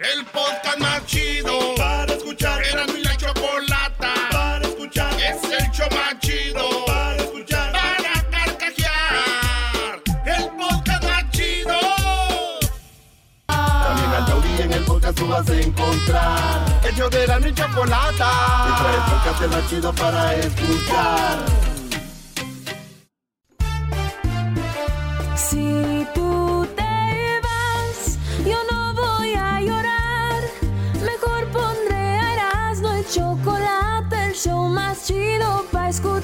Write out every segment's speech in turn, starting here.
El podcast más chido para escuchar. Era mi la chocolata para escuchar. Es el show más chido para escuchar. Para carcajear. El podcast más chido. También al taurí en el podcast tú vas a encontrar. El show de la mi chocolata. Y trae el podcast más chido para escuchar.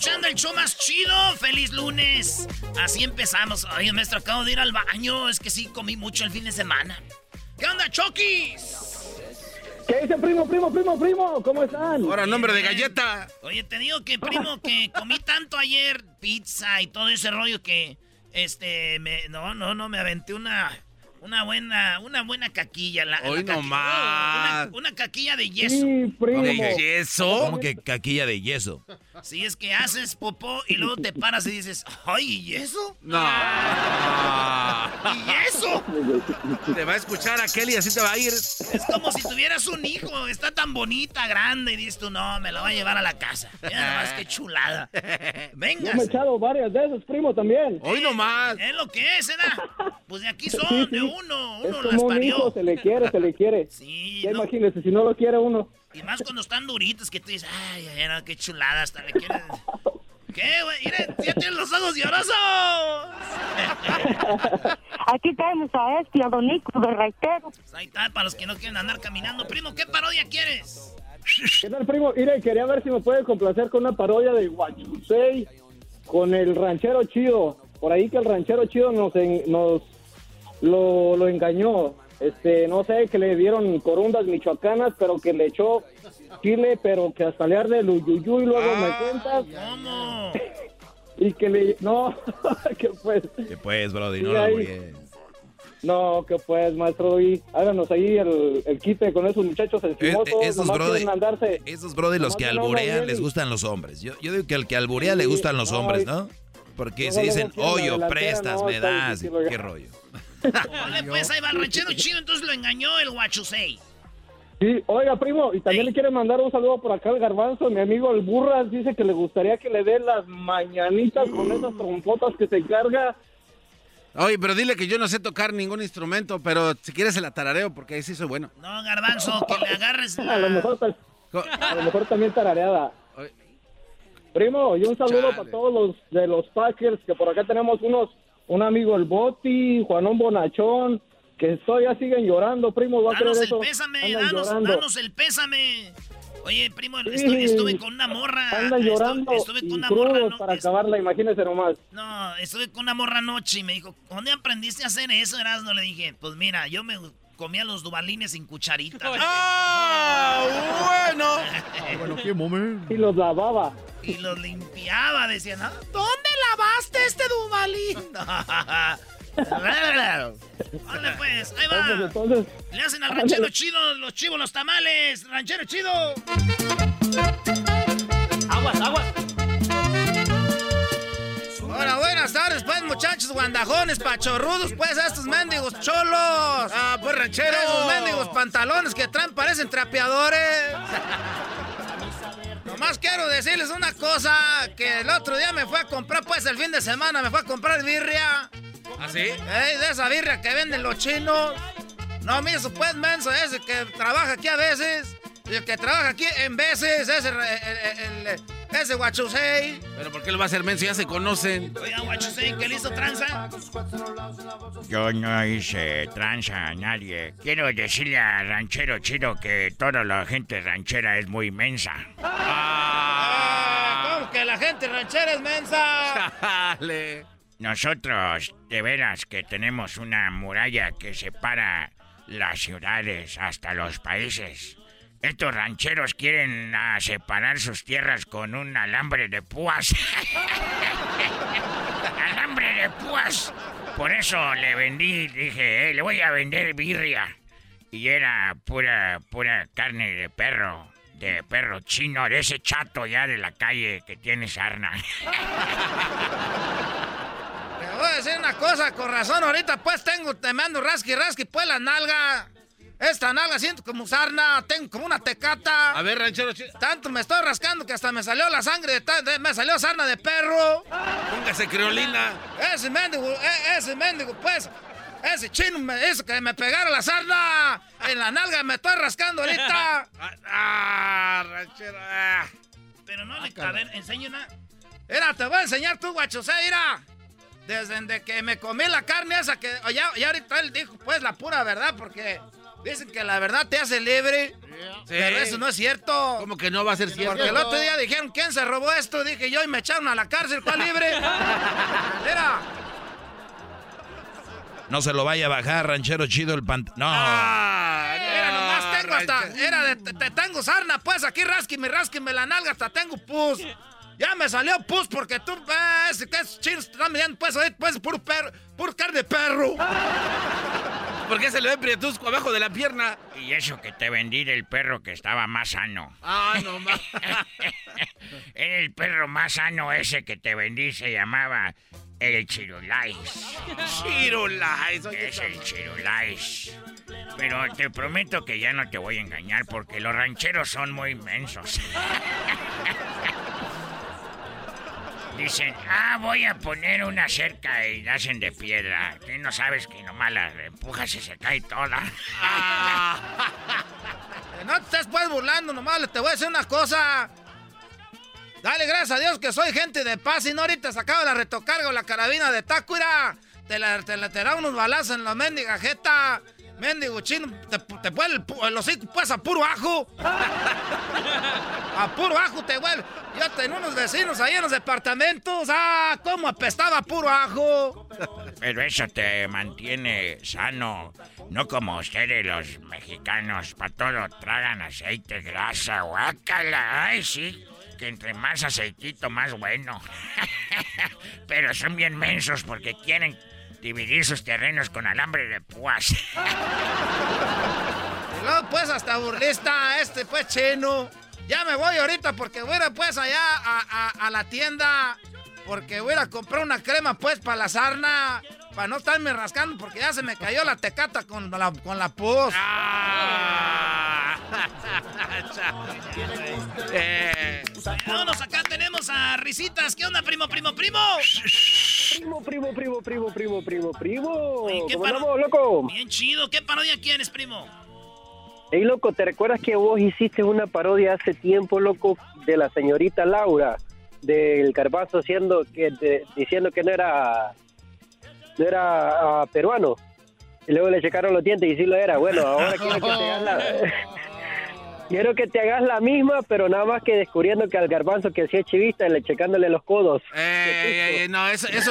Escuchando el show más chido. ¡Feliz lunes! Así empezamos. Ay, maestro, acabo de ir al baño. Es que sí, comí mucho el fin de semana. ¿Qué onda, Chokis? ¿Qué dice primo, primo, primo, primo? ¿Cómo están? Ahora, nombre de galleta. Oye, te digo que, primo, que comí tanto ayer pizza y todo ese rollo que, este, me, no, no, no, me aventé una, una buena, una buena caquilla. La, Hoy la nomás. Una, una caquilla de yeso. Sí, primo. ¿De yeso? ¿Cómo que caquilla de yeso? Sí, es que haces popó y luego te paras y dices, ¡ay, ¿y eso? No. ¿Y eso? Te va a escuchar a Kelly, así te va a ir. Es como si tuvieras un hijo, está tan bonita, grande, y dices tú, no, me la voy a llevar a la casa. Mira nomás qué chulada. Venga. Yo me he echado varias de esas, primo, también. Hoy nomás. Es lo que es, ¿verdad? Pues de aquí son, de uno, uno las como un parió. hijo, se le quiere, se le quiere. Sí, Ya no, imagínese, si no lo quiere uno. y más cuando están duritos que tú dices, ay, ay, no, qué chulada, hasta le quieres... ¿Qué, güey? Miren, ya tienen los ojos llorosos. Aquí tenemos a este, a Don Nico de Raitero. Pues ahí está, para los que no quieren andar caminando. Primo, ¿qué parodia quieres? ¿Qué tal, primo? Mire, quería ver si me puede complacer con una parodia de Guachusei con el ranchero chido. Por ahí que el ranchero chido nos, en- nos lo, lo engañó. Este, no sé, que le dieron corundas michoacanas, pero que le echó chile, pero que hasta le arde el uyuyuy, luego me cuentas. ¿Cómo? Y que le... No, que pues... Que pues, Brody, no lo ahí. murié. No, que pues, maestro, y háganos ahí el, el quite con esos muchachos Eh, encimosos. eh, esos brody, andarse. esos brody, los que no alburean les gustan los hombres. Yo, yo digo que al que alburea le gustan los no, hombres, ¿no? Porque si dicen, delantera, prestas, no, me das, qué rollo. Vale, pues ahí va el ranchero chido, entonces lo engañó el guachusei. Sí, oiga, primo, y también le quiere mandar un saludo por acá al garbanzo. Mi amigo el Burras dice que le gustaría que le dé las mañanitas con esas trompotas que se carga. Oye, pero dile que yo no sé tocar ningún instrumento, pero si quieres se la tarareo, porque ahí sí soy bueno. No, garbanzo, que le agarres A lo mejor, tal- Co- a lo mejor también tarareada. Primo, y un saludo Chale. para todos los de los Packers, que por acá tenemos unos, un amigo el Boti, Juanón Bonachón, que todavía siguen llorando, primo, va a creer Danos el eso. pésame, danos, danos el pésame. Oye, primo, Sí. estuve, estuve con una morra. Estu- llorando Estuve, con y una morra. No, para acabarla, imagínese nomás. no, estuve con una morra anoche y me dijo, ¿dónde aprendiste a hacer eso, Erasmo? Le dije, pues mira, yo me comía los dubalines sin cucharita. ¡Ah, bueno! Bueno, qué momento. Y los lavaba. Y los limpiaba, decían, ¿no? ¿dónde lavaste este dubalín? Vale, pues, ahí va. entonces, Le hacen al ranchero chido los chivos los tamales. Ranchero chido. Aguas, aguas. Hola, buenas tardes, pues, muchachos guandajones, pachorrudos, pues, a estos mendigos cholos. ¡Ah, pues ranchero! Esos mendigos pantalones que traen parecen trapeadores. Nomás quiero decirles una cosa, que el otro día me fue a comprar, pues, el fin de semana me fue a comprar birria. ¿Ah, sí? Ey, de esa birria que venden los chinos. No, mi eso pues, menso, ese que trabaja aquí a veces. Y el que trabaja aquí en veces, ese, el, el- el- ese guachusei. ¿Pero por qué lo va a hacer menso? Ya se conocen. Oiga, guachusei, que le hizo tranza. Yo no hice tranza a nadie. Quiero decirle a Ranchero Chido que toda la gente ranchera es muy mensa. Ah, ¿Cómo que la gente ranchera es mensa? Dale. nosotros de veras que tenemos una muralla que separa las ciudades hasta los países. Estos rancheros quieren ah, separar sus tierras con un alambre de púas. alambre de púas. Por eso le vendí, dije, eh, le voy a vender birria. Y era pura, pura carne de perro, de perro chino, de ese chato ya de la calle que tiene sarna. Te voy a decir una cosa, con razón, ahorita pues tengo, te mando rasqui rasqui, pues la nalga. Esta nalga siento como sarna, tengo como una tecata. A ver, ranchero. Tanto me estoy rascando que hasta me salió la sangre, de, de- me salió sarna de perro. Póngase criolina. Ese mendigo, e- ese mendigo, pues, ese chino me hizo que me pegara la sarna. En la nalga me estoy rascando ahorita. Ah, ah, ranchero. ah. Pero no le... A ver, enseño una... Mira, te voy a enseñar tú, guachosé, mira. Desde de que me comí la carne esa que... Ya, ya ahorita él dijo, pues, la pura verdad, porque... Dicen que la verdad te hace libre. Pero eso no es cierto. ¿Cómo que no va a ser cierto? Porque el otro día dijeron, ¿quién se robó esto? Dije yo y me echaron a la cárcel, ¿cuál libre? Mira. No se lo vaya a bajar, ranchero chido, el pant... No. Ah, Mira, no, nomás tengo hasta. ranchero. Era de. Te, te tengo sarna, pues aquí rasquime, rasquime la nalga, hasta tengo pus. Ya me salió pus porque tú. Ves, que esos chinos te están mirando, pues, ahí, pues, puro perro. Puro carne de perro. ¿Por qué se le ve prietusco abajo de la pierna? Y eso que te vendí del perro que estaba más sano. Ah, no más. Era el perro más sano ese que te vendí, se llamaba el Chirulais. Chirulais, Es el Chirulais. Pero te prometo que ya no te voy a engañar porque los rancheros son muy inmensos. Dicen, ah, voy a poner una cerca y la hacen de piedra. Tú no sabes que nomás la empujas y se cae toda. Que no te estés pues burlando, nomás te voy a decir una cosa. Dale gracias a Dios que soy gente de paz y no ahorita sacaba la retocarga o la carabina de Tácuira. Te la, te la te da unos balazos en la mendiga jeta. Mendigo chino, te, te vuelve el, pu- el hocico pues a puro ajo. a puro ajo te vuelve. Yo tenía unos vecinos ahí en los departamentos. Ah, cómo apestaba a puro ajo. Pero eso te mantiene sano. No como ustedes los mexicanos, para todo tragan aceite, grasa, guácala. Ay, sí, que entre más aceitito, más bueno. Pero son bien mensos porque quieren dividir sus terrenos con alambre de púas. Y pues hasta burlista este pues chino. Ya me voy ahorita porque voy a ir pues allá a, a- la tienda. Porque voy a comprar una crema pues para la sarna. Para no estarme rascando porque ya se me cayó la tecata con la, con la pus. Eh, Vámonos, acá tenemos a Risitas. ¿Qué onda, primo, primo, primo? Primo, primo, primo, primo, primo, primo, primo. ¿qué ¿Cómo loco? Bien chido. ¿Qué parodia quieres, primo? Ey, loco, ¿te recuerdas que vos hiciste una parodia hace tiempo, loco, de la señorita Laura, del Garbanzo haciendo que, de- diciendo que no era, no era ah, peruano? Y luego le checaron los dientes y sí lo era. Bueno, ahora quiero que te hagas la... Quiero que te hagas la misma, pero nada más que descubriendo que al garbanzo que hacía chivista, le checándole los codos. eh, eh, no, eso, eso.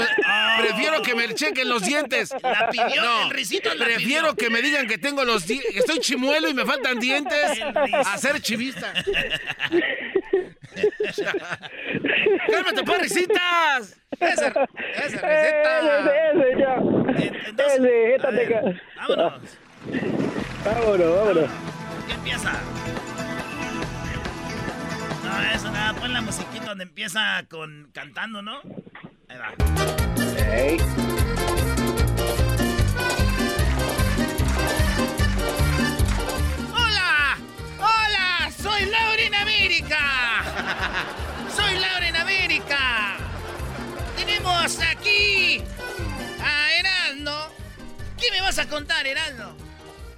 Prefiero que me chequen los dientes. La pidió, No, el Risitas la prefiero pidió. que me digan que tengo los di- que estoy chimuelo y me faltan dientes a ser chivista. ¡Cálmate, pues, risitas! Ese, ese ¡Eh, Risita. ese, ese, ya! Entonces, ¡Ese, a étate ver, acá! vámonos. Vámonos, vámonos. ¿Qué empieza? No, eso nada, pon la musiquita donde empieza con cantando, ¿no? Ahí va. Ey. ¡Hola! ¡Hola! ¡Soy Laura en América! Tenemos aquí a Heraldo. ¿Qué me vas a contar, Heraldo?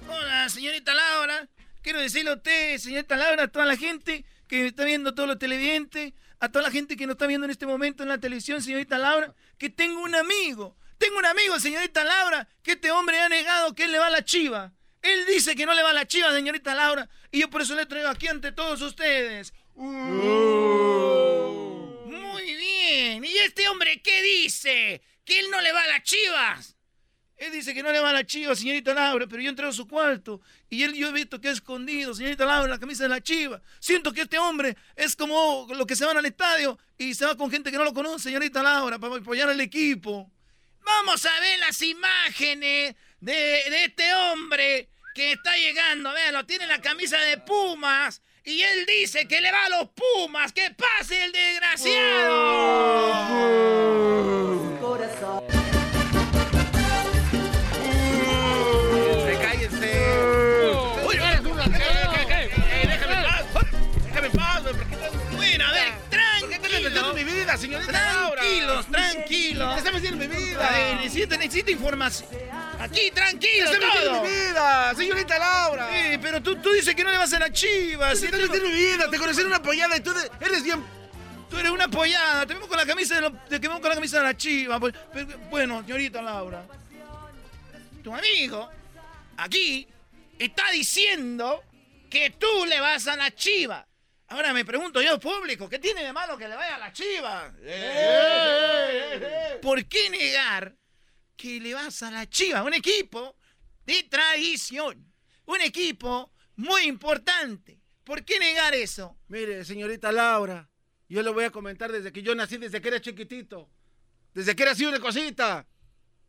Hola, señorita Laura. Quiero decirle a usted, señorita Laura, a toda la gente que está viendo, todos los televidentes, a toda la gente que nos está viendo en este momento en la televisión, señorita Laura, que tengo un amigo. Tengo un amigo, señorita Laura, que este hombre ha negado que él le va a la chiva. Él dice que no le va a la chiva, señorita Laura, y yo por eso le traigo aquí ante todos ustedes. Muy bien. ¿Y este hombre qué dice? que él no le va a las chivas. Él dice que no le va a las chivas, señorita Laura, pero yo entré a su cuarto y él yo he visto que ha escondido, señorita Laura, la camisa de la chiva. Siento que este hombre es como los que se van al estadio y se va con gente que no lo conoce, señorita Laura, para apoyar al equipo. Vamos a ver las imágenes de, de este hombre que está llegando. Véanlo, tiene la camisa de Pumas. Y él dice que le va a los Pumas. ¡Que pase el desgraciado! ¡Se vida, señorita Laura? Tranquilos, ¿Te tranquilos. estás metiendo en mi vida? A ver, necesito, necesito información. Aquí, ¡Te tranquilo, estás metiendo vida, señorita Laura! Sí, pero tú, tú dices que no le vas a la chivas. ¡Te estás metiendo vida! ¡Te conocí en una apoyada y tú eres bien... Tú eres una apoyada, te vemos con la camisa de, lo- te vemos con la camisa de la chiva. pues, bueno, señorita Laura, tu amigo aquí está diciendo que tú le vas a la chiva. Ahora me pregunto yo, público, ¿qué tiene de malo que le vaya a la chiva? ¿Por qué negar que le vas a la chiva? Un equipo de tradición, un equipo muy importante. ¿Por qué negar eso? Mire, señorita Laura, yo le voy a comentar desde que yo nací, desde que era chiquitito. Desde que era así una cosita.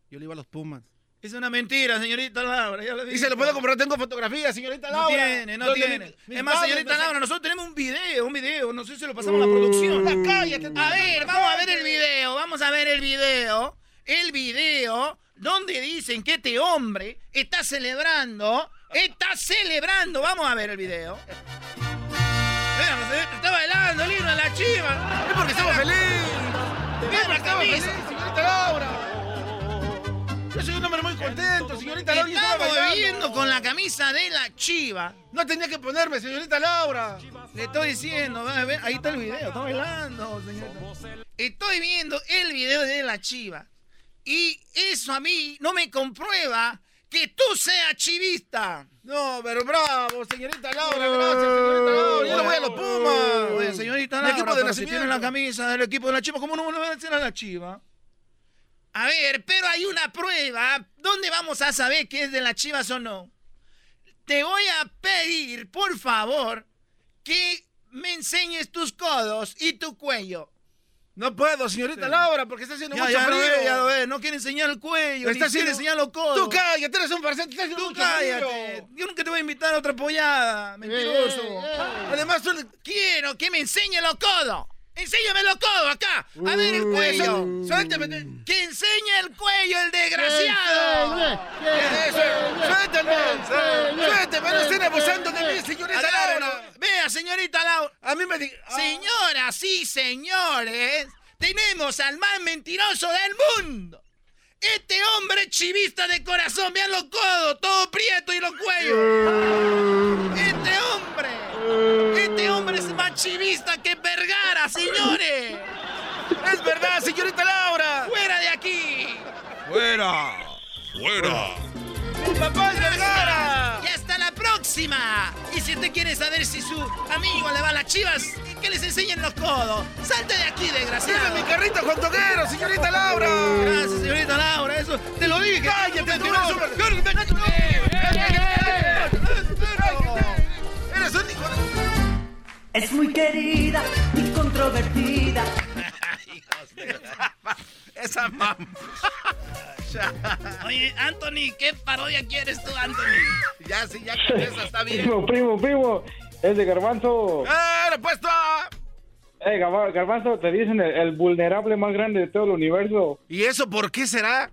Yo le iba a los Pumas. Es una mentira, señorita Laura. Ya lo Y se lo puedo comprobar, tengo fotografías, señorita No Laura. tiene, no tiene. mi- es más, señorita Laura, nosotros tenemos un video, un video. No sé si lo pasamos a la producción. Ya cállate, A ver, vamos a ver el video, vamos a ver el video. El video donde dicen que este hombre está celebrando, está celebrando. Vamos a ver el video. Está bailando el himno la chiva. Es porque estaba feliz. Vean la Estaba feliz, camisa. señorita Laura. Yo soy un hombre muy contento, señorita Laura. estaba viviendo con la camisa de la chiva. No tenía que ponerme, señorita Laura. Le estoy diciendo, ahí está el video, está bailando, señorita. Estoy viendo el video de la chiva. Y eso a mí no me comprueba que tú seas chivista. No, pero bravo, señorita Laura, gracias, señorita Laura. Yo le voy a los Pumas. Oye, señorita Laura, equipo de pero si tiene la camisa del equipo de la chiva, ¿cómo no le va a decir a la chiva? A ver, pero hay una prueba. ¿Dónde vamos a saber que es de las chivas o no? Te voy a pedir, por favor, que me enseñes tus codos y tu cuello. No puedo, señorita Laura, porque está haciendo Ya, mucho ya lo frío. ve, ya lo ve. No quiere enseñar el cuello, Está ni quiere haciendo- enseñar los codos. Tú cállate, eres un haciendo Tú mucho cállate. frío. Yo nunca te voy a invitar a otra pollada, mentiroso. Además, tú... Quiero que me enseñe los codos. Enséñame los codos acá. A ver el cuello. Suéltame. Que enseñe el cuello, el desgraciado. Suéltame. Suéltame, no estén abusando de mí, señorita. Laura. Vea, señorita Laura. A mí me di... ah, Señoras y señores, tenemos al más mentiroso del mundo. Este hombre chivista de corazón, vean los codos, todo prieto y los cuellos. Este hombre, este hombre es más chivista que Vergara, señores. Es verdad, señorita Laura. ¡Fuera de aquí! ¡Fuera! ¡Fuera! Mi papá es Vergara. ¡Y hasta la próxima! Y si usted quiere saber si su amigo le va a las chivas, que les enseñen los codos. ¡Salte de aquí, desgraciado! mi carrito Juan Toguero, señorita Laura. Gracias, señorita Laura, eso te lo dije. Cállate, tú eres un... Es muy querida y controvertida. Esa mamá. Oye, Anthony, ¿qué parodia quieres tú, Anthony? Ya, sí, ya con esa está bien. Primo, primo, primo. Es de Garbanzo. ¡Eh, puesto! Eh, Garba- Garbanzo, te dicen el, el vulnerable más grande de todo el universo. ¿Y eso por qué será?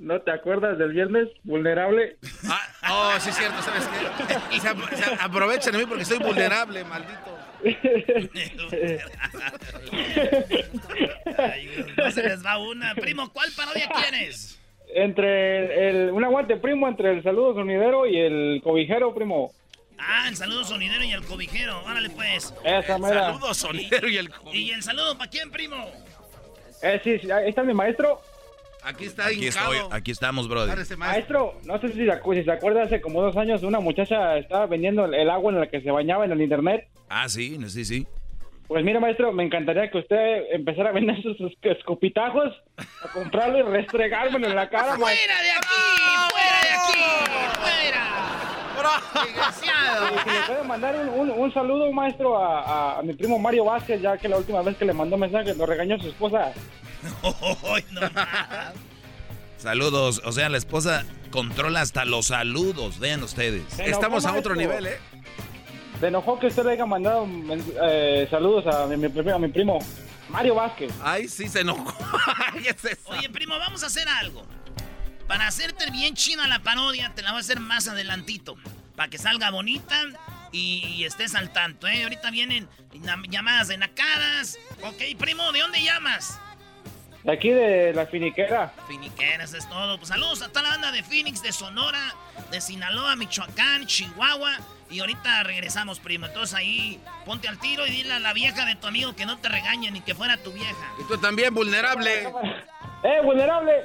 ¿No te acuerdas del viernes? Vulnerable. Ah, oh, sí es cierto, ¿sabes qué? Se, se aprovechan de mí porque soy vulnerable, maldito. Ay, no se les va una. Primo, ¿cuál parodia quieres? Entre el, un aguante, primo, entre el saludo sonidero y el cobijero, primo. Ah, el saludo sonidero y el cobijero. Árale, pues. Esa mera. Saludos, sonidero y el... ¿Y el saludo para quién, primo? Eh, sí, sí, ahí está mi maestro. Aquí está Aquí hincado. estoy, aquí estamos, brother. Maestro. Maestro, no sé si se, acu- si se acuerda, hace como dos años una muchacha estaba vendiendo el, agua en la que se bañaba en el internet. Ah, sí, sí, sí. Pues mira, maestro, me encantaría que usted empezara a vender sus escopitajos, a comprarlo y restregármelo en la cara. ¡Fuera de aquí! ¡Fuera de aquí! ¡Fuera! ¡Desgraciado! Le puede mandar un, un- un saludo, maestro, a, a- a mi primo Mario Vázquez, ya que la última vez que le mandó mensaje lo regañó su esposa. No más. Saludos, o sea, la esposa controla hasta los saludos, vean ustedes. Se enojó, maestro. ¿eh? Se enojó que usted le haya mandado eh, saludos a mi, a mi primo Mario Vázquez. Ay, sí, se enojó. Oye, primo, vamos a hacer algo. Para hacerte bien china la parodia, te la voy a hacer más adelantito. Para que salga bonita y, estés al tanto, ¿eh? Ahorita vienen llamadas de nacadas. Ok, primo, ¿de dónde llamas? De aquí de la finiquera. Finiqueras es todo. Pues saludos a toda la banda de Phoenix, de Sonora, de Sinaloa, Michoacán, Chihuahua. Y ahorita regresamos, primo. Entonces ahí ponte al tiro y dile a la vieja de tu amigo que no te regañe ni que fuera tu vieja. Y tú también, vulnerable. ¡Eh, vulnerable!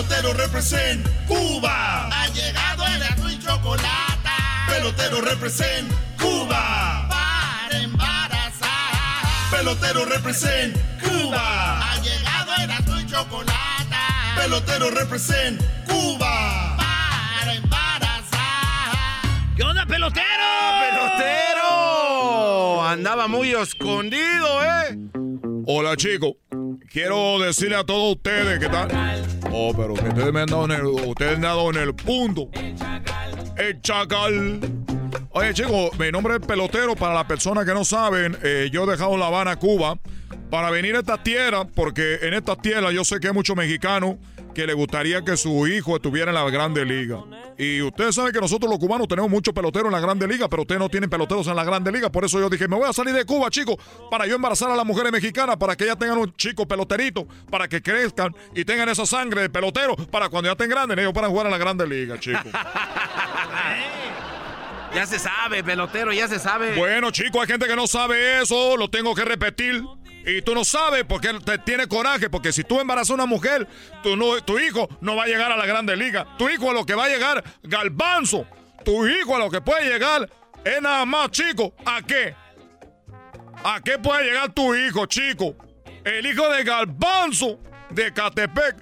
Pelotero represent Cuba. Ha llegado el azul y chocolate. Pelotero represent Cuba. Para embarazar. Pelotero represent Cuba. Ha llegado el azul y chocolate. Pelotero represent Cuba. Para embarazar. ¿Qué onda, pelotero? ¡Pelotero! Andaba muy escondido, ¿eh? Hola chicos, quiero decirle a todos ustedes que tal. Oh, pero que ustedes me han dado en el, ustedes han dado en el punto. El chacal. Oye chicos, mi nombre es pelotero. Para las personas que no saben, eh, yo he dejado La Habana, Cuba, para venir a esta tierra, porque en esta tierra yo sé que hay muchos mexicanos que le gustaría que su hijo estuviera en la Grande Liga. Y ustedes saben que nosotros los cubanos tenemos muchos peloteros en la Grande Liga, pero ustedes no tienen peloteros en la Grande Liga. Por eso yo dije, me voy a salir de Cuba, chicos, para yo embarazar a las mujeres mexicanas, para que ellas tengan un chico peloterito, para que crezcan y tengan esa sangre de pelotero, para cuando ya estén grandes, ellos puedan jugar en la Grande Liga, chicos. Ya se sabe, pelotero, ya se sabe. Bueno, chicos, hay gente que no sabe eso, lo tengo que repetir. Y tú no sabes porque te tiene coraje, porque si tú embarazas a una mujer, tu, no- tu hijo no va a llegar a la Grande Liga. Tu hijo a lo que va a llegar, galbanzo. Tu hijo a lo que puede llegar es nada más, chico. ¿A qué? ¿A qué puede llegar tu hijo, chico? El hijo de Galbanzo de Catepec.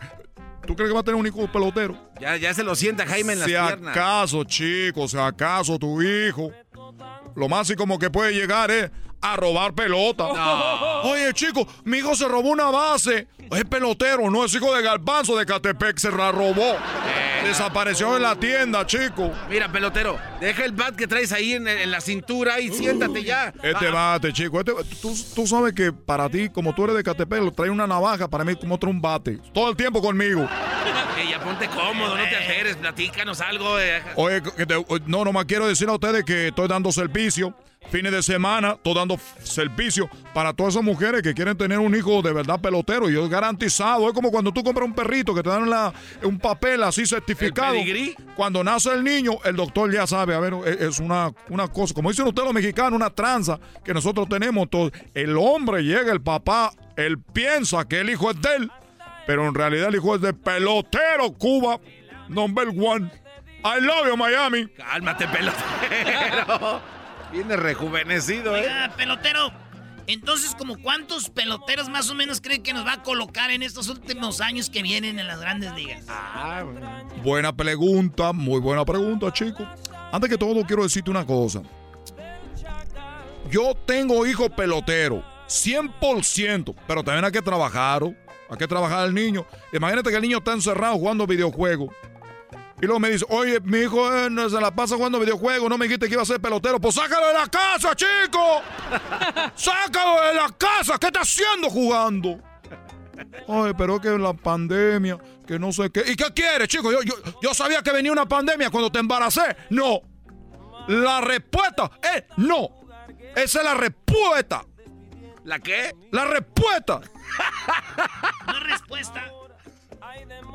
¿Tú crees que va a tener un hijo pelotero? Ya, ya se lo sienta Jaime en las si piernas. acaso, chicos, si acaso tu hijo, lo más y como que puede llegar es a robar pelota. No. Oye, chicos, mi hijo se robó una base. Es pelotero, no es hijo de Galbanzo de Catepec, se la robó. Desapareció en la tienda, chico. Mira, pelotero, deja el bat que traes ahí en, en la cintura y siéntate ya. Este Ah, bate, chico. Este, tú, tú sabes que para ti, como tú eres de Catepec, lo trae una navaja, para mí como trae un bate. Todo el tiempo conmigo. eh, ya ponte cómodo, no te alteres, platícanos algo. eh. Oye, no, nomás quiero decir a ustedes que estoy dando servicio. Fines de semana, estoy dando servicio para todas esas mujeres que quieren tener un hijo de verdad pelotero. Y yo garantizado. Es como cuando tú compras un perrito que te dan la- un papel así certificado. pedigrí? Cuando nace el niño, el doctor ya sabe. A ver, es, es una, una cosa, como dicen ustedes los mexicanos, una tranza que nosotros tenemos. Entonces, el hombre llega, el papá, él piensa que el hijo es de él. Pero en realidad el hijo es de pelotero Cuba, number one. I love you, Miami. Cálmate, pelotero. Viene rejuvenecido, ¿eh? Pelotero. Entonces, ¿como cuántos peloteros más o menos cree que nos va a colocar en estos últimos años que vienen en las grandes ligas? Ah, Buena pregunta, muy buena pregunta, chico. Antes que todo, quiero decirte una cosa. Yo tengo hijo pelotero, 100%, pero también hay que trabajar, ¿o? hay que trabajar al niño. Imagínate que el niño está encerrado jugando videojuegos. Y luego me dice, oye, mi hijo eh, no se la pasa jugando videojuegos, no me dijiste que iba a ser pelotero. Pues sácalo de la casa, chico. sácalo de la casa. ¿Qué está haciendo jugando? Ay, pero que la pandemia, que no sé qué. ¿Y qué quieres, chico? Yo, yo, yo sabía que venía una pandemia cuando te embaracé. No. La respuesta es no. Esa es la respuesta. ¿La qué? La respuesta. No respuesta.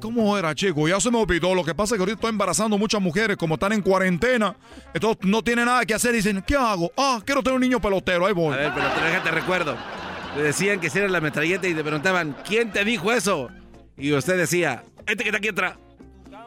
¿Cómo era, chico? Ya se me olvidó. Lo que pasa es que ahorita estoy embarazando muchas mujeres, como están en cuarentena. Entonces no tienen nada que hacer. Dicen, ¿qué hago? Ah, quiero tener un niño pelotero. Ahí voy. A ver, pelotero, déjate recuerdo. Le decían que si era la metralleta y te preguntaban, ¿quién te dijo eso? Y usted decía, este que está aquí atrás.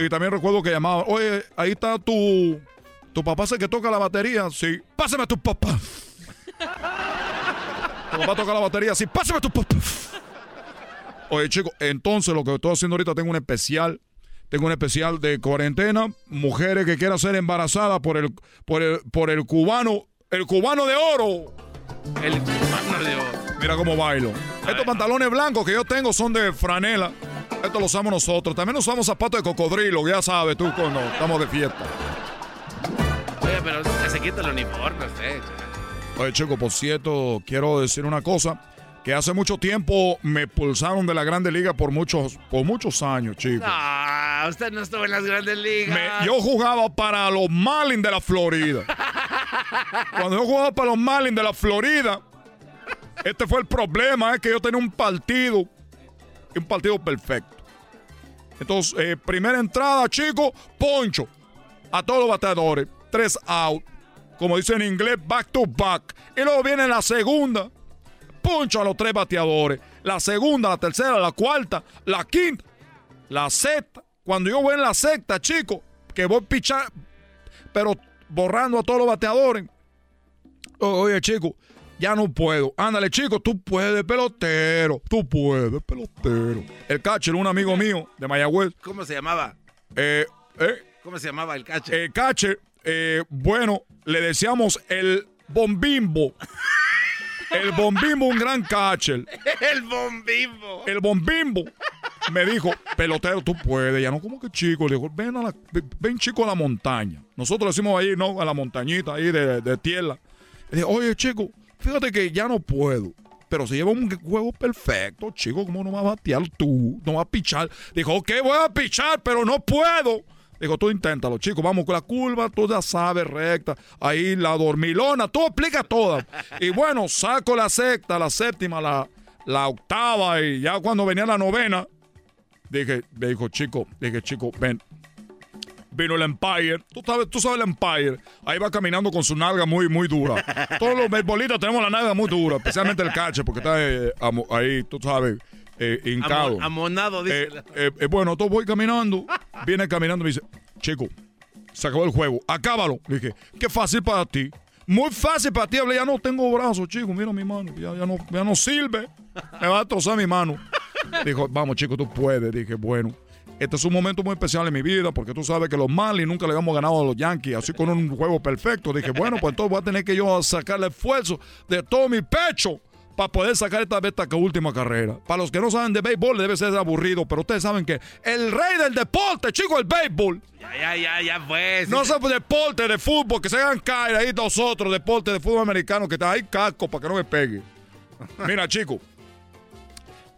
Y también recuerdo que llamaba, oye, ahí está tu, tu papá, sé que toca la batería. Sí, pásame a tu papá. Tu papá toca la batería, sí, pásame a tu papá. Oye, chicos, entonces lo que estoy haciendo ahorita, tengo un especial. Tengo un especial de cuarentena. Mujeres que quieran ser embarazadas por el, por el, por el cubano, el cubano de oro. El cubano de oro. Mira cómo bailo. Estos pantalones blancos que yo tengo son de franela. Estos los usamos nosotros. También usamos zapatos de cocodrilo, ya sabes tú cuando estamos de fiesta. Oye, pero se quita el uniforme usted. Oye, chico, por cierto, quiero decir una cosa. Que hace mucho tiempo me expulsaron de la Grande Liga por muchos, por muchos años, chico. Ah, usted no estuvo en las grandes ligas. Me- yo jugaba para los Marlins de la Florida. Cuando yo jugaba para los Marlins de la Florida, este fue el problema, es que yo tenía un partido, un partido perfecto. Entonces, eh, primera entrada, chico, poncho. A todos los bateadores, tres out. Como dice en inglés, back to back. Y luego viene la segunda, poncho a los tres bateadores. La segunda, la tercera, la cuarta, la quinta, la sexta. Cuando yo voy en la sexta, chico, que voy a pichar, pero borrando a todos los bateadores. Oye, chico, ya no puedo. Ándale, chico, tú puedes, pelotero. Tú puedes, pelotero. El catcher, un amigo mío de Mayagüez. ¿Cómo se llamaba? Eh, eh, ¿Cómo se llamaba el catcher? el catcher, eh, bueno, le decíamos el bombimbo. El bombimbo, un gran catcher. el bombimbo. El bombimbo me dijo, pelotero, tú puedes. Ya no, como que chico. Le dijo, ven, a la, ven chico a la montaña. Nosotros decimos ahí, ¿no? A la montañita ahí de, de tierra. Le dije, oye, chico, fíjate que ya no puedo. Pero se lleva un juego perfecto, chico. ¿Cómo no vas a batear tú? No vas a pichar. Dijo, ok, voy a pichar, pero no puedo. Dijo, tú inténtalo, chico. Vamos con la curva, tú ya sabes, recta. Ahí la dormilona, tú explica toda. Y bueno, saco la sexta, la séptima, la, la octava. Y ya cuando venía la novena, dije, dijo, chico, dije, chico, ven. Vino el Empire. Tú sabes, tú sabes el Empire. Ahí va caminando con su nalga muy, muy dura. Todos los beisbolistas tenemos la nalga muy dura, especialmente el catcher, porque está eh, ahí, tú sabes, eh, hincado. Amo- amonado, dice. Eh, eh, eh, bueno, entonces voy caminando. Viene caminando y me dice, chico, se acabó el juego, acábalo. Le dije, qué fácil para ti. Muy fácil para ti. Hablé, ya no tengo brazos, chico. Mira mi mano. Ya, ya no, ya no sirve. Me va a trozar mi mano. Dijo, vamos, chico, tú puedes. Dije, bueno. Este es un momento muy especial en mi vida porque tú sabes que los Marlins nunca le habíamos ganado a los Yankees, así con un juego perfecto. Dije, bueno, pues entonces voy a tener que yo sacar el esfuerzo de todo mi pecho para poder sacar esta, esta última carrera. Para los que no saben de béisbol, debe ser aburrido, pero ustedes saben que el rey del deporte, chico, el béisbol. Ya, ya, ya, ya fue. No se deporte de fútbol, que se hagan caer ahí nosotros, deporte de fútbol americano, que está ahí casco para que no me pegue. Mira, chico.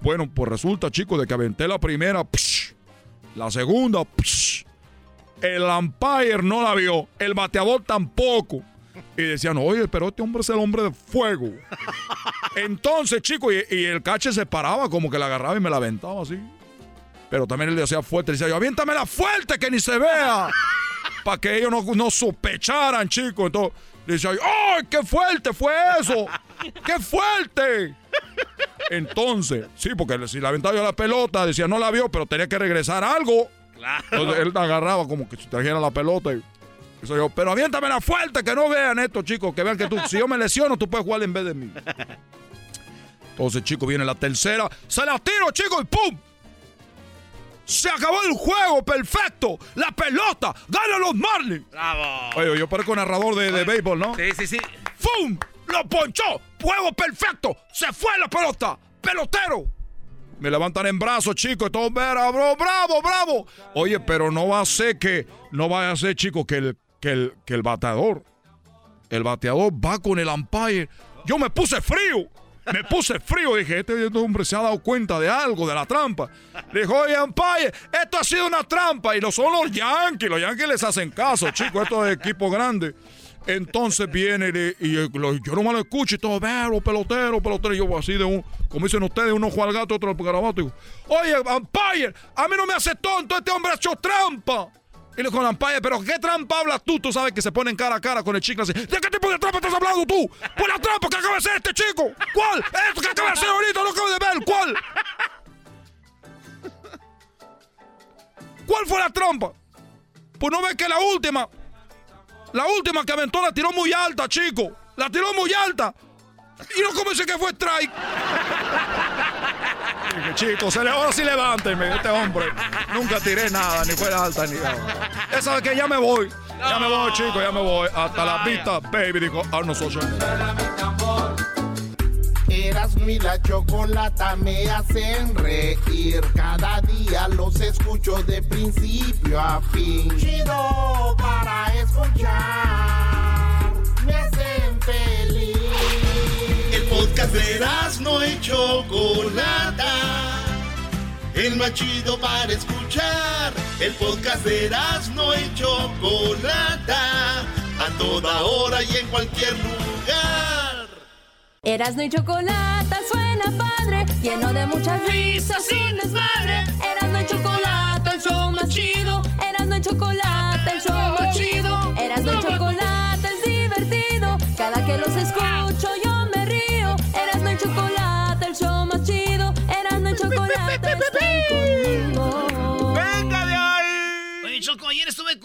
Bueno, pues resulta, chicos, de que aventé la primera, psh, la segunda, psh, el umpire no la vio, el bateador tampoco. Y decían, oye, pero este hombre es el hombre de fuego. Entonces, chicos, y, el cache se paraba como que la agarraba y me la aventaba así. Pero también él le hacía fuerte, le decía yo, aviéntamela fuerte que ni se vea. Para que ellos no, no sospecharan, chicos. Entonces yo, ¡ay, qué fuerte fue eso! ¡Qué fuerte! Entonces, sí, porque si la aventaba yo la pelota, decía, no la vio, pero tenía que regresar algo. Entonces él agarraba como que si trajera la pelota y. soy yo, pero aviéntamela fuerte, que no vean esto, chicos, que vean que tú, si yo me lesiono, tú puedes jugar en vez de mí. Entonces, chicos, viene la tercera, se la tiro, chicos, y ¡pum! Se acabó el juego, perfecto. La pelota, ganan los Marlins. Bravo. Oye, yo parezco narrador de, de béisbol, ¿no? Sí, sí, sí. ¡Fum! ¡Lo ponchó! ¡Juego perfecto! ¡Se fue la pelota! ¡Pelotero! Me levantan en brazos, chicos. Todo bravo, bravo, bravo. Oye, pero no va a ser que. No va a ser, chicos, que el, que el, que el bateador. El bateador va con el umpire. Yo me puse frío. Me puse frío. Dije, este hombre se ha dado cuenta de algo, de la trampa. Le dijo, oye, umpire, esto ha sido una trampa. Y no son los Yankees. Los Yankees les hacen caso, chicos. Esto es equipo grande. Entonces viene y, lo- yo no me lo escucho y todo, veo, pelotero, pelotero. Y yo así de un, como dicen ustedes, uno juega al gato, otro al garabato. Digo, oye, umpire, a mí no me hace tonto, este hombre ha hecho trampa. Y le digo al umpire, pero ¿qué trampa hablas tú? Tú sabes que se ponen cara a cara con el chico así. ¿De qué tipo de trampa estás hablando tú? ¿Cuál la trampa que acaba de hacer este chico? ¿Cuál? Esto que acaba de hacer ahorita, lo acabo de ver, ¿cuál? ¿Cuál fue la trampa? Pues no ves que la última, la última que aventó la tiró muy alta, chico. La tiró muy alta. Y no como dice que fue strike. Dije, chicos, se le, ahora sí levánteme, este hombre. Nunca tiré nada, ni fue alta, ni nada. Esa que ya me voy. Ya me voy, chicos, ya me voy. Hasta la vista, baby, dijo Arnold Schwarzenegger. Erasmo y la chocolata me hacen reír. Cada día los escucho de principio a fin. Chido para escuchar. Me hacen feliz. Podcast de no y Chocolata. El más chido para escuchar. El podcast de no y Chocolata. A toda hora y en cualquier lugar. Erasno y chocolate suena padre, lleno de muchas risas y desmadre. Erasno y chocolate, el show más chido. Erasno y chocolate,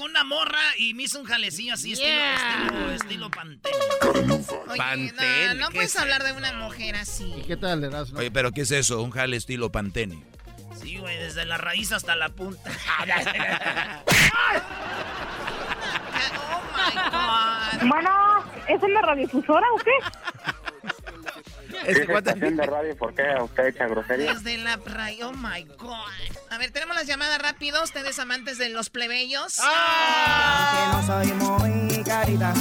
con una morra y me hizo un jalecillo así, estilo, Yeah. estilo, estilo pantera. Oye, Pantene, no, no ¿qué puedes es hablar de una mujer así. ¿Qué tal, Erasmo? Oye, pero ¿qué es eso? Un jale estilo Pantene. Sí, güey, desde la raíz hasta la punta. Oh my God. Bueno, ¿es una radiodifusora o qué? Este cuate- de radio, ¿por qué usted echa grosería? Desde la raíz. Oh my God. A ver, tenemos las llamadas rápido. Ustedes amantes de los plebeyos. Aunque no soy muy carita,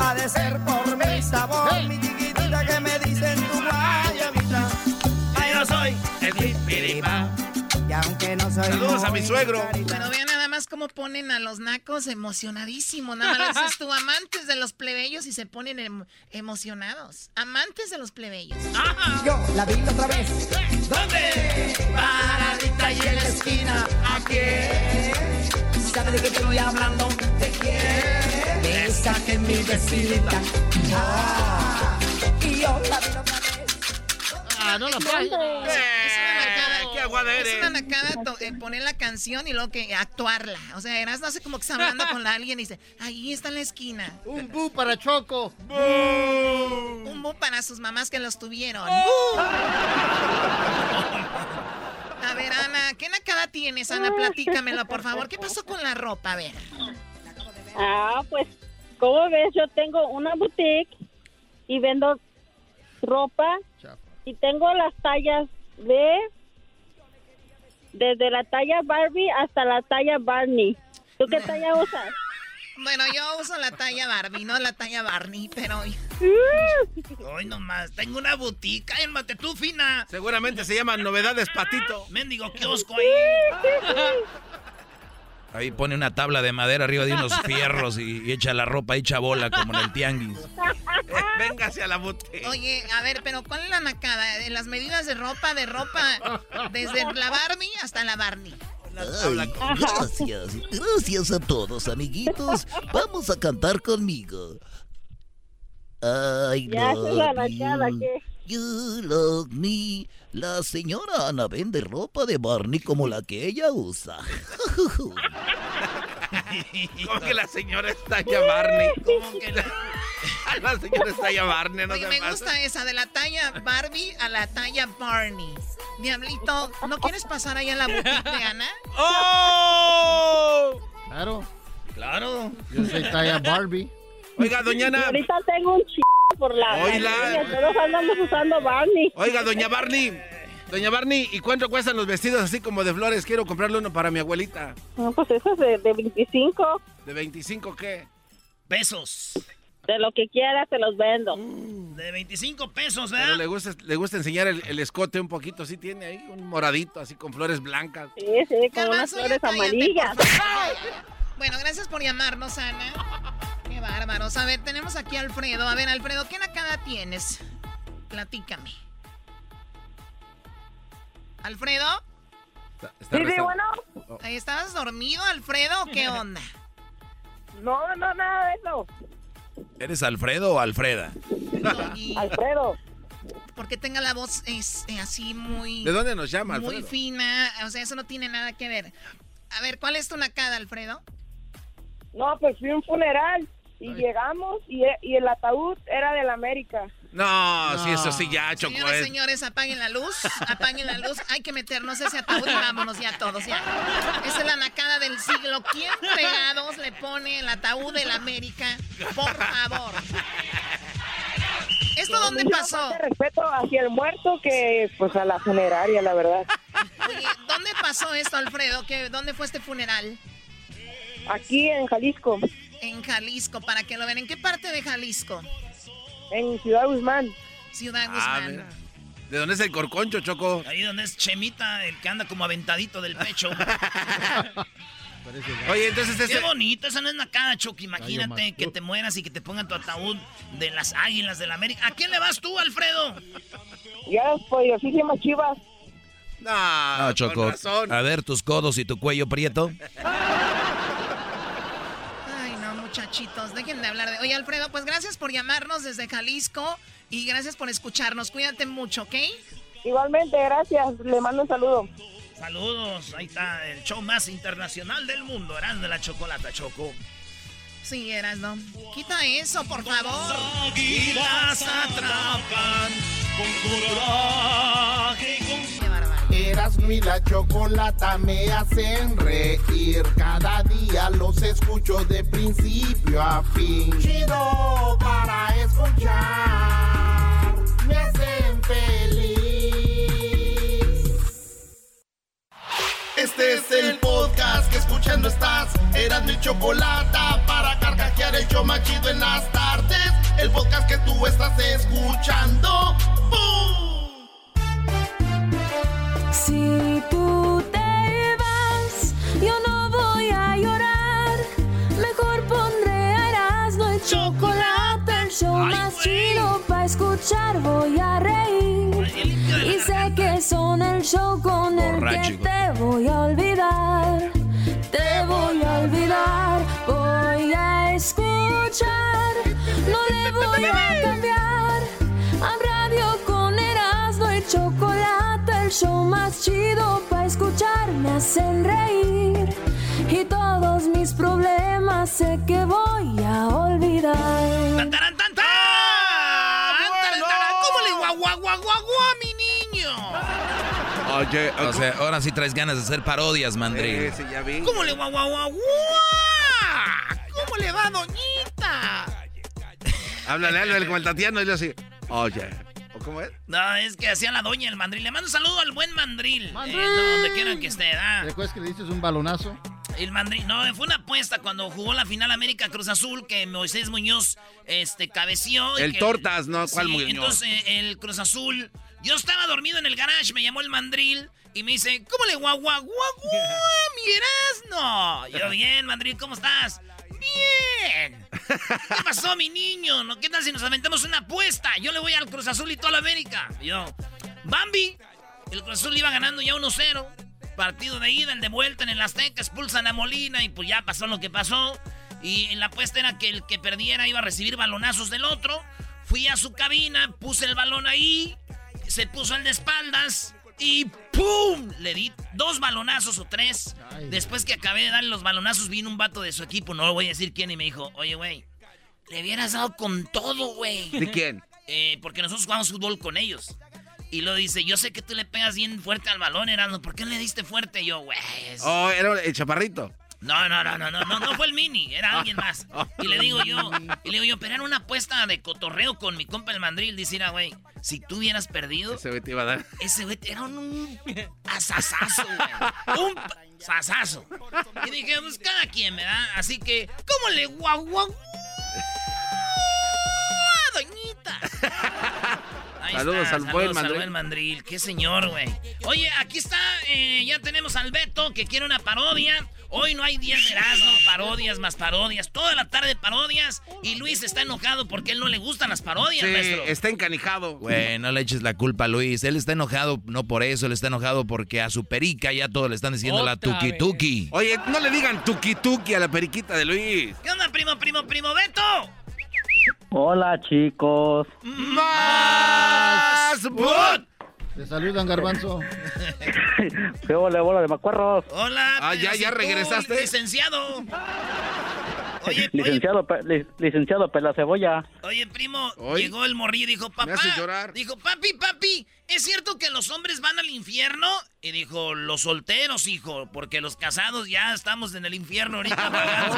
ha de ser por mi sabor, mi chiquitita que me dicen tu guayabita. Ay, no soy el pipiripa. Y aunque no soy Saludos a mi suegro. Pero vean nada más cómo ponen a los nacos emocionadísimos. Nada más dices tú, amantes de los plebeyos y se ponen em- emocionados. Amantes de los plebeyos. Yo la vi otra vez. ¿Dónde? Paradita y en la esquina. ¿A quién? ¿Sabe de qué estoy hablando? ¿De quién? Esa que es mi vecinita. Ah, y yo la vi otra vez. Ah, no la falles. Es qué aguada Es eres. una nacada eh, poner la canción y luego que actuarla. O sea, eras no hace como que está hablando con alguien y dice, ahí está en la esquina. Un bu para Choco. Un bu para sus mamás que los tuvieron. A ver, Ana, ¿qué nacada tienes, Ana? Platícamelo, por favor. ¿Qué pasó con la ropa? A ver. Ah, pues, como ves, yo tengo una boutique y vendo ropa y tengo las tallas de desde la talla Barbie hasta la talla Barney. ¿Tú qué talla usas? Bueno, yo uso la talla Barbie, no la talla Barney, pero... Hoy nomás, tengo una boutique. Cálmate tú, fina. Seguramente se llama Novedades Patito. Mendigo kiosco ahí. Ahí pone una tabla de madera arriba de unos fierros y, y echa la ropa hecha bola como en el tianguis. Véngase a la boutique. Oye, a ver, pero ¿cuál es la nacada? De las medidas de ropa, de ropa, desde la Barbie hasta la Barney. Ay, gracias, gracias a todos, amiguitos. Vamos a cantar conmigo. La love nacada, you, ¿qué? you love me. La señora Ana vende ropa de Barney como la que ella usa. ¿Cómo que la señora está ya Barney? ¿Cómo que la- La señora está ya Barney, no Oye, me pasa. gusta esa, de la talla Barbie a la talla Barney. Diablito, ¿no quieres pasar allá a la boutique de Ana? ¡Oh! Claro. Claro. Yo soy talla Barbie. Oiga, doña Y Ana. ahorita tengo un ch... por la... Niña, Todos andamos usando Barney. Oiga, doña Barney. Doña Barney, ¿y cuánto cuestan los vestidos así como de flores? Quiero comprarle uno para mi abuelita. No, pues eso es de, de 25. ¿De 25 qué? Pesos. De lo que quieras te los vendo. De 25 pesos, Pero ¿verdad? le gusta, le gusta enseñar el, el escote un poquito. Sí tiene ahí un moradito así con flores blancas. Sí, sí, con unas flores amarillas. Bueno, gracias por llamarnos, Ana. Qué bárbaros. A ver, tenemos aquí a Alfredo. A ver, Alfredo, ¿qué nacada tienes? Platícame. ¿Alfredo? Está, está Sí, sí, bueno. Ahí ¿Estabas dormido, Alfredo, o qué onda? No, no, nada de eso. ¿Eres Alfredo o Alfreda? Doggy, Alfredo. porque tenga la voz es, eh, así muy... ¿De dónde nos llama, Muy Alfredo? fina. O sea, eso no tiene nada que ver. A ver, ¿cuál es tu nacada, Alfredo? No, pues fui a un funeral y llegamos y, y el ataúd era del América. No, sí, eso sí ya, Choco. Señoras, es- señores, apaguen la luz, apaguen la luz. Hay que meternos ese ataúd y vámonos ya todos, ya. Esa es la nacada del siglo. ¿Quién fregados le pone el ataúd del América? Por favor. ¿Esto dónde pasó? respeto hacia el muerto que pues a la funeraria, la verdad. Oye, ¿dónde pasó esto, Alfredo? ¿Qué, ¿Dónde fue este funeral? Aquí en Jalisco, En Jalisco, para que lo vean. ¿En qué parte de Jalisco? en Ciudad Guzmán. Ciudad Ah, Guzmán. mira. ¿De dónde es el corconcho, Choco? Ahí donde es Chemita, el que anda como aventadito del pecho. Oye, entonces Qué ese... bonito, esa no es nacada. Gallo Imagínate que te mueras y que te pongan tu ataúd de las águilas del América. ¿A quién le vas tú, Alfredo? Ya poderosísimas chivas. No, No, Choco. razón. A ver tus codos y tu cuello prieto. Muchachitos, dejen de hablar de... Oye, Alfredo, pues gracias por llamarnos desde Jalisco y gracias por escucharnos. Cuídate mucho, ¿ok? Igualmente, gracias. Le mando un saludo. Saludos, ahí está el show más internacional del mundo, Eran de la Chocolata, Choco. Sí, eras, ¿no? Quita eso, por favor. Águilas atrapan con coraje Erasmo y la chocolata me hacen reír. Cada día los escucho de principio a fin. Chido para escuchar. Me hacen feliz. Este es el podcast que escuchando estás. Erasmo y chocolata para carcajear el show más chido en las tardes. El podcast que tú estás escuchando. ¡Bum! Si tú te vas, yo no voy a llorar. Mejor pondré a Erasmo y chocolate, el show más chido para escuchar. Voy a reír. Y sé que son el show con el que te voy a olvidar. Te voy a olvidar. Voy a escuchar. No le voy a cambiar. A radio con Erasmo y chocolate. Show más chido para escuchar me hacen reír. Y todos mis problemas sé que voy a olvidar. ¡Tan, tan, tan! ¡Tan, taran! ¿Cómo le guau, guau, guau, guau, guau a mi niño? Oye, O sea, ahora sí traes ganas de hacer parodias, Mandril. Sí, sí, ya vi. ¿Cómo le guau, guau? ¿Cómo le va, doñita? Háblale, háblale como el Tatiano y yo así. Oye, ¿o cómo es? No, es que hacía la doña el mandril. Le mando un saludo al buen mandril. Eh, no, donde quieran que esté, ¿ah? ¿Recuerdas que le diste un balonazo? El mandril, no, fue una apuesta cuando jugó la final América Cruz Azul que Moisés Muñoz este, cabeció. y El que- Tortas, ¿no? ¿Cuál Sí, Muñoz? Entonces el Cruz Azul, yo estaba dormido en el garage, me llamó el mandril y me dice, ¿cómo le guau, guau, guau, guau, mi Erasno? Yo, bien, mandril, ¿cómo estás? Bien. ¿Qué pasó, mi niño? ¿No? ¿Qué tal si nos aventamos una apuesta? Yo le voy al Cruz Azul y toda la América. Yo, Bambi, el Cruz Azul iba ganando ya 1-0. Partido de ida, el de vuelta en el Azteca, expulsan a Molina y pues ya pasó lo que pasó. Y la apuesta era que el que perdiera iba a recibir balonazos del otro. Fui a su cabina, puse el balón ahí, se puso el de espaldas y ¡pum! Le di dos balonazos o tres. Después que acabé de darle los balonazos, vino un vato de su equipo, no lo voy a decir quién, y me dijo, oye, güey, le hubieras dado con todo, güey. ¿De quién? Eh, porque nosotros jugamos fútbol con ellos. Y lo dice, yo sé que tú le pegas bien fuerte al balón, Erasmo. ¿Por qué le diste fuerte? Y yo, güey. es- Oh, era el chaparrito. No, no, no, no, no, no, no fue el mini, era alguien más. Y le digo yo, y le digo yo, pero era una apuesta de cotorreo con mi compa el mandril. Dice, mira, güey, si tú hubieras perdido, Ese güey te iba a dar. ese güey era un, asasazo, güey. Un sasazo. Y dije, pues cada quien, ¿verdad? Así que, ¿cómo le guau, guau, doñita? Ahí Saludos está, al buen saludos mandril. buen mandril. Qué señor, güey. Oye, aquí está, eh, ya tenemos al Beto que quiere una parodia. Hoy no hay 10 de Erasmo, parodias más parodias. Toda la tarde parodias. Y Luis está enojado porque a él no le gustan las parodias, Sí, maestro. está encanijado. Güey, no le eches la culpa a Luis. Él está enojado, no por eso, él está enojado porque a su perica ya todos le están diciendo la Otra tuki vez. tuki. Oye, no le digan tuki tuki a la periquita de Luis. ¿Qué onda, primo, primo, primo Beto? Hola, chicos. ¡Más! Te saludan, garbanzo. ¿Qué bola, bola de macuarros? Hola. Ah, ya, ya regresaste. Licenciado. Oye, oye, Licenciado, pe- li- licenciado Pela Cebolla. oye, primo, llegó el morrillo y dijo, papá, llorar. dijo, papi, papi, ¿es cierto que los hombres van al infierno? Y dijo, los solteros, hijo, porque los casados ya estamos en el infierno ahorita pagando.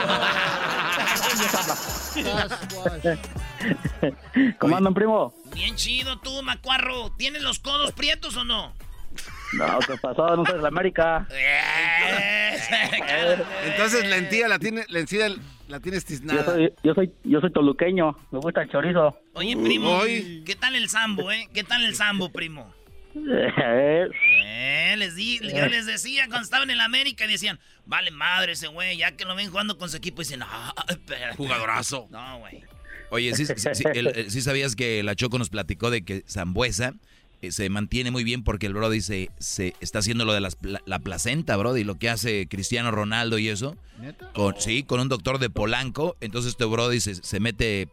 ¿Cómo andan, primo? Bien chido tú, macuarro. ¿Tienes los codos prietos o no? No, ¿qué pasó? No soy de la América. Entonces la encía la tiene, la encía la tienes Yo tiznada. soy, yo soy, yo soy toluqueño. Me gusta el chorizo. Oye, primo, Hoy. ¿qué tal el sambo, eh? ¿Qué tal el sambo, primo? Eh, Eh, les di, yo les decía cuando estaban en el América y decían, vale madre ese güey, ya que lo ven jugando con su equipo, dicen, no, espera. Jugadorazo. No, güey. Oye, ¿sí, sí, el- el- sí sabías que la Choco nos platicó de que Zambuesa eh, se mantiene muy bien porque el Brody se, se está haciendo lo de las pla- la placenta, Brody, lo que hace Cristiano Ronaldo y eso. ¿Neta? Con, Sí, con un doctor de Polanco. Entonces este Brody se, se mete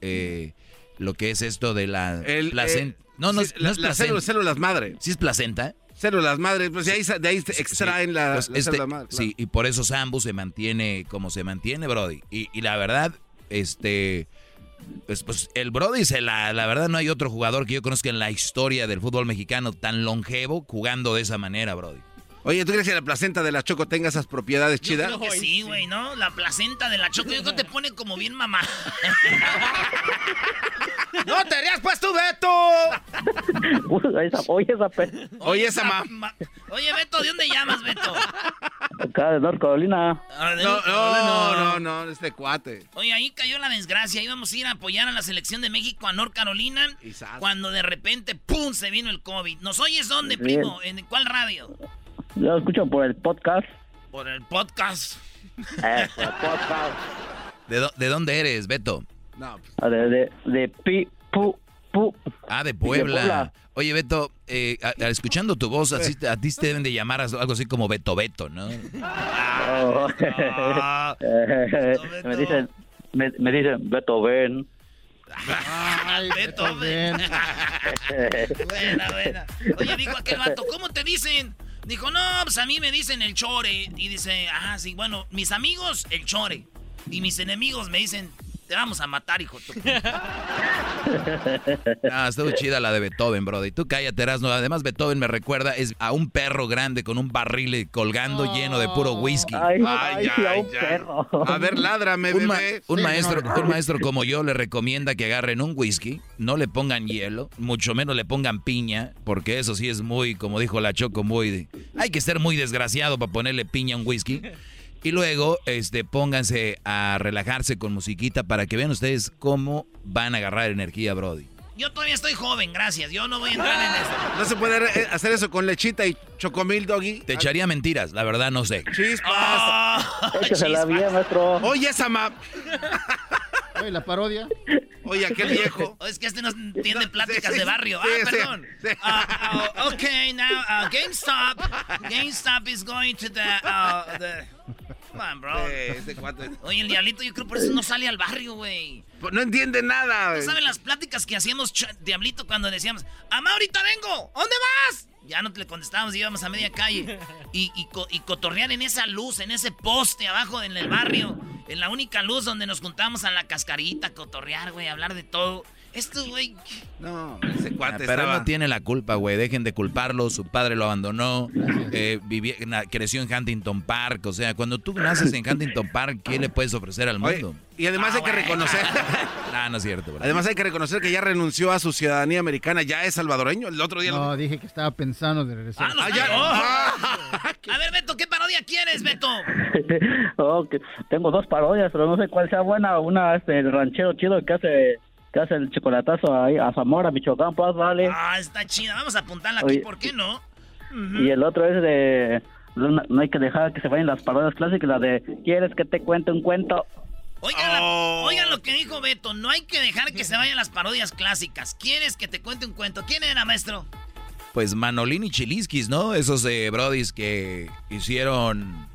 eh, lo que es esto de la El, placenta. eh, no, no, sí, no la- es las placenta. células, células madre. ¿Sí es placenta? Células madre, pues de ahí, de ahí se extraen la, Pues la este- célula madre. claro. Sí, y por eso Sambu se mantiene como se mantiene, Brody. Y, y la verdad, este. Pues, pues, el Brody, se la, la verdad, no hay otro jugador que yo conozca en la historia del fútbol mexicano tan longevo jugando de esa manera, Brody. Oye, ¿tú crees que la placenta de la Choco tenga esas propiedades Yo chidas? creo que sí, güey, ¿no? La placenta de la choco, yo creo que te pone como bien mamá. ¡No te rías, pues tú, Beto! Uy, esa, oye, esa pe- Oye, esa ma... ma- Oye, Beto, ¿de dónde llamas, Beto? acá de North Carolina. Ah, de- No, no, no, no, este cuate. Oye, ahí cayó la desgracia. Íbamos a ir a apoyar a la selección de México a North Carolina. Cuando de repente, ¡pum! se vino el COVID. ¿Nos oyes dónde, Sí. primo? ¿En cuál radio? Lo escucho por el podcast. Por el podcast. Eh, por el podcast. ¿De, dó- de dónde eres, Beto? No, pues, Ah, De, de, de pi, pu, pu. Ah, de Puebla. Puebla. Oye, Beto, eh, a- a- escuchando tu voz, así, a ti te deben de llamar a- algo así como Beto Beto, ¿no? Oh. Ah, me dicen, me, me dicen, Beto, ven. Ay, Beethoven. buena, buena. Oye, dijo aquel vato, ¿cómo te dicen? Dijo, no, pues a mí me dicen el chore. Y dice, ah, sí, bueno, mis amigos, el chore. Y mis enemigos me dicen, te vamos a matar, hijo. ah, estuvo chida la de Beethoven, brother. Y tú cállate, Erasno. Además, Beethoven me recuerda es a un perro grande con un barril colgando lleno de puro whisky. Ay, ay, ay, a un perro. A ver, ládrame, un, bebé. un maestro, un maestro como yo le recomienda que agarren un whisky, no le pongan hielo, mucho menos le pongan piña, porque eso sí es muy, como dijo la Choco, muy... Hay que ser muy desgraciado para ponerle piña a un whisky. Y luego, este, pónganse a relajarse con musiquita para que vean ustedes cómo van a agarrar energía, Brody. Yo todavía estoy joven, gracias. Yo no voy a entrar en eso. ¿No se puede eh, hacer eso con lechita y chocomil, doggy? Te echaría mentiras, la verdad no sé. Chispas. Oh, Échasela bien, maestro. Oye, esa. Oye, la parodia. Oye, aquel viejo. Oh, es que este no entiende pláticas de barrio. ah, perdón. Uh, uh, okay, now uh, GameStop. GameStop is going to the, the Come on, bro. Oye, el diablito yo creo por eso no sale al barrio, güey. Pues no entiende nada, güey. ¿No saben las pláticas que hacíamos, diablito, cuando decíamos, ¡Amá, ahorita vengo! ¿Dónde vas? Ya no te le contestábamos, íbamos a media calle. Y, y, y cotorrear en esa luz, en ese poste abajo en el barrio. En la única luz donde nos juntamos a la cascarita, cotorrear, güey, hablar de todo. Esto, güey. No, ese cuate Pero él no tiene la culpa, güey. Dejen de culparlo. Su padre lo abandonó. Eh, creció en Huntington Park. O sea, cuando tú naces en Huntington Park, ¿qué le puedes ofrecer al mundo? y además ah, hay que reconocer. no, no es cierto, bro. Además hay que reconocer que ya renunció a su ciudadanía americana. Ya es salvadoreño. El otro día. No, dije que estaba pensando de regresar. Ah, no, ah, A ver, Beto, ¿qué parodia quieres, Beto? oh, que tengo dos parodias, pero no sé cuál sea buena. Una es el ranchero chido que hace que hace el chocolatazo ahí a Zamora, Michoacán, pues vale. Ah, está chida, vamos a apuntarla aquí, ¿por qué no? Y el otro es de no, hay que dejar que se vayan las parodias clásicas, la de ¿quieres que te cuente un cuento? Oigan, oigan lo que dijo Beto, no hay que dejar que se vayan las parodias clásicas. ¿Quieres que te cuente un cuento? ¿Quién era, maestro? Pues Manolín y Chiliskis, ¿no? Esos eh, brodis que hicieron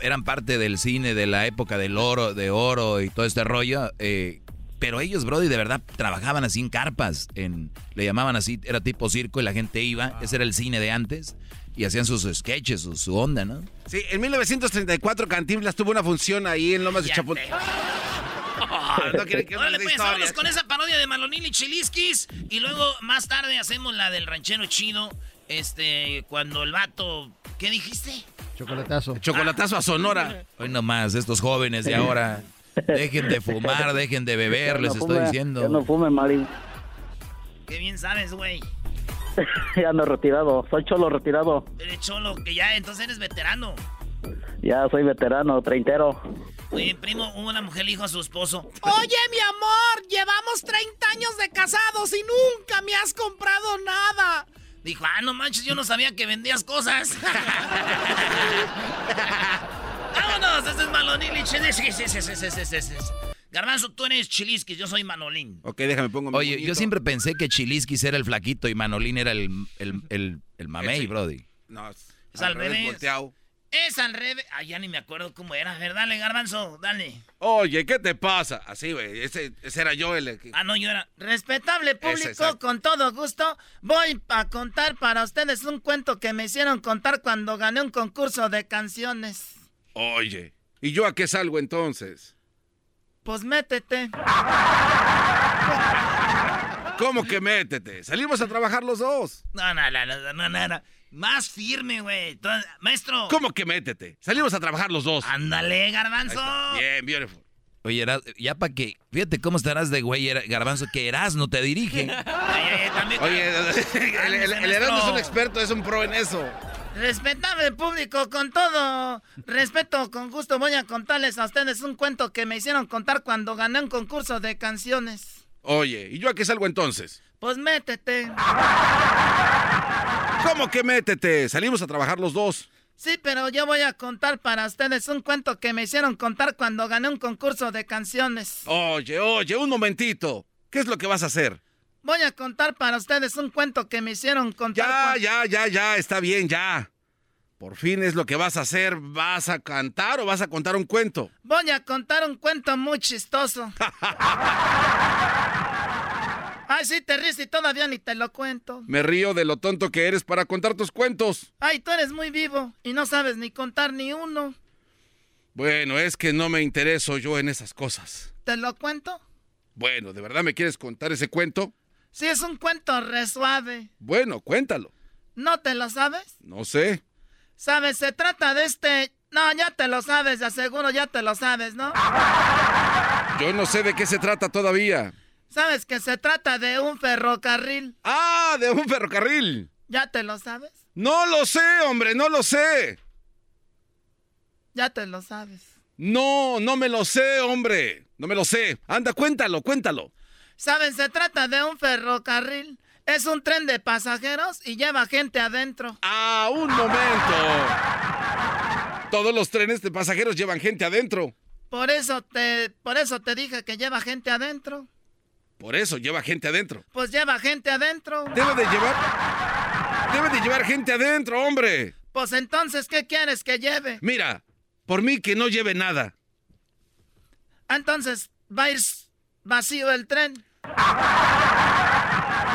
eran parte del cine de la época del oro, de oro y todo este rollo. Eh, pero ellos, Brody, de verdad trabajaban así en carpas. En, le llamaban así, era tipo circo y la gente iba. Ese era el cine de antes. Y hacían sus sketches, su, onda, ¿no? Sí, en 1934 Cantinflas tuvo una función ahí en Lomas de Chapultepec. no quiere que Órale, pues, vamos con esa parodia de Malonil y Chiliskis. Y luego, más tarde, hacemos la del ranchero chido. Este, cuando el vato... ¿Qué dijiste? Chocolatazo. Chocolatazo a Sonora. Hoy nomás, estos jóvenes de ahora... Dejen de fumar, dejen de beber, les estoy diciendo. Ya no fume, Mari. Qué bien sabes, güey. ya no retirado, soy cholo retirado. Eres cholo, que ya entonces eres veterano. Ya soy veterano, treintero. Oye, primo, una mujer le dijo a su esposo: Oye, mi amor, llevamos 30 años de casados y nunca me has comprado nada. Dijo: Ah, no manches, yo no sabía que vendías cosas. ¡Vámonos! Este es Manolín Garbanzo, tú eres Chiliskis, yo soy Manolín. Ok, déjame pongo Oye, yo siempre pensé que Chiliskis era el flaquito y Manolín era el, el, el, el mamey, brody. No, es, al, revés. Es al revés. Ah, ya ni me acuerdo cómo era. A ver, dale, Garbanzo, dale. Oye, ¿qué te pasa? Así, güey. Ese, ese, era yo el Ah, no, yo era. Respetable público, con todo gusto, voy a contar para ustedes un cuento que me hicieron contar cuando gané un concurso de canciones. Oye, ¿y yo a qué salgo entonces? Pues métete. ¿Cómo que métete? Salimos a trabajar los dos. No, no, no, no, no, no. Más firme, güey. Maestro. ¿Cómo que métete? Salimos a trabajar los dos. Ándale, garbanzo. Bien, beautiful. Oye, ya para que. Fíjate cómo estarás de güey, Garbanzo, que Eras no te dirige. Oye, el, el, el Erasmo es un experto, es un pro en eso. Respetable público, con todo respeto, con gusto voy a contarles a ustedes un cuento que me hicieron contar cuando gané un concurso de canciones. Oye, ¿y yo a qué salgo entonces? Pues métete. ¿Cómo que métete? Salimos a trabajar los dos. Sí, pero yo voy a contar para ustedes un cuento que me hicieron contar cuando gané un concurso de canciones. Oye, oye, un momentito. ¿Qué es lo que vas a hacer? Voy a contar para ustedes un cuento que me hicieron contar. Ya, ya, ya, ya, está bien, ya. Por fin es lo que vas a hacer. ¿Vas a cantar o vas a contar un cuento? Voy a contar un cuento muy chistoso. Ay, sí, te ríes y todavía ni te lo cuento. Me río de lo tonto que eres para contar tus cuentos. Ay, tú eres muy vivo y no sabes ni contar ni uno. Bueno, es que no me intereso yo en esas cosas. ¿Te lo cuento? Bueno, ¿de verdad me quieres contar ese cuento? Sí, es un cuento re suave. Bueno, cuéntalo. ¿No te lo sabes? No sé. ¿Sabes? Se trata de este... No, ya te lo sabes, aseguro ya te lo sabes, ¿no? Yo no sé de qué se trata todavía. ¿Sabes que se trata de un ferrocarril? ¡Ah, de un ferrocarril! ¿Ya te lo sabes? No lo sé, hombre, no lo sé. Ya te lo sabes. No, no me lo sé, hombre. No me lo sé. Anda, cuéntalo, cuéntalo. ¿Saben? Se trata de un ferrocarril. Es un tren de pasajeros y lleva gente adentro. Ah, un momento. Todos los trenes de pasajeros llevan gente adentro. Por eso te, por eso te dije que lleva gente adentro. Por eso lleva gente adentro. Pues lleva gente adentro. Debe de llevar. Debe de llevar gente adentro, hombre. Pues entonces, ¿qué quieres que lleve? Mira, por mí que no lleve nada. Entonces, va a ir vacío el tren.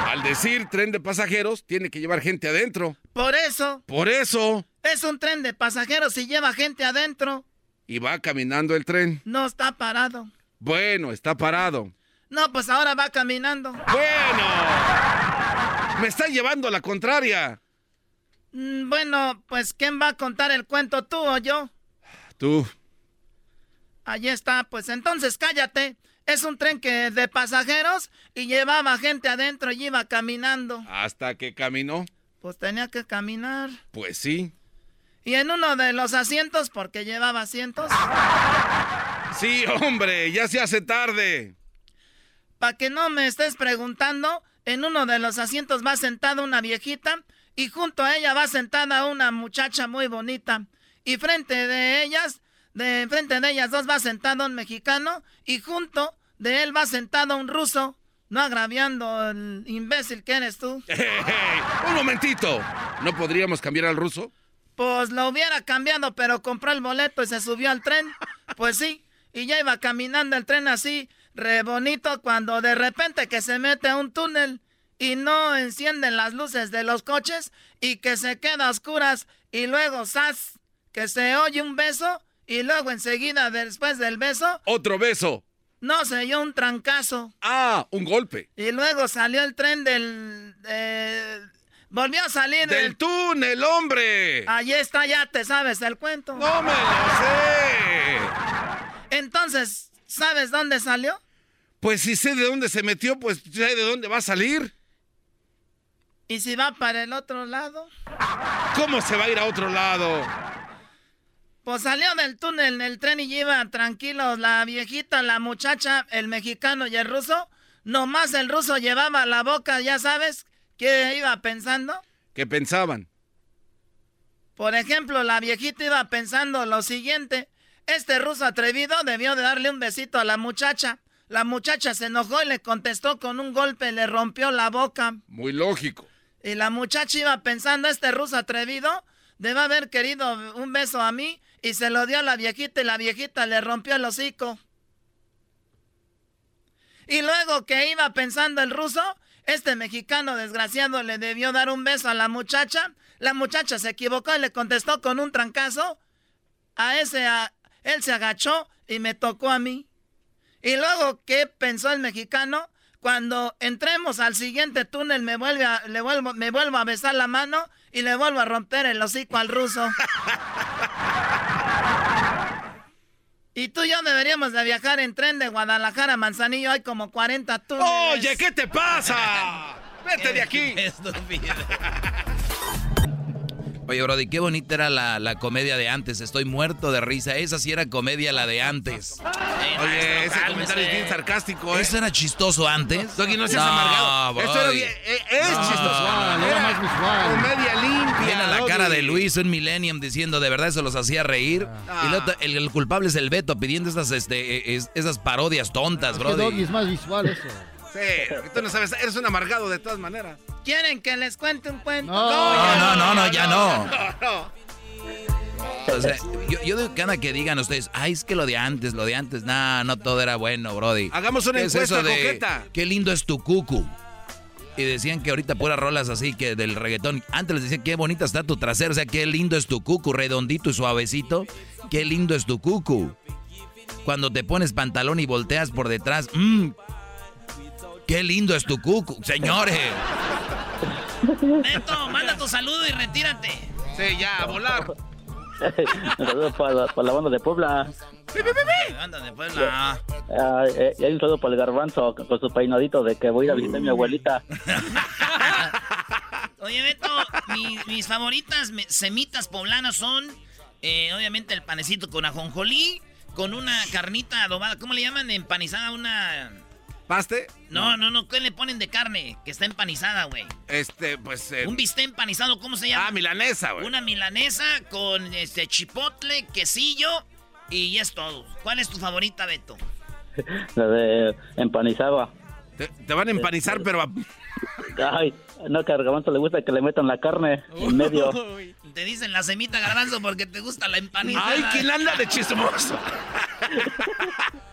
Al decir tren de pasajeros, tiene que llevar gente adentro. Por eso. Por eso. Es un tren de pasajeros y lleva gente adentro. Y va caminando el tren. No está parado. Bueno, está parado. No, pues ahora va caminando. Bueno. Me está llevando a la contraria. Mm, bueno, pues ¿quién va a contar el cuento, tú o yo? Tú. Allí está, pues entonces cállate. Es un tren que de pasajeros y llevaba gente adentro y iba caminando. ¿Hasta que caminó? Pues tenía que caminar. Pues sí. Y en uno de los asientos, porque llevaba asientos. Sí, hombre, ya se hace tarde. Para que no me estés preguntando, en uno de los asientos va sentada una viejita y junto a ella va sentada una muchacha muy bonita. Y frente de ellas, de frente de ellas dos va sentado un mexicano y junto de él va sentado un ruso. No agraviando el imbécil que eres tú. un momentito. ¿No podríamos cambiar al ruso? Pues lo hubiera cambiado, pero compró el boleto y se subió al tren. Pues sí, y ya iba caminando el tren así, re bonito, cuando de repente que se mete a un túnel y no encienden las luces de los coches y que se queda a oscuras y luego, ¡zas! que se oye un beso y luego enseguida, después del beso... Otro beso. No, se oyó un trancazo. Ah, un golpe. Y luego salió el tren del... volvió a salir... Del túnel, hombre. Allí está, ya te sabes el cuento. No me lo sé. Entonces, ¿sabes dónde salió? Pues si sé de dónde se metió, pues sé de dónde va a salir. ¿Y si va para el otro lado? ¿Cómo se va a ir a otro lado? Pues salió del túnel en el tren y iba tranquilos la viejita, la muchacha, el mexicano y el ruso. Nomás el ruso llevaba la boca, ya sabes, ¿qué iba pensando? ¿Qué pensaban? Por ejemplo, la viejita iba pensando lo siguiente. Este ruso atrevido debió de darle un besito a la muchacha. La muchacha se enojó y le contestó con un golpe, le rompió la boca. Muy lógico. Y la muchacha iba pensando, este ruso atrevido debe haber querido un beso a mí y se lo dio a la viejita y la viejita le rompió el hocico. Y luego que iba pensando el ruso, este mexicano desgraciado le debió dar un beso a la muchacha. La muchacha se equivocó y le contestó con un trancazo. A ese, él se agachó y me tocó a mí. Y luego, ¿qué pensó el mexicano? Cuando entremos al siguiente túnel me, vuelve le vuelvo, me vuelvo a besar la mano y le vuelvo a romper el hocico al ruso. y tú y yo deberíamos de viajar en tren de Guadalajara a Manzanillo. Hay como 40 túneles. Oye, ¿qué te pasa? Vete de aquí. Oye, Brody, qué bonita era la, la, comedia de antes. Estoy muerto de risa. Esa sí era comedia, la de antes. Oye, ese comentario es bien sarcástico, ¿eh? ¿Eso era chistoso antes? Doggy, no seas amargado. Esto era bien, eh, es no, chistoso. No, era más visual. Comedia limpia. Viene la cara de Luis, un millennium, diciendo de verdad eso los hacía reír. Ah. Y lo, el, el, culpable es el Beto pidiendo esas, este, es, esas parodias tontas, Brody. Doggy es más visual eso. Sí, tú no sabes, eres un amargado de todas maneras. ¿Quieren que les cuente un cuento? No, no, no, no, no ya no. O sea, yo, yo digo que que digan ustedes, ay, es que lo de antes, lo de antes, nah, no todo era bueno, Brody. Hagamos una ¿Qué es encuesta eso de, coqueta. Qué lindo es tu cucu. y decían que ahorita puras rolas así que del reggaetón. Antes les decían qué bonita está tu trasero, o sea, qué lindo es tu cucu, redondito y suavecito. Qué lindo es tu cucu. Cuando te pones pantalón y volteas por detrás, mmm, qué lindo es tu cucu, señores. Neto, manda tu saludo y retírate. Sí, ya, a volar. un saludo para, la- para la banda de Puebla. Anda de Puebla. Ah, eh, y hay un saludo para el garbanzo con su peinadito de que voy a ir a visitar a mi abuelita. Oye, Beto, mi- mis favoritas semitas poblanas son, eh, obviamente, el panecito con ajonjolí, con una carnita adobada. ¿Cómo le llaman? Empanizada, una... ¿Paste? No, no, no. ¿Qué le ponen de carne? Que está empanizada, güey. Este, pues. eh, Un bistec empanizado, ¿cómo se llama? Ah, milanesa, güey. Una milanesa con este chipotle, quesillo y es todo. ¿Cuál es tu favorita, Beto? La de empanizada. Te, te van a empanizar, pero a- Ay, no, que garbanzo le gusta que le metan la carne en medio. Te dicen la semita garbanzo porque te gusta la empanizada. Ay, ¿quién anda de chismoso?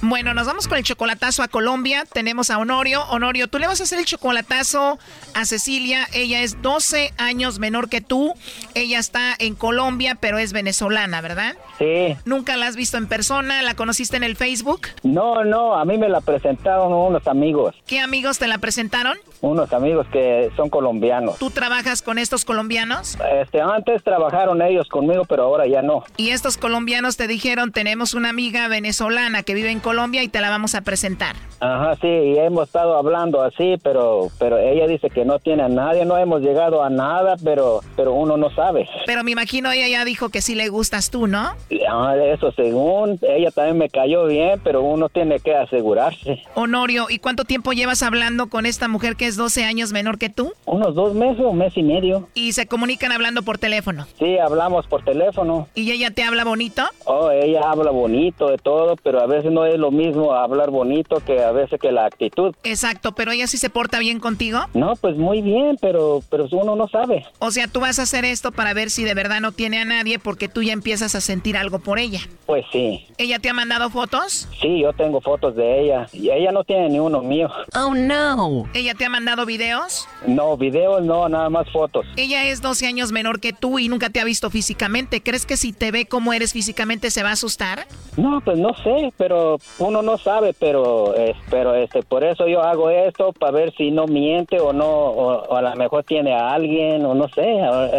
Bueno, nos vamos con el chocolatazo a Colombia. Tenemos a Honorio. Honorio, tú le vas a hacer el chocolatazo a Cecilia. Ella es 12 años menor que tú. Ella está en Colombia, pero es venezolana, ¿verdad? Sí. ¿Nunca la has visto en persona? ¿La conociste en el Facebook? No, no, a mí me la presentaron unos amigos. ¿Qué amigos te la presentaron? Unos amigos que son colombianos. ¿Tú trabajas con estos colombianos? Este, antes trabajaron ellos conmigo, pero ahora ya no. Y estos colombianos te dijeron, tenemos una amiga venezolana que vive en Colombia y te la vamos a presentar. Ajá, sí, y hemos estado hablando así, pero pero ella dice que no tiene a nadie, no hemos llegado a nada, pero pero uno no sabe. Pero me imagino ella ya dijo que sí le gustas tú, ¿no? Ah, eso según, ella también me cayó bien, pero uno tiene que asegurarse. Honorio, ¿y cuánto tiempo llevas hablando con esta mujer que es 12 años menor que tú? Unos dos meses, un mes y medio. Y se comunican hablando por teléfono. Sí, hablamos por teléfono. ¿Y ella te habla bonito? Oh, ella habla bonito de todo, pero a veces no es lo mismo hablar bonito que a veces que la actitud. Exacto, pero ella sí se porta bien contigo. No, pues muy bien, pero pero uno no sabe. O sea, tú vas a hacer esto para ver si de verdad no tiene a nadie porque tú ya empiezas a sentir algo por ella. Pues sí. ¿Ella te ha mandado fotos? Sí, yo tengo fotos de ella y ella no tiene ni uno mío. Oh, no. ¿Ella te ha mandado videos? No, videos no, nada más fotos. Ella es 12 años menor que tú y nunca te ha visto físicamente. ¿Crees que si te ve como eres físicamente se va a asustar? No, pues no sé, pero uno no sabe, pero eh, pero este por eso yo hago esto para ver si no miente o no o, o a lo mejor tiene a alguien o no sé,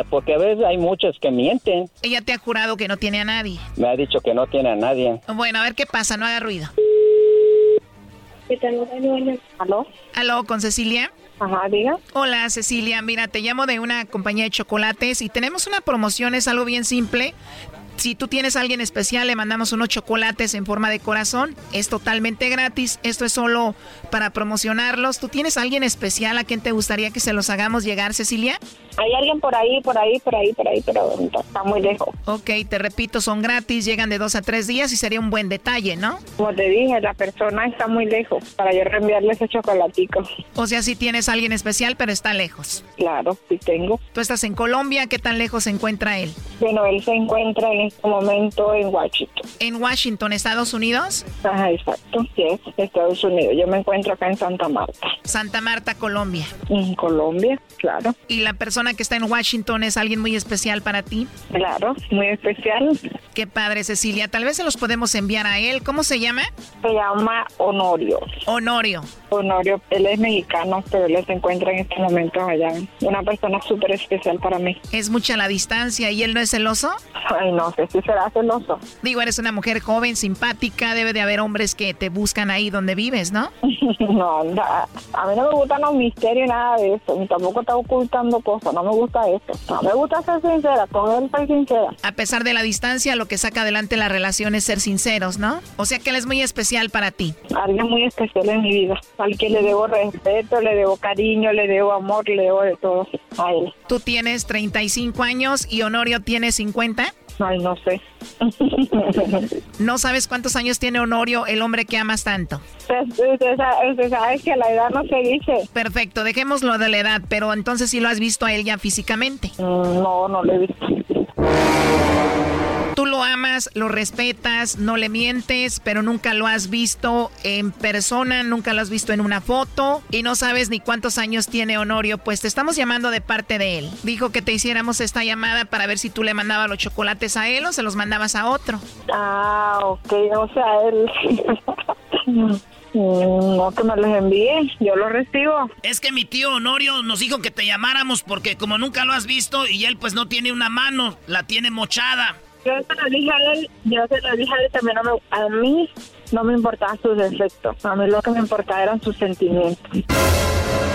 porque a veces hay muchos que mienten. Ella te ha jurado que no tiene a nadie. Me ha dicho que no tiene a nadie. Bueno, a ver qué pasa, no haga ruido. ¿Aló? ¿Aló, con Cecilia? Ajá, diga. Hola, Cecilia. Mira, te llamo de una compañía de chocolates y tenemos una promoción, es algo bien simple. Si tú tienes a alguien especial, le mandamos unos chocolates en forma de corazón. Es totalmente gratis. Esto es solo para promocionarlos. ¿Tú tienes a alguien especial a quien te gustaría que se los hagamos llegar, Cecilia? Hay alguien por ahí, por ahí, por ahí, por ahí, pero está muy lejos. Ok, te repito, son gratis, llegan de dos a tres días y sería un buen detalle, ¿no? Como te dije, la persona está muy lejos para yo reenviarle ese chocolatico. O sea, si tienes a alguien especial, pero está lejos. Claro, sí tengo. Tú estás en Colombia, ¿qué tan lejos se encuentra él? Bueno, él se encuentra en este momento en Washington. ¿En Washington, Estados Unidos? Ajá, exacto, sí, es Estados Unidos. Yo me encuentro acá en Santa Marta. Santa Marta, Colombia. En Colombia, claro. ¿Y la persona persona que está en Washington es alguien muy especial para ti? Claro, muy especial. Qué padre, Cecilia. Tal vez se los podemos enviar a él. ¿Cómo se llama? Se llama Honorio. Honorio. Honorio, él es mexicano, pero él se encuentra en este momento allá. Una persona súper especial para mí. Es mucha la distancia y él no es celoso. Ay, no sé si será celoso. Digo, eres una mujer joven, simpática, debe de haber hombres que te buscan ahí donde vives, ¿no? no, a mí no me gusta no misterio nada de eso, ni tampoco está ocultando cosas, no me gusta eso. No me gusta ser sincera, con él soy sincera. A pesar de la distancia, lo que saca adelante la relación es ser sinceros, ¿no? O sea que él es muy especial para ti. Alguien muy especial en mi vida, al que le debo respeto, le debo cariño, le debo amor, le debo de todo a él. Tú tienes 35 años y Honorio tiene 50. Ay, no sé. ¿No sabes cuántos años tiene Honorio, el hombre que amas tanto? Usted sabe que la edad no se dice. Perfecto, dejémoslo de la edad, pero entonces sí lo has visto a él ya físicamente. Mm, no, no lo he visto. Tú lo amas, lo respetas, no le mientes, pero nunca lo has visto en persona, nunca lo has visto en una foto y no sabes ni cuántos años tiene Honorio. Pues te estamos llamando de parte de él. Dijo que te hiciéramos esta llamada para ver si tú le mandabas los chocolates a él o se los mandabas a otro. Ah, ok, o sea, él... Mm, no que me los envíe, yo los recibo. Es que mi tío Honorio nos dijo que te llamáramos porque como nunca lo has visto y él pues no tiene una mano, la tiene mochada. Yo se lo dije a él, yo se lo dije a él también, a mí no me importaban sus defectos, a mí lo que me importaba eran sus sentimientos.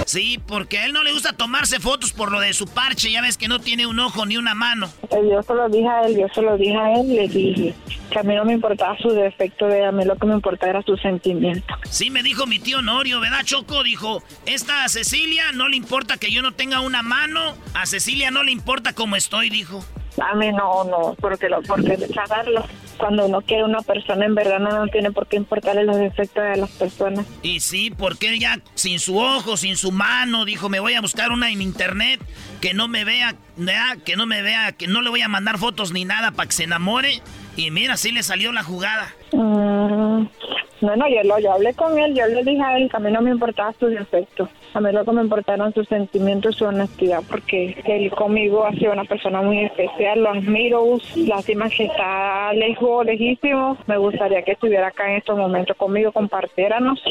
Sí, porque a él no le gusta tomarse fotos por lo de su parche, ya ves que no tiene un ojo ni una mano. Eh, yo se lo dije a él, yo se lo dije a él, le dije que a mí no me importaba su defecto, a mí lo que me importaba era su sentimiento. Sí, me dijo mi tío Norio, ¿verdad, Choco? Dijo, esta a Cecilia no le importa que yo no tenga una mano, a Cecilia no le importa cómo estoy, dijo. A mí no, no, porque lo, porque saberlo. Cuando uno quiere una persona, en verdad no, no tiene por qué importarle los defectos de las personas. Y sí, porque él ya sin su ojo, sin su mano, dijo, me voy a buscar una en internet que no me vea, que no me vea, que no le voy a mandar fotos ni nada para que se enamore. Y mira, sí le salió la jugada. Mm, bueno, yo, lo, yo hablé con él, yo le dije a él que a mí no me importaba sus defectos. A mí lo que me importaron sus sentimientos su honestidad, porque él conmigo ha sido una persona muy especial, lo admiro, lástima que está lejos, lejísimo. Me gustaría que estuviera acá en estos momentos conmigo, compartiéramos.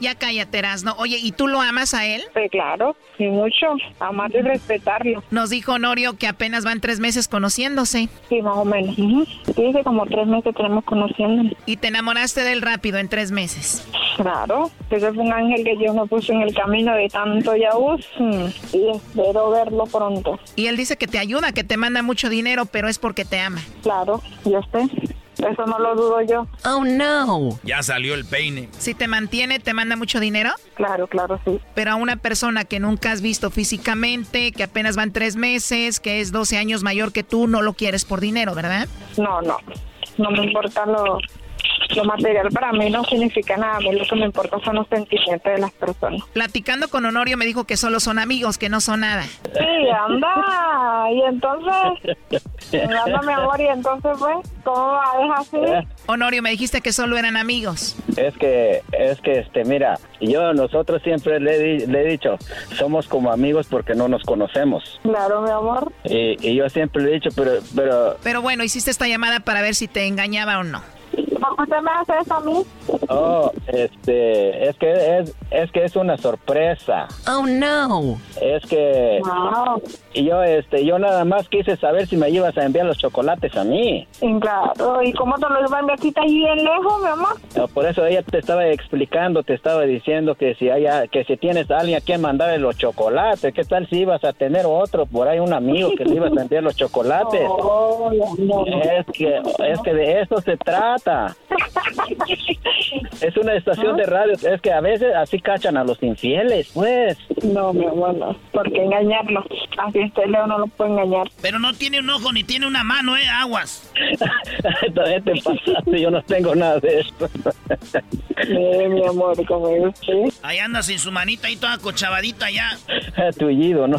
Ya cállate, ¿no? Oye, ¿y tú lo amas a él? Sí, claro, y mucho. Amar y respetarlo. Nos dijo Honorio que apenas van tres meses conociéndose. Sí, más o menos. Sí, como tres meses tenemos conociéndolo. ¿Y te enamoraste de él rápido en tres meses? Claro, ese fue un ángel que yo me puse en el camino de tanto yaús mm, y espero verlo pronto. Y él dice que te ayuda, que te manda mucho dinero, pero es porque te ama. Claro, yo sé. Eso no lo dudo yo. Oh, no. Ya salió el peine. Si te mantiene, ¿te manda mucho dinero? Claro, claro, sí. Pero a una persona que nunca has visto físicamente, que apenas van tres meses, que es 12 años mayor que tú, no lo quieres por dinero, ¿verdad? No, no. No me importa lo, lo material para mí no significa nada, a mí lo que me importa son los sentimientos de las personas. Platicando con Honorio me dijo que solo son amigos, que no son nada. Sí, anda, y entonces, anda mi amor, y entonces pues, ¿cómo dejar así? Honorio, me dijiste que solo eran amigos. Es que, es que, este, mira, yo nosotros siempre le, le he dicho, somos como amigos porque no nos conocemos. Claro, mi amor. Y, y yo siempre le he dicho, pero, pero... Pero bueno, hiciste esta llamada para ver si te engañaba o no. ¿Por qué usted me hace eso a mí? Oh, este, es que es, es que es una sorpresa. Oh no. Es que wow. y yo, este, yo nada más quise saber si me ibas a enviar los chocolates a mí. Claro. ¿Y cómo te los iba a enviar? ¿Está ahí bien lejos, mi amor? No, por eso ella te estaba explicando, te estaba diciendo que si haya, que si tienes a alguien a quien mandarle los chocolates, ¿qué tal si ibas a tener otro por ahí un amigo que le ibas a enviar los chocolates? Oh, no, no. Es que, es que de eso se trata. Es una estación de radio, es que a veces así cachan a los infieles, pues. No, mi amor, no. ¿Por qué engañarlo? Así este Leo no lo puede engañar. Pero no tiene un ojo ni tiene una mano, ¿eh? Aguas. Todavía te pasaste, yo no tengo nada de esto. Eh, mi amor, como sí. Ahí anda sin su manita ahí toda cochabadita ya. Tullido, ¿no?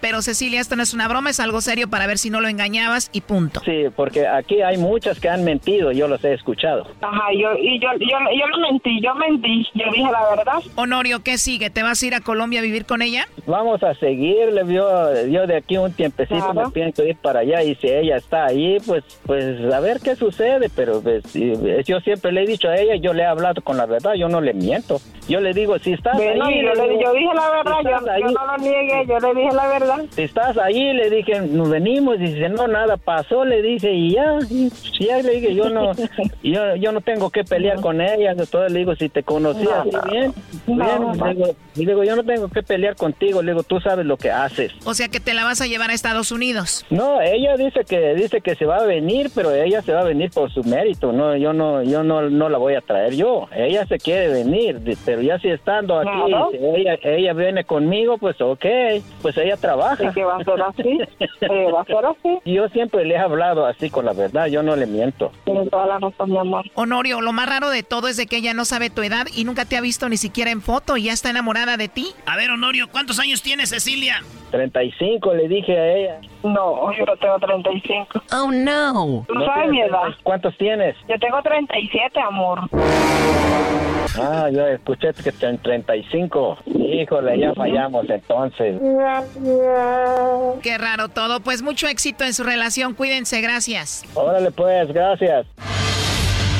Pero Cecilia, esto no es una broma, es algo serio para ver si no lo engañabas y punto. Sí, porque aquí hay muchas que han mentido, yo los he escuchado. Ajá, yo, y yo, yo, yo lo mentí, yo mentí, yo dije la verdad. Honorio, ¿qué sigue? ¿Te vas a ir a Colombia a vivir con ella? Vamos a seguirle, yo, yo de aquí un tiempecito me pienso ir para allá y si ella está ahí, pues, pues a ver qué sucede, pero pues, y- yo siempre le he dicho a ella, yo le he hablado con la verdad, yo no le miento. Yo le digo, si estás ahí, yo, le le, digo, yo dije la verdad, si yo, estás ahí, yo no lo niegué, yo le dije la verdad. si estás ahí, le dije, nos venimos, y dice, no, nada pasó, le dije, y ya, y ya le dije, yo no, yo, yo no tengo que pelear con ella, entonces le digo, si te conocí No, así no. bien, No, bien, no. le digo, y le digo, yo no tengo que pelear contigo, le digo, tú sabes lo que haces. O sea que te la vas a llevar a Estados Unidos. No, ella dice que dice que se va a venir, pero ella se va a venir por su mérito. No, yo no, yo no, no la voy a traer yo. Ella se quiere venir, pero ya si estando aquí, Claro. si ella, ella viene conmigo, pues ok, pues ella trabaja. ¿Y qué va a ser así? Eh, va a ser así. Yo siempre le he hablado así con la verdad, yo no le miento. Tienes toda la razón, mi amor. Honorio, lo más raro de todo es de que ella no sabe tu edad y nunca te ha visto ni siquiera en foto y ya está enamorada de ti. A ver, Honorio, ¿cuántos años tiene Cecilia? 35 le dije a ella. No, yo no tengo 35. Oh, no. ¿Tú sabes mi edad? ¿Cuántos tienes? Yo tengo 37, amor. Ah, yo escuché que ten 35. Híjole, ya fallamos entonces. Qué raro todo. Pues mucho éxito en su relación. Cuídense, gracias. Órale pues, gracias.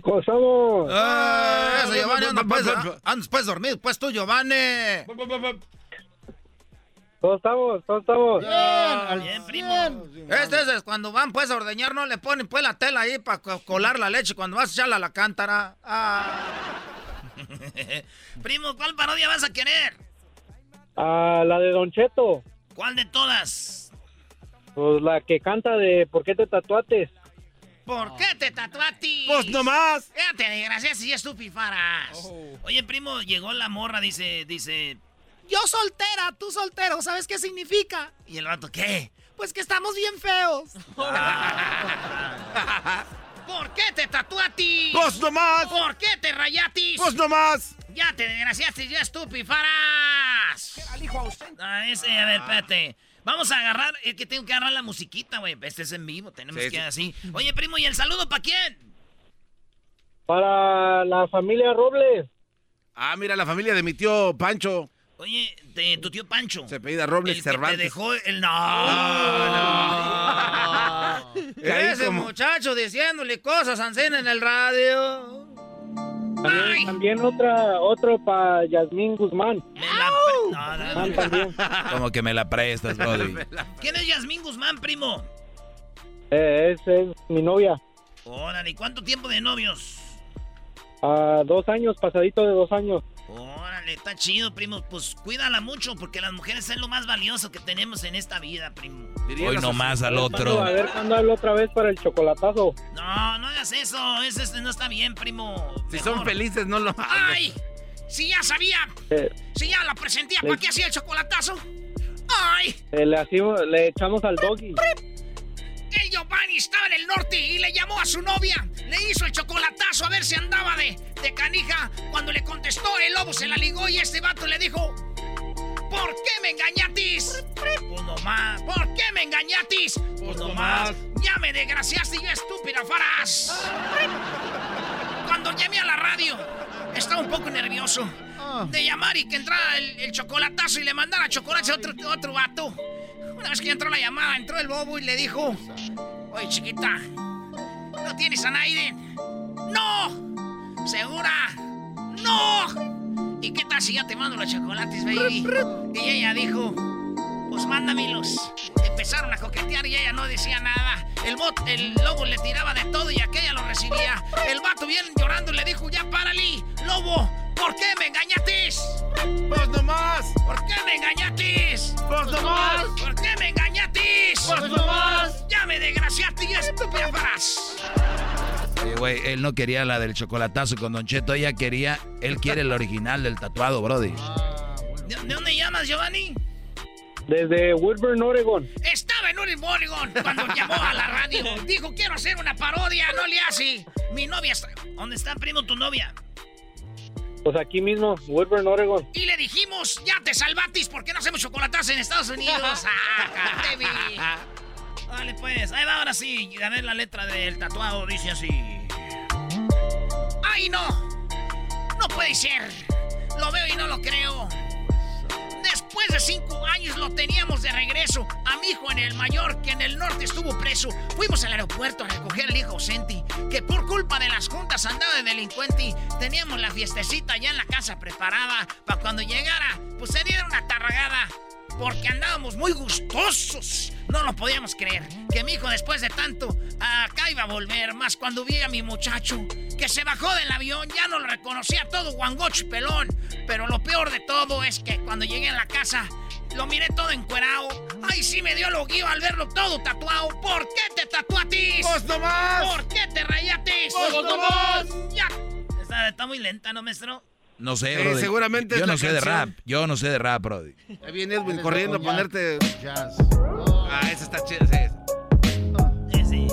¿Cómo estamos? Ah, eso, Giovanni, anda pues, andas pues dormido, pues tú, Giovanni. ¿Cómo estamos? ¿Cómo estamos? Bien, bien, primo. Este es cuando van pues a ordeñar, no le ponen pues la tela ahí para colar la leche cuando vas a echarla a la cántara. Ah. primo, ¿cuál parodia vas a querer? Ah, la de Don Cheto. ¿Cuál de todas? Pues la que canta de ¿Por qué te tatuates? ¿Por qué te tatuaste? Pues nomás. Fíjate, desgracias y estupifaras. Oye, primo, llegó la morra, dice, dice. Yo soltera, tú soltero, ¿sabes qué significa? ¿Y el vato qué? Pues que estamos bien feos. ¿Por qué te tatuaste? Pues nomás. ¿Por qué te rayatis? Pues nomás. Ya te desgraciaste, ya estupifaras. Ah, ese, a ver, espérate. Vamos a agarrar, es que tengo que agarrar la musiquita, güey. Este es en vivo, tenemos Sí, que sí. así. Oye, primo, ¿y el saludo para quién? Para la familia Robles. Ah, mira, la familia de mi tío Pancho. Oye, de tu tío Pancho. Se pedía Robles El que te dejó el no. Ah, Ese como- muchacho diciéndole cosas a Ancena en el radio. También, también otra, otro para Yasmín Guzmán. No, no, también. Como que me la prestas, Brody. ¿Quién es Yasmín Guzmán, primo? Eh, esa es mi novia. Órale, ¿y cuánto tiempo de novios? A dos años, pasadito de dos años. Órale, está chido, primo. Pues cuídala mucho porque las mujeres es lo más valioso que tenemos en esta vida, primo. Hoy nomás al A otro. ver cuándo hablo otra vez para el chocolatazo. No, no hagas eso. Eso, eso no está bien, primo. Si son felices, no lo ¡Ay! Si ya sabía. Eh, Si ya la presentía, Le- ¿para qué hacía el chocolatazo? ¡Ay! eh, le, hacimos- le echamos al doggy. El Giovanni estaba en el norte y le llamó a su novia. Le hizo el chocolatazo a ver si andaba de, de canija. Cuando le contestó, el lobo se la ligó y este vato le dijo... ¿Por qué me engañatis? Pues nomás. ¿Por qué me engañatis? Pues nomás. Ya me desgraciaste yo, estúpida faraz. Cuando llamé a la radio, estaba un poco nervioso de llamar y que entrara el, el chocolatazo y le mandara chocolates a otro, otro vato. Una vez que entró la llamada, entró el bobo y le dijo: Oye, chiquita, ¿no tienes a Naiden? ¡No! ¿Segura? ¡No! ¿Y qué tal si ya te mando los chocolates, baby? Y ella dijo: Pues mándamelos. Empezaron a coquetear y ella no decía nada. El bot, el lobo le tiraba de todo y aquella lo recibía. El vato bien llorando le dijo: Ya párale, lobo. ¿Por qué me engañatis? ¡Pues nomás! ¿Por qué me engañatis? ¡Pues nomás! ¿Por qué me engañatis? ¡Pues nomás! ¡Ya me desgraciaste y estúpida faraz! Oye, güey, él no quería la del chocolatazo con Don Cheto, ella quería, él quiere el original del tatuado, Brody. ¿De, de dónde llamas, Giovanni? Desde Woodburn, Oregon. Estaba en Oregon cuando llamó a la radio. Dijo, quiero hacer una parodia, no le hace. Mi novia está... ¿Dónde está, primo, tu novia? Pues aquí mismo, Woodburn, Oregon. Y le dijimos, ya te salvatis, ¿por qué no hacemos chocolatas en Estados Unidos? ¡Ah! Vale, pues, ahí va ahora sí. A ver la letra del tatuado, dice así. ¡Ay, no! No puede ser. Lo veo y no lo creo. Después de cinco años lo teníamos de regreso. A mi hijo en el mayor, que en el norte estuvo preso. Fuimos al aeropuerto a recoger al hijo ausente, que por culpa de las juntas andaba de delincuente. Teníamos la fiestecita ya en la casa preparada. Para cuando llegara, pues se diera una tarragada. Porque andábamos muy gustosos. No lo podíamos creer. Que mi hijo, después de tanto, acá iba a volver. Más cuando vi a mi muchacho, que se bajó del avión, ya no lo reconocía todo guangocho y pelón. Pero lo peor de todo es que cuando llegué a la casa, lo miré todo encuerado. Ay, sí me dio loguío al verlo todo tatuado. ¿Por qué te tatuatis? ¡Pues nomás! ¿Por qué te rayatis? ¡Pues nomás! Ya. Está, está muy lenta, ¿no, maestro? No sé, Eh, seguramente Yo es no la sé de rap, yo no sé de rap, Brody. Ahí viene Edwin corriendo a ponerte. Jazz. Ah, esa está chida. sí.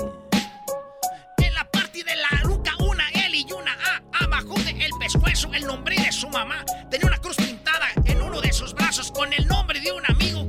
En la parte de la nuca, una L y una A. Abajo del pescuezo, el nombre de su mamá. Tenía una cruz pintada en uno de sus brazos con el nombre de un amigo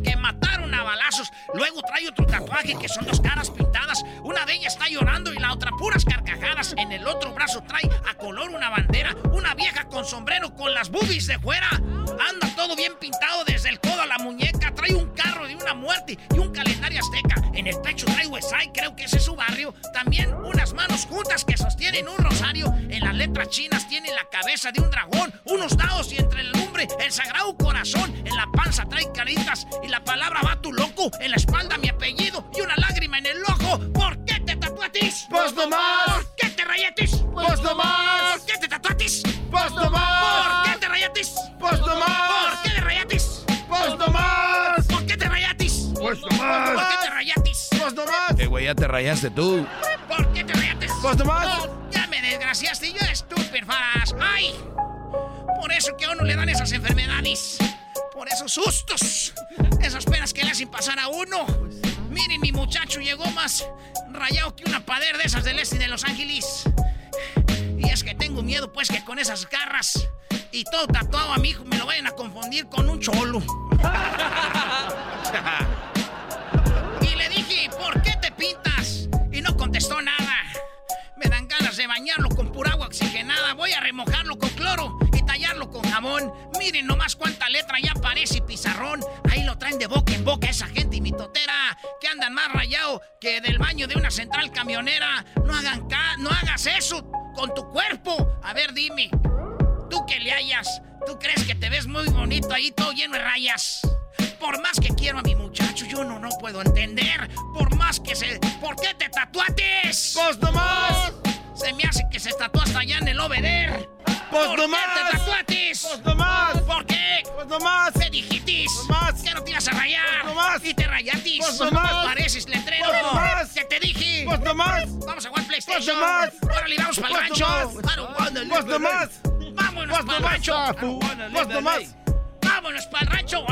balazos. Luego trae otro tatuaje que son dos caras pintadas. Una de ellas está llorando y la otra puras carcajadas. En el otro brazo trae a color una bandera. Una vieja con sombrero con las boobies de fuera. Anda todo bien pintado desde el codo a la muñeca. Trae un carro de una muerte y un calendario azteca. En el pecho trae Westside, creo que ese es su barrio. También unas manos juntas que sostienen un rosario. En las letras chinas tiene la cabeza de un dragón, unos dados y entre la lumbre el sagrado corazón. En la panza trae caritas y la palabra va tu loco. En la espalda mi apellido y una lágrima en el ojo. ¿Por qué te tatuatis? ¡Pues nomás! ¿Por qué te rayatis? ¡Pues nomás! ¿Por qué te tatuatis? ¡Pues nomás! ¿Por qué te rayatis? ¡Pues nomás! ¿Por qué te rayatis? ¡Pues nomás! ¿Por qué te rayatis? ¡Pues ¿Por qué te rayatis? ¡Pues nomás! Eh, güey, ya te rayaste tú. ¿Por qué te rayatis? ¡Pues nomás! Ya me desgraciaste, yo estúpido faras. ¡Ay! Por eso que a uno le dan esas enfermedades. Por esos sustos. Pasar a uno. Miren, mi muchacho llegó más rayado que una pader de esas del este de Los Ángeles. Y es que tengo miedo, pues, que con esas garras y todo tatuado a mi hijo me lo vayan a confundir con un cholo. Y le dije, ¿por qué te pintas? Y no contestó nada. Me dan ganas de bañarlo con pura agua oxigenada. Voy a remojarlo con cloro y tallarlo con jabón. Miren nomás cuánta letra ya parece pizarrón. Traen de boca en boca esa gente y mi totera. Que andan más rayado que del baño de una central camionera. No hagan ca no hagas eso con tu cuerpo. A ver, dime. Tú que le hayas, ¿tú crees que te ves muy bonito ahí todo lleno de rayas? Por más que quiero a mi muchacho, yo no, no puedo entender. Por más que se... ¿Por qué te tatuates? ¡Pues nomás! Se me hace que se hasta allá en el Obeder. ¡Pues ¿Por nomás! qué te tatuates? ¡Pues nomás! ¿Por qué? ¡Pues nomás! ¿Qué dijitis? nomás! ¿Que no te ibas a rayar? ¡Pues nomás! ¿Y te rayatis? ¡Pues nomás! Pareces letrero. ¡Pues nomás! ¿Qué te dije? ¡Pues nomás! Vamos a jugar PlayStation. ¡Pues nomás! Órale, vamos para el ¡Pues rancho. in nomás! Vámonos ¡Pues para el rancho. I don't wanna live ¡Pues in nomás! Vámonos para el rancho.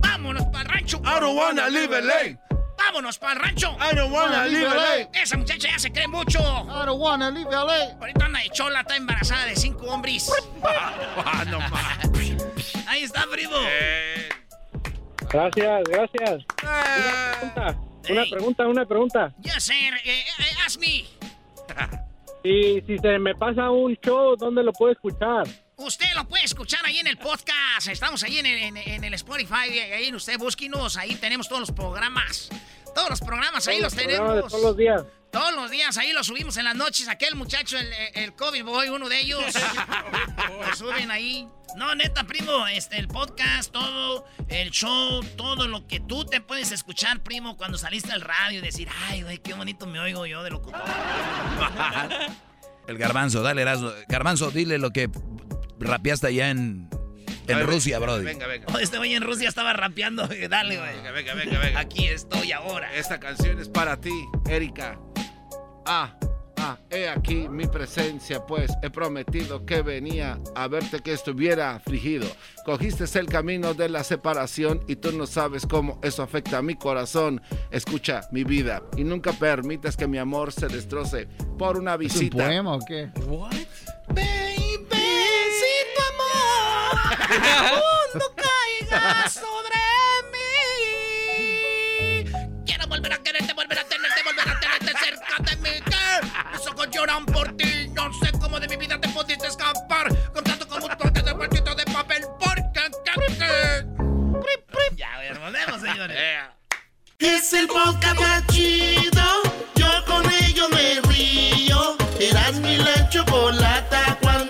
Vámonos para el rancho. I don't wanna live LA. Vámonos para el rancho. I don't wanna leave LA. Esa muchacha ya se cree mucho. I don't wanna leave LA. Ahorita anda de chola, está embarazada de cinco hombres. Ah, no. Ahí está, primo. Gracias, gracias. Una pregunta, una pregunta, una pregunta. Yes, sir. Eh, eh, ask me. Y si se me pasa un show, ¿dónde lo puedo escuchar? Usted lo puede escuchar ahí en el podcast. Estamos ahí en el, en, en el Spotify. Ahí usted búsquenos. Ahí tenemos todos los programas. Todos los programas ahí los Todos los programas de tenemos. todos los días. Todos los días ahí los subimos en las noches. Aquel muchacho, el, el COVID Boy, uno de ellos. lo suben ahí. No, neta, primo, este, el podcast, todo, el show, todo lo que tú te puedes escuchar, primo, cuando saliste al radio y decir, ay, güey, qué bonito me oigo yo de locutor. El garbanzo, dale, Erasmo. Garbanzo, dile lo que rapeaste allá en, en A ver, Rusia, Brody. Venga, venga. Oh, este güey en Rusia estaba rapeando. Dale, güey. Venga, venga, venga, venga. Aquí estoy ahora. Esta canción es para ti, Erika. Ah, ah, he aquí mi presencia, pues he prometido que venía a verte que estuviera afligido. Cogiste el camino de la separación y tú no sabes cómo eso afecta a mi corazón. Escucha mi vida y nunca permitas que mi amor se destroce por una ¿Es un visita. poema o qué? Baby, amor mundo caiga sobre mí. Quiero volver a quererte, volver a tenerte, volver a tenerte cerca de mí. Mis ojos lloran por ti. No sé cómo de mi vida te pudiste escapar. Con tanto como un toque de cuartito de papel. Porque, que, que. Ya, volvemos, señores. Es el podcast chido. Yo con ello me río. Eras mi la chocolata. Cuando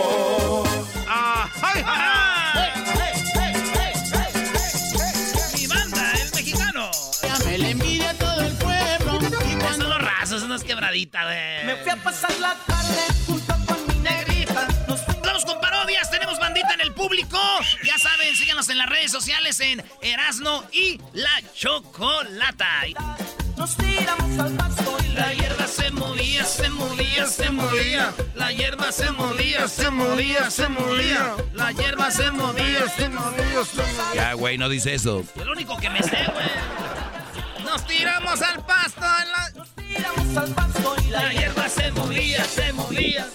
Quebraditas, güey. Me fui a pasar la tarde junto con mi negrita. Vamos con parodias, tenemos bandita en el público. Ya saben, síganos en las redes sociales en Erasno y La Chocolata. Nos tiramos al pasto y La hierba se movía, se movía, se movía. La hierba se movía, se movía, se movía. La hierba se movía, se movía, se movía. Ya, güey, no dice eso. Yo lo único que me sé, güey. Nos tiramos al pasto en la... Nos tiramos al pasto y La hierba se movía, se movía.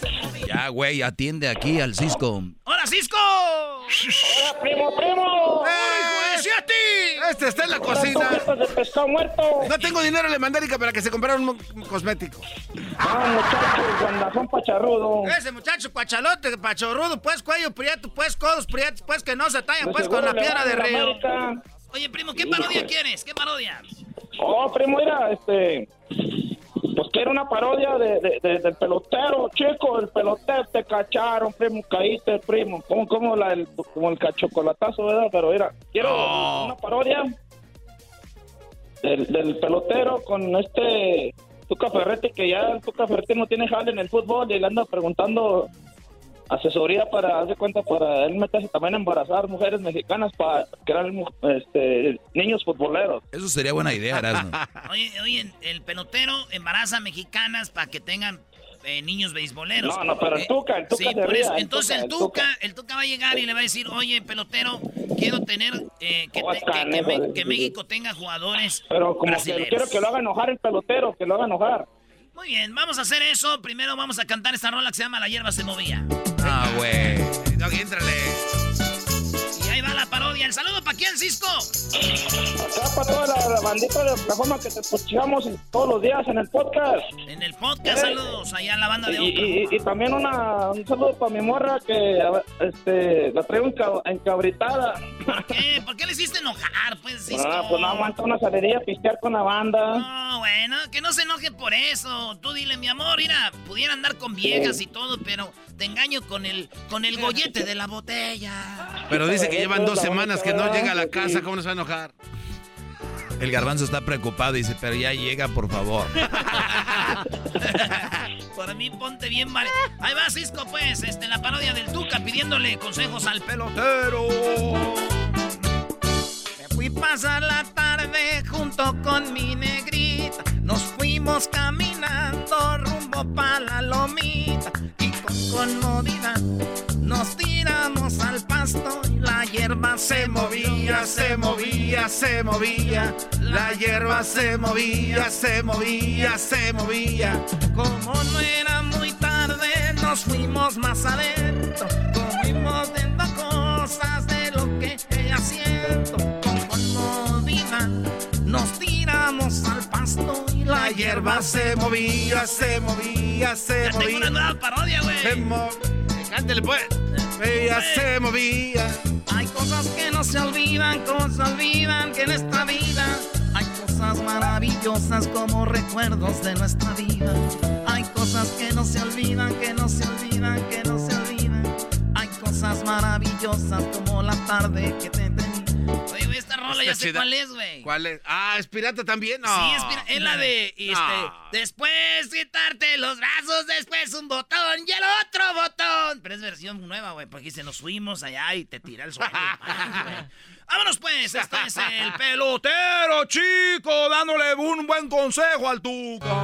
Ya, güey, atiende aquí al Cisco. ¡Hola, Cisco! ¡Hola, primo, primo! ¡Ey, güey, a ti! Este está en la cocina. de pescado muerto. No tengo dinero, le mandé a Erika para que se comprara un, cosmético. Ah, muchachos, guandazón pacharrudo. Ese muchacho cuachalote, pachorrudo, pues cuello prieto, pues codos prietos, pues que no se tallan, pues con la piedra de la río. Oye, primo, ¿qué parodia quieres? ¿Qué parodia? Oh, primo, mira, este. Pues quiero una parodia de, de- de- del pelotero, chico, el pelotero te cacharon, primo, caíste, primo. Como, como, la, el, como el cachocolatazo, ¿verdad? Pero mira, quiero una parodia del, del pelotero con este Tuca Ferretti, que ya Tuca Ferretti no tiene jale en el fútbol y le anda preguntando asesoría para, haz de cuenta, para él meterse también a embarazar mujeres mexicanas para crear este, niños futboleros. Eso sería buena idea, Erasmo. Oye, oye, el pelotero embaraza mexicanas para que tengan eh, niños beisboleros. No, no, pero el Eh, Tuca, el Tuca Sí, por ría, eso. el Entonces Tuca, el el Tuca, el Tuca va a llegar y le va a decir, oye, pelotero, quiero tener eh, que, te- que- que Me- que México tenga jugadores Pero como que brasileños. quiero que lo haga enojar el pelotero, que lo haga enojar. Muy bien, vamos a hacer eso. Primero vamos a cantar esta rola que se llama La hierba se movía. Ah, güey. No, entrale. Y ahí va la parodia. ¿El saludo para quién, Cisco? Acá para toda la, la bandita de Oklahoma que te escuchamos todos los días en el podcast. En el podcast, saludos allá a la banda de Y, Oklahoma. y- y también una, un saludo para mi morra que este, la traigo enca- encabritada. ¿Por qué? ¿Por qué le hiciste enojar, pues, Cisco? Ah, pues no aguanta una salería a pistear con la banda. No, bueno, que no se enoje por eso. Tú dile, mi amor, mira, pudiera andar con viejas y todo, pero te engaño con el, con el gollete de la botella. Pero dice que llevan dos semanas que no llega a la casa, ¿cómo nos va a enojar? El garbanzo está preocupado y dice, pero ya llega, por favor. Por mí ponte bien vale. Ahí va Cisco, pues, este, la parodia del Tuca pidiéndole consejos al pelotero. Me fui pasar la tarde junto con mi negrita. Nos fuimos caminando rumbo pa' la lomita. Y con comodidad nos tiramos al pasto y la hierba se movía, se movía, se movía. La hierba se movía, se movía, se movía. Como no era muy tarde, nos fuimos más adentro. Comimos viendo cosas de lo que ella siento. Con comodidad nos tiramos al pasto la hierba se movía, se movía, se Ya tengo movía. una nueva parodia, güey. Se Cántale, pues. Ella se movía. Hay cosas que no se olvidan, se olvidan que en esta vida hay cosas maravillosas como recuerdos de nuestra vida. Hay cosas que no se olvidan, que no se olvidan, que no se olvidan. Hay cosas maravillosas como la tarde que te. Oye, güey, esta rola ya sé chida. cuál es, güey. ¿Cuál es? Ah, ¿es pirata también? No. Sí, es, pira- es la de, este, No. después quitarte los brazos, después un botón y el otro botón. Pero es versión nueva, güey, porque se nos fuimos allá y te tira el suelo. Vámonos pues, esto es el pelotero, chico, dándole un buen consejo al Tuca.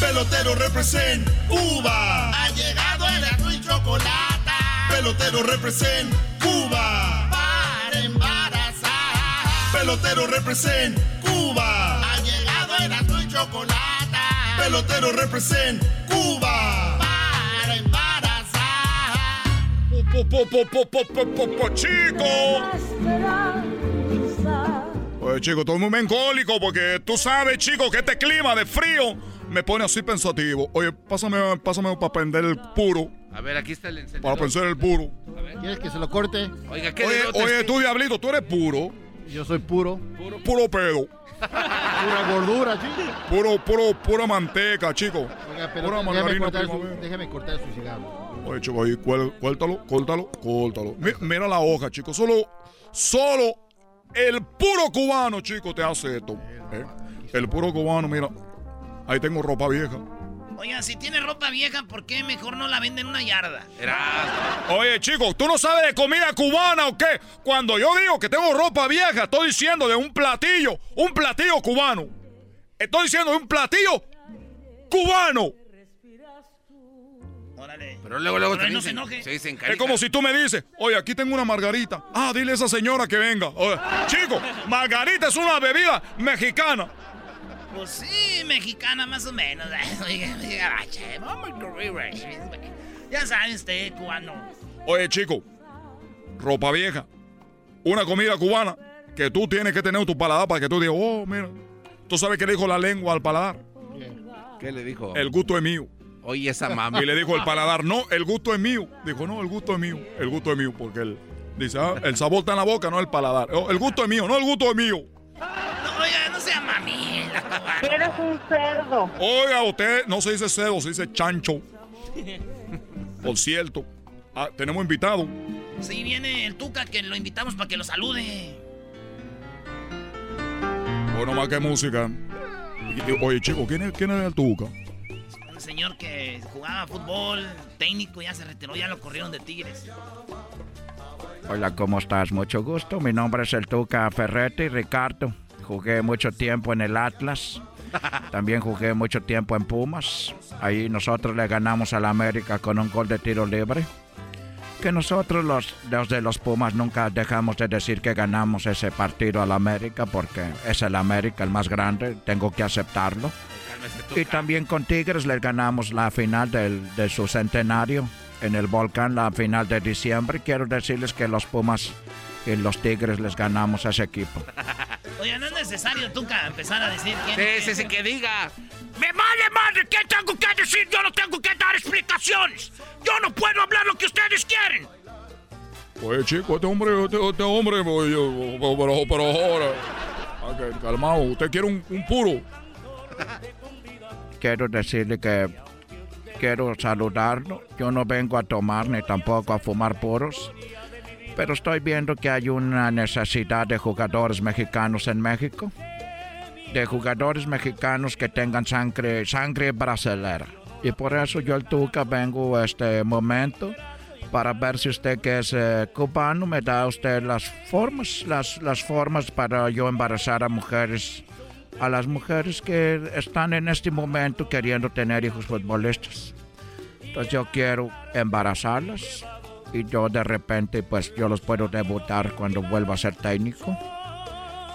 Pelotero represent Cuba. Ha llegado el azul y chocolate. Pelotero represent Cuba. Pelotero represent Cuba. Ha llegado el azul y chocolate. Pelotero represent Cuba. Para embarazar. Po, po, po, po, po, po, po, po, chico. Oye, chico, estoy muy melancólico porque tú sabes, chico, que este clima de frío me pone así pensativo. Oye, pásame, pásame para prender el puro. A ver, aquí está el encendedor. Para pensar el puro. ¿Quieres que se lo corte? Oiga, ¿qué Oye, oye, tú, Diablito, tú eres puro. Yo soy puro. Puro pedo. Pura gordura, chico. Puro, puro, pura manteca, chico. Oiga, pero Pura déjeme margarina cortar, su, déjeme cortar su cigarro. Oye, chico, ahí, córtalo, córtalo, córtalo. Mi- Mira la hoja, chico. Solo, solo el puro cubano, chico, te hace esto. ¿eh? El puro cubano, mira. Ahí tengo ropa vieja. Oigan, si tiene ropa vieja, ¿por qué mejor no la venden en una yarda? Oye, chico, ¿tú no sabes de comida cubana o qué? Cuando yo digo que tengo ropa vieja, estoy diciendo de un platillo, un platillo cubano. Estoy diciendo de un platillo cubano. Órale. Pero luego, luego Pero te no se dicen- enoje. se dicen Es como si tú me dices, oye, aquí tengo una margarita. Ah, dile a esa señora que venga. Oye, chico, margarita es una bebida mexicana. Pues sí, mexicana más o menos. Oiga, oiga, bache, vamos a correr, güey. Ya sabe usted, cubano. Oye, chico, ropa vieja, una comida cubana que tú tienes que tener tu paladar para que tú digas, oh, mira. ¿Tú sabes qué le dijo la lengua al paladar? ¿Qué le dijo? El gusto es mío. Oye, esa mamá. Y le dijo el paladar, no, el gusto es mío. Dijo, no, el gusto es mío. El gusto es mío, porque él dice, ah, el sabor está en la boca, no el paladar. Oh, el gusto es mío, no el gusto es mío. Oiga, no sea mami. Eres un cerdo. Oiga, usted no se dice cedo, se dice chancho. Por cierto, ah, tenemos invitado. Sí, viene el Tuca que lo invitamos para que lo salude. Bueno, más que música. Y- y- Oye, chico, ¿quién es, quién es el Tuca? Un señor que jugaba fútbol, técnico, ya se retiró, ya lo corrieron de Tigres. Hola, ¿cómo estás? Mucho gusto. Mi nombre es el Tuca Ferretti, Ricardo. Jugué mucho tiempo en el Atlas. También jugué mucho tiempo en Pumas. Ahí nosotros le ganamos al América con un gol de tiro libre. Que nosotros los, los de los Pumas nunca dejamos de decir que ganamos ese partido al América porque es el América el más grande, tengo que aceptarlo. Y también con Tigres les ganamos la final del, de su centenario en el Volcán, la final de diciembre. Quiero decirles que los Pumas y los Tigres les ganamos a ese equipo. Oye, no es necesario, Tuca, empezar a decir quién Sí, es. sí, sí, que diga. ¡Me vale madre! ¿Qué tengo que decir? Yo no tengo que dar explicaciones. Yo no puedo hablar lo que ustedes quieren. Oye, chico, este hombre, este, este hombre, oye, pero, pero ahora. Ok, calmado, usted quiere un, un puro. Quiero decirle que quiero saludarlo. Yo no vengo a tomar ni tampoco a fumar puros. Pero estoy viendo que hay una necesidad de jugadores mexicanos en México. de jugadores mexicanos que tengan sangre, sangre brasilera. Y por eso yo el Tuca vengo a este momento para ver si usted que es eh, cubano me da usted las formas, las, las formas para yo embarazar a mujeres, a las mujeres que están en este momento queriendo tener hijos futbolistas. Entonces yo quiero embarazarlas y yo de repente pues yo los puedo debutar cuando vuelva a ser técnico.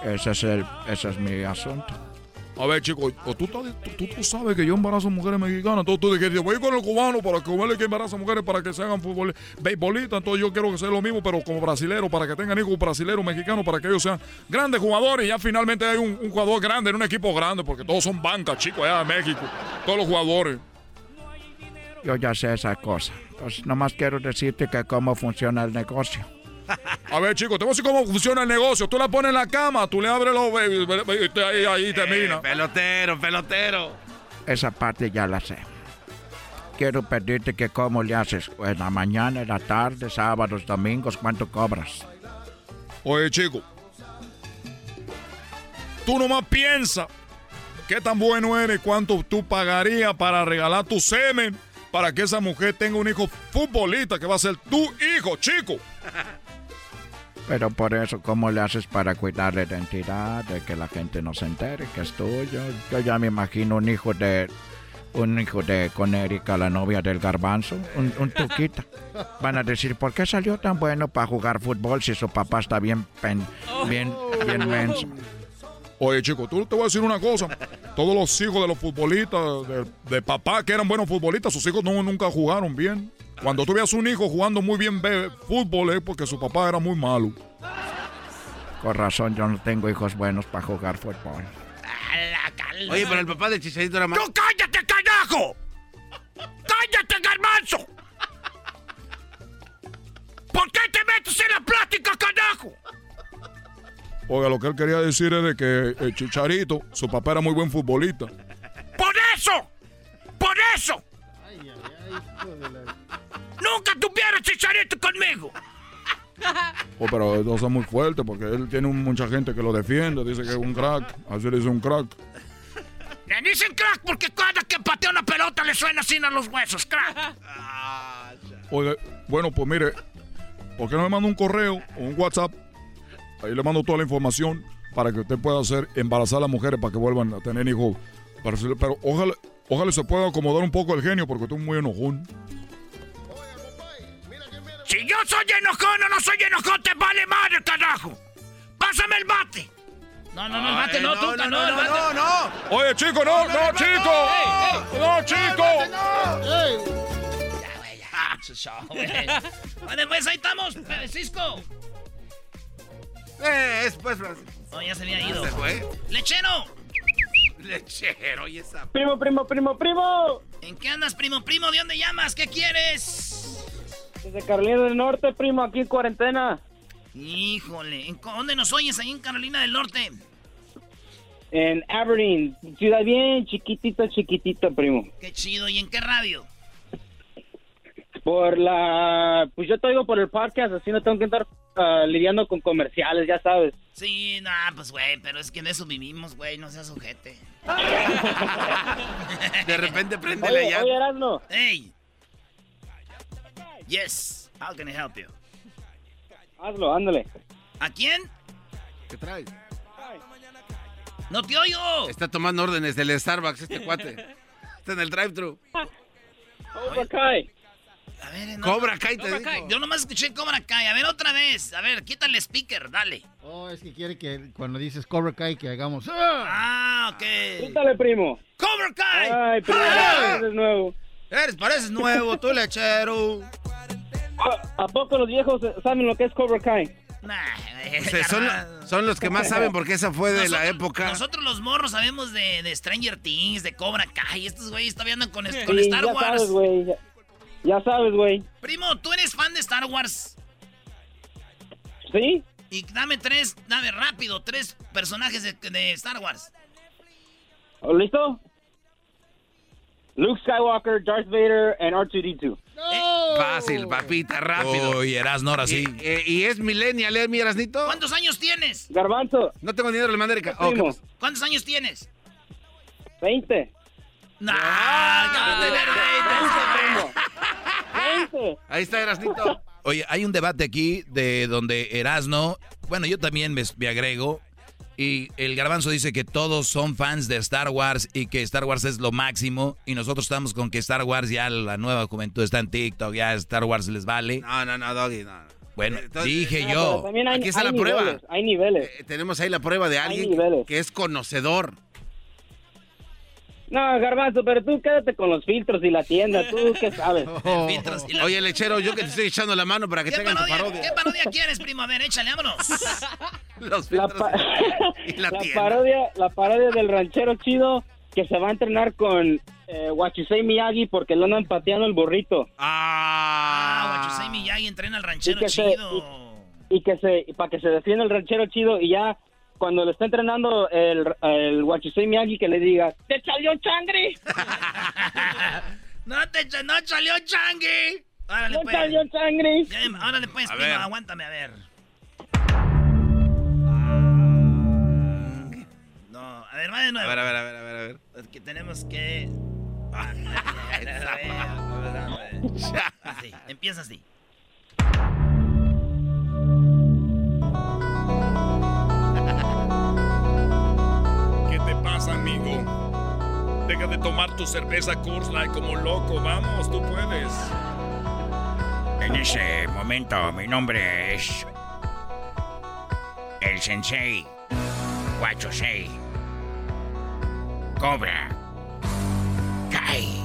Ese es, el, ese es mi asunto. A ver, chicos, o tú, tú, tú- sabes que yo embarazo mujeres mexicanas. Entonces tú dijiste, voy con el cubano para que que embaraza mujeres para que se hagan fútbol, beisbolistas. Entonces yo quiero que sea lo mismo, pero como brasilero, para que tengan hijos brasileros, mexicanos, para que ellos sean grandes jugadores. Y ya finalmente hay un, un jugador grande en un equipo grande, porque todos son bancas, chicos, allá de México. Todos los jugadores. Yo ya sé esa cosa. Entonces nomás quiero decirte que cómo funciona el negocio. A ver, chicos, te voy a decir cómo funciona el negocio. Tú la pones en la cama, tú le abres los... y ahí, ahí termina. pelotero, pelotero. Esa parte ya la sé. Quiero pedirte que cómo le haces en la mañana, en la tarde, sábados, domingos, cuánto cobras. Oye, chico. Tú nomás piensa qué tan bueno eres, cuánto tú pagarías para regalar tu semen para que esa mujer tenga un hijo futbolista que va a ser tu hijo, chico. Pero por eso, ¿cómo le haces para cuidar la identidad, de que la gente no se entere que es tuyo? Yo ya me imagino un hijo de... Un hijo de con Erika, la novia del garbanzo, un, un tuquita. Van a decir, ¿por qué salió tan bueno para jugar fútbol si su papá está bien, pen- bien, bien menso? Oye, chico, tú te voy a decir una cosa. Todos los hijos de los futbolistas, de, de papá que eran buenos futbolistas, sus hijos no, nunca jugaron bien. Cuando tú veas un hijo jugando muy bien fútbol es porque su papá era muy malo. Con razón, yo no tengo hijos buenos para jugar fútbol. Oye, pero el papá del chicharito era más. ¡Tú cállate, carajo! ¡Cállate, garbanzo! ¿Por qué te metes en la plática, carajo? Oiga, lo que él quería decir es de que el Chicharito, su papá era muy buen futbolista. ¡Por eso! ¡Por eso! ¡Nunca tuviera chicharito conmigo! Oh, pero eso es muy fuerte porque él tiene un- mucha gente que lo defiende, dice que es un crack, así le dice un crack. Le dicen crack porque cada que patea una pelota le suena así a los huesos, crack. Oiga, bueno, pues mire, ¿por qué no me manda un correo o un WhatsApp? Ahí le mando toda la información para que usted pueda hacer embarazar a las mujeres para que vuelvan a tener hijos. Pero, pero ojalá, ojalá se pueda acomodar un poco el genio porque estoy muy enojón. Si yo soy enojón o no soy enojón, te vale madre, carajo. Pásame el bate. No, no, no, el bate no, no, Tuca, no, no, no, no, no. Oye, chico, no, no, chico. No, chico. Bueno, pues ahí estamos, eh, Cisco. Eh, es pues. Oh, ya se había ido. ¿Se fue? ¡Lechero! Lechero, y esa. Primo, primo, primo, primo. ¿En qué andas, primo, primo? ¿De dónde llamas? ¿Qué quieres? Desde Carolina del Norte, primo, aquí en cuarentena. Híjole, ¿en ¿dónde nos oyes? Ahí en Carolina del Norte. En Aberdeen, ciudad bien chiquitita, chiquitita, primo. Qué chido. ¿Y en qué radio? Por la... Pues yo te oigo por el podcast, así no tengo que estar ah, lidiando con comerciales, ya sabes. Sí, nah, pues güey, pero es que en eso vivimos, güey, no seas ojete. De repente prende Oye, la llave. oye, Erasmo. Hey. Yes. How can I help you? Hazlo, ándale. ¿A quién? ¿Qué traes? ¡No te oigo! Está tomando órdenes del Starbucks este cuate. Está en el drive-thru. A ver, no, Cobra Kai te Cobra. Kai. Yo nomás escuché Cobra Kai. A ver, otra vez. A ver, quítale el speaker, dale. Oh, es que quiere que cuando dices Cobra Kai que hagamos. ¡Ah! Ah, ok. Quítale, primo. ¡Cobra Kai! Ay, primo, ¡Ah! eres nuevo. Eres, pareces nuevo, tú lechero. ¿A poco los viejos saben lo que es Cobra Kai? Nah, O sea, son, son los que más saben porque esa fue de la época. Nosotros los morros sabemos de, de Stranger Things, de Cobra Kai. Estos güeyes todavía andan con, con Star ya Wars. sabes, güey. Ya, sabes, güey. Primo, ¿tú eres fan de Star Wars? ¿Sí? Y dame tres, dame rápido, tres personajes de, de Star Wars. ¿Listo? Luke Skywalker, Darth Vader, and R2-D2. Eh, Fácil, papita, rápido. Uy, Erasno, ahora sí. Y, eh, y es millennial, ¿eh, mi Erasnito? ¿Cuántos años tienes? Garbanzo. No tengo dinero, le. Oh, ¿qué Primo. pasa? ¿Cuántos años tienes? 20. Nah, ya va a tener 20. 20. Ahí está Erasnito. Oye, hay un debate aquí de donde Erasno, bueno, yo también me, me agrego, y el garbanzo dice que todos son fans de Star Wars y que Star Wars es lo máximo, y nosotros estamos con que Star Wars ya la nueva juventud está en TikTok, ya Star Wars les vale. No, no, no, Doggy, no. Bueno, Entonces, dije pero yo. también hay, Aquí está hay la niveles, prueba. Hay niveles. Eh, tenemos ahí la prueba de alguien que es conocedor. No, Garbanzo, pero tú quédate con los filtros y la tienda. ¿Tú qué sabes? Y la- Oye, lechero, yo que te estoy echando la mano para que ¿Qué tengan tu parodia, parodia. ¿Qué parodia quieres, primo? A ver, échale, vámonos. Los La, filtros pa- y la la tienda. parodia, la parodia del ranchero chido que se va a entrenar con eh, Wachisei Miyagi porque lo andan pateando el burrito. Ah, Ah, Wachusei Miyagi entrena al ranchero Y se- chido. y que se para que se defienda el ranchero chido y ya cuando le está entrenando el, el Wachisei Miyagi que le diga ¡Te salió changre! No te no salió changue. Árale, ¡No pues. salió changre! Ya, Árale, pues, A primo, ver. aguántame, a ver. No, a ver, va de a nuevo. ver, a ver, a ver, a ver, a ver. Es que tenemos que... Así, empieza así. Amigo? Deja de tomar tu cerveza Coors Light como loco. Vamos, tú puedes. En ese momento mi nombre es el Sensei Wachosei Cobra Kai.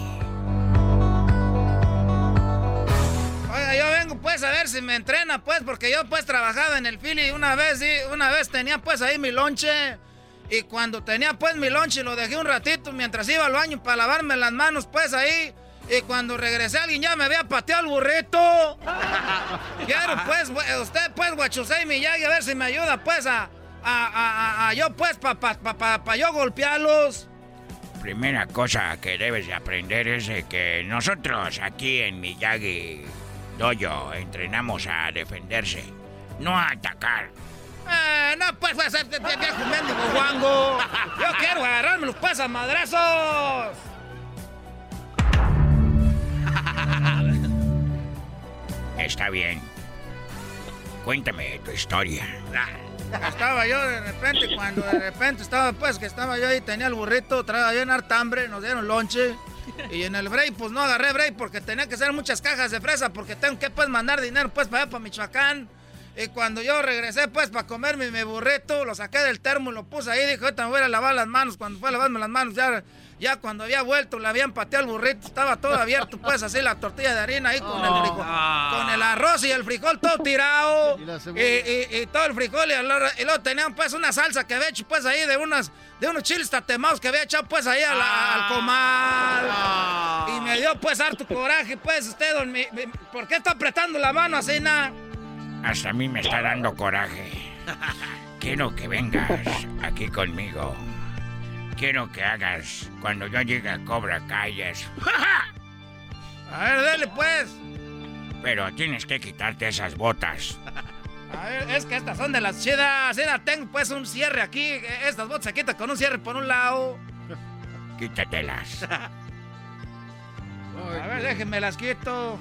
Oiga, yo vengo pues a ver si me entrena pues, porque yo pues trabajaba en el Philly una vez y una vez tenía pues ahí mi lonche. Y cuando tenía pues mi lonche lo dejé un ratito mientras iba al baño para lavarme las manos pues ahí. Y cuando regresé alguien ya me había pateado el burrito. Quiero pues, usted pues, Guachusei Miyagi, a ver si me ayuda pues a, a, a, a- a yo pues, para pa, pa, pa- pa yo golpearlos. Primera cosa que debes de aprender es que nosotros aquí en Miyagi Dojo entrenamos a defenderse, no a atacar. Eh, no, pues, pues, viejo mendigo guango. Yo quiero agarrarme los pues a madrazos. Está bien. Cuéntame tu historia. Estaba yo de repente, cuando de repente estaba, pues, que estaba yo ahí, tenía el burrito, traía yo en harta hambre, nos dieron lonche. Y en el break, pues no agarré break porque tenía que hacer muchas cajas de fresa porque tengo que, pues, mandar dinero, pues, para allá, para Michoacán. Y cuando yo regresé, pues, para comerme mi burrito, lo saqué del termo y lo puse ahí. Dije, ahorita me voy a lavar las manos. Cuando fue a lavarme las manos, ya, ya cuando había vuelto, le habían pateado el burrito. Estaba todo abierto, pues, así la tortilla de harina ahí con el frijol. Con el arroz y el frijol todo tirado. Y todo el frijol y, luego- y luego tenían pues una salsa que había hecho pues ahí de unas de unos chiles tatemados que había echado pues ahí a la- al comal. Y me dio pues harto coraje pues usted, don, mi- mi- ¿por qué está apretando la mano así, na? Hasta a mí me está dando coraje. Quiero que vengas aquí conmigo. Quiero que hagas cuando yo llegue a Cobra Calles. A ver, dele pues. Pero tienes que quitarte esas botas. A ver, es que estas son de las chidas. Mira, tengo pues un cierre aquí. Estas botas se quitan con un cierre por un lado. Quítatelas. A ver, déjenme las quito.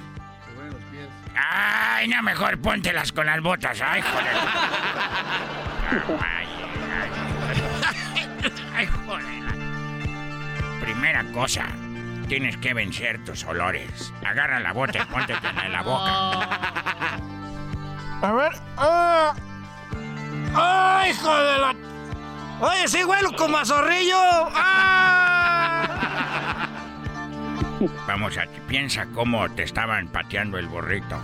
Ay, no, mejor póntelas con las botas. Ay, joder. Ay, ay, ay, joder. Primera cosa, tienes que vencer tus olores. Agarra la bota y póntete en la boca. A ver. ¡Ah! ¡Ay, hijo de la! Oye, sí huelo como a zorrillo. ¡Ah! Vamos a piensa cómo te estaban pateando el burrito.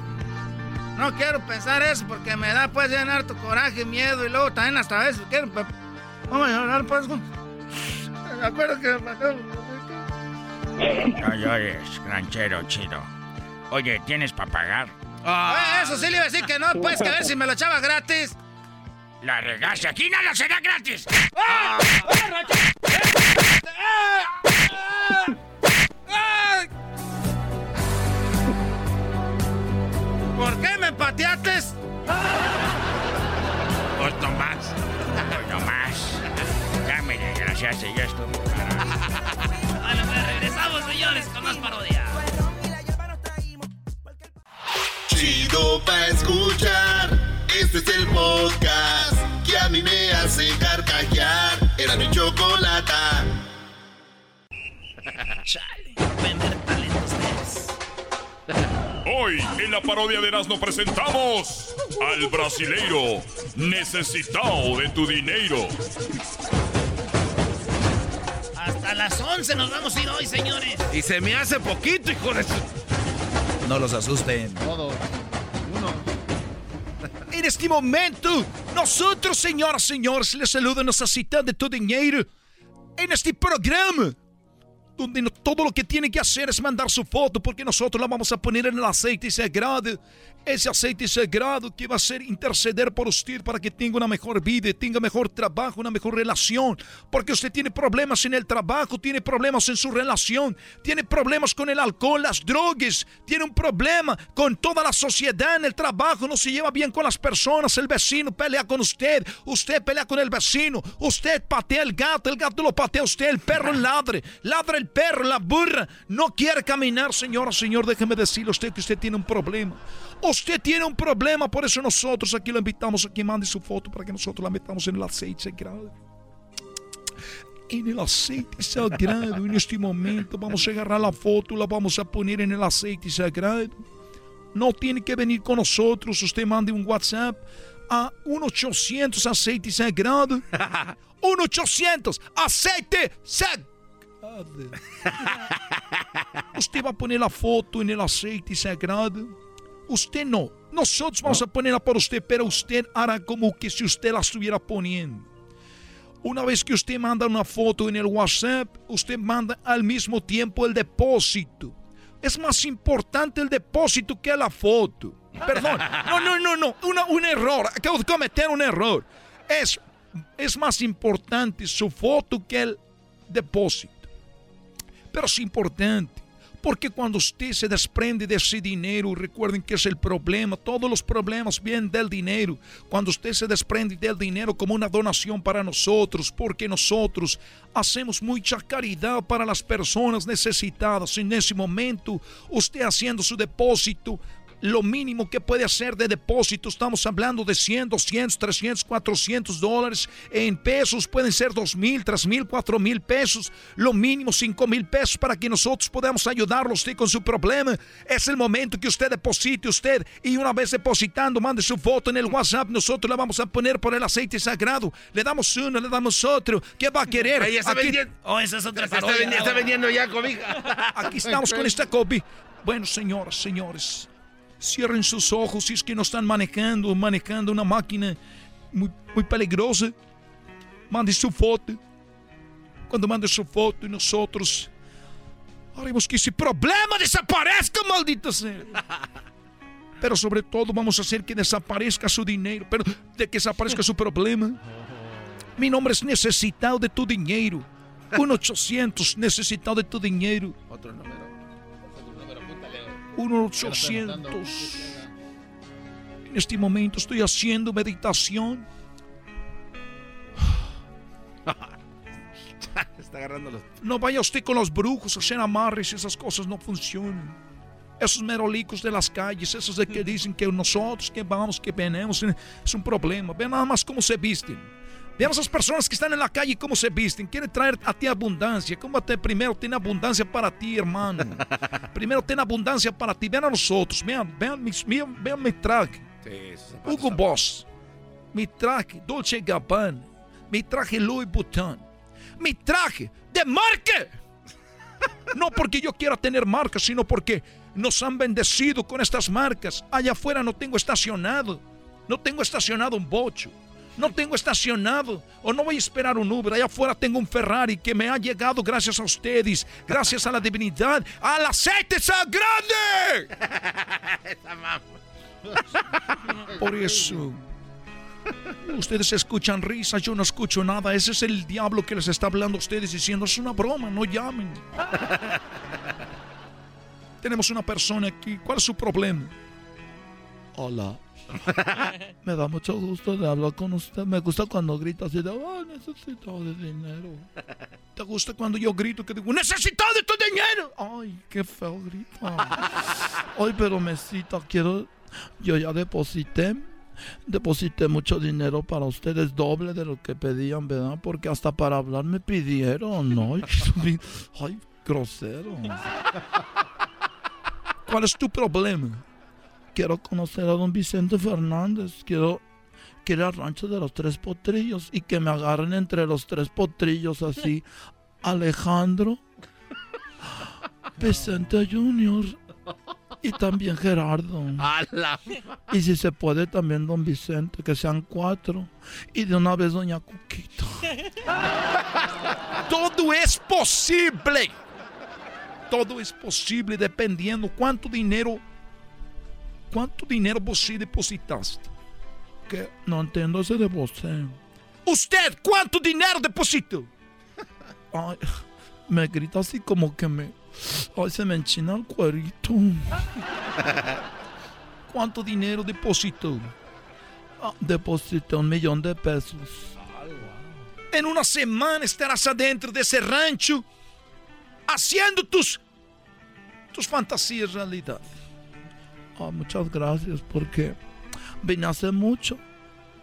No quiero pensar eso porque me da pues llenar tu coraje, miedo y luego también hasta a veces quiero... Vamos a llorar pues. Me acuerdo que me mataron. No llores, ranchero chido. Oye, ¿tienes para pagar? Oye, eso sí le iba a decir que no, pues que a ver si me lo echaba gratis. La regaste. Aquí nada será gratis. ¡Ah! ¡Ah! ¡Ah! Pateaste? Pues no más. Pues no más. Ya me desgraciaste, ya estoy. Bueno, pues regresamos, señores, con más parodia. Chido pa' escuchar. Este es el podcast que a mí me hace carcajear. Era mi chocolata. Chale, vender talentos Hoy en la parodia de Erasmo presentamos al brasileiro necesitado de tu dinero. Hasta las 11 nos vamos a ir hoy, señores. Y se me hace poquito, hijo de. No los asusten. Todo. En este momento, nosotros, señoras y señores, les saluda necesitando de tu dinero en este programa. Todo lo que tiene que hacer es mandar su foto porque nosotros la vamos a poner en el aceite sagrado. Ese aceite sagrado que va a ser interceder por usted para que tenga una mejor vida, tenga mejor trabajo, una mejor relación. Porque usted tiene problemas en el trabajo, tiene problemas en su relación, tiene problemas con el alcohol, las drogas, tiene un problema con toda la sociedad en el trabajo, no se lleva bien con las personas, el vecino pelea con usted, usted pelea con el vecino, usted patea el gato, el gato lo patea a usted, el perro ladre, ladra el perro, la burra, no quiere caminar, señora, señor, déjeme decirle a usted que usted tiene un problema. Usted tiene un problema, por eso nosotros aquí lo invitamos a que mande su foto para que nosotros la metamos en el aceite sagrado. En el aceite sagrado, en este momento vamos a agarrar la foto, la vamos a poner en el aceite sagrado. No tiene que venir con nosotros, usted mande un WhatsApp a 1-800 aceite sagrado. 1-800 aceite sagrado. Usted va a poner la foto en el aceite sagrado. Usted no. Nosotros vamos a ponerla para usted, pero usted hará como que si usted la estuviera poniendo. Una vez que usted manda una foto en el WhatsApp, usted manda al mismo tiempo el depósito. Es más importante el depósito que la foto. Perdón. No, no, no, no. Una- un error. Acabo de cometer un error. Es, es más importante su foto que el depósito. Pero es importante. Porque cuando usted se desprende de ese dinero, recuerden que es el problema, todos los problemas vienen del dinero. Cuando usted se desprende del dinero como una donación para nosotros, porque nosotros hacemos mucha caridad para las personas necesitadas. En ese momento, usted haciendo su depósito, lo mínimo que puede hacer de depósito, estamos hablando de 100, 200, 300, 400 dólares. En pesos pueden ser 2 mil, 3 mil, 4 mil pesos. Lo mínimo 5 mil pesos para que nosotros podamos ayudarlo usted con su problema. Es el momento que usted deposite usted y una vez depositando, mande su foto en el WhatsApp. Nosotros la vamos a poner por el aceite sagrado. Le damos uno, le damos otro. ¿Qué va a querer? Ahí está Aquí- vendiendo. Oh, esa es otra Se está, parodia. vendi- está vendiendo ya cobija. Aquí estamos con esta copia. Bueno, señoras, señores, cierren sus ojos si es que no están manejando, manejando una máquina muy, muy peligrosa. Mande su foto. Cuando mande su foto y nosotros haremos que ese problema desaparezca, maldito sea. Pero sobre todo vamos a hacer que desaparezca su dinero, pero de que desaparezca su problema. Mi nombre es necesitado de tu dinero. 1-800 necesitado de tu dinero. Otro número. 1-800. En este momento estoy haciendo meditación. está agarrando los... No vaya usted con los brujos a hacer amarres, esas cosas no funcionan. Esos merolicos de las calles, esos de que dicen que nosotros que vamos, que venimos, es un problema. Vean nada más cómo se visten. Vean esas personas que están en la calle cómo se visten. Quieren traer a ti abundancia. ¿Cómo te primero tiene abundancia para ti, hermano? primero tiene abundancia para ti. Vean a nosotros. Vean, vean, mis, vean, vean mi traje. Hugo Boss. Mi traje Dolce Gabbana. Mi traje Louis Vuitton. Mi traje de marca. No porque yo quiera tener marcas, sino porque nos han bendecido con estas marcas. Allá afuera no tengo estacionado. No tengo estacionado un bocho. No tengo estacionado o no voy a esperar un Uber. Allá afuera tengo un Ferrari que me ha llegado gracias a ustedes, gracias a la divinidad, al aceite sagrado. Por eso, ustedes escuchan risas, yo no escucho nada. Ese es el diablo que les está hablando a ustedes diciendo, es una broma, no llamen. Tenemos una persona aquí, ¿cuál es su problema? Hola. Me da mucho gusto de hablar con usted. Me gusta cuando grita así de, oh, necesito de dinero. ¿Te gusta cuando yo grito que digo, necesito de tu dinero? Ay, qué feo grito. Ay, pero mesita, quiero, yo ya deposité, deposité mucho dinero para ustedes, doble de lo que pedían, ¿verdad? Porque hasta para hablar me pidieron, ¿no? Ay, grosero. ¿Cuál es tu problema? Quiero conocer a don Vicente Fernández. Quiero, quiero al rancho de los tres potrillos y que me agarren entre los tres potrillos así. Alejandro, Vicente Junior y también Gerardo. Y si se puede también don Vicente, que sean cuatro. Y de una vez doña Cuquita. Todo es posible. Todo es posible dependiendo cuánto dinero ¿Cuánto dinero você depositaste? Que não entendo esse de você. Usted, ¿cuánto dinero depositó? Ay, me grita así como que me... Ay, se me enchina el cuerito. ¿Cuánto dinero depositó? Ah, deposité un millón de pesos. En una semana estarás adentro de ese rancho haciendo tus, tus fantasías realidad. Muchas gracias porque vine hace mucho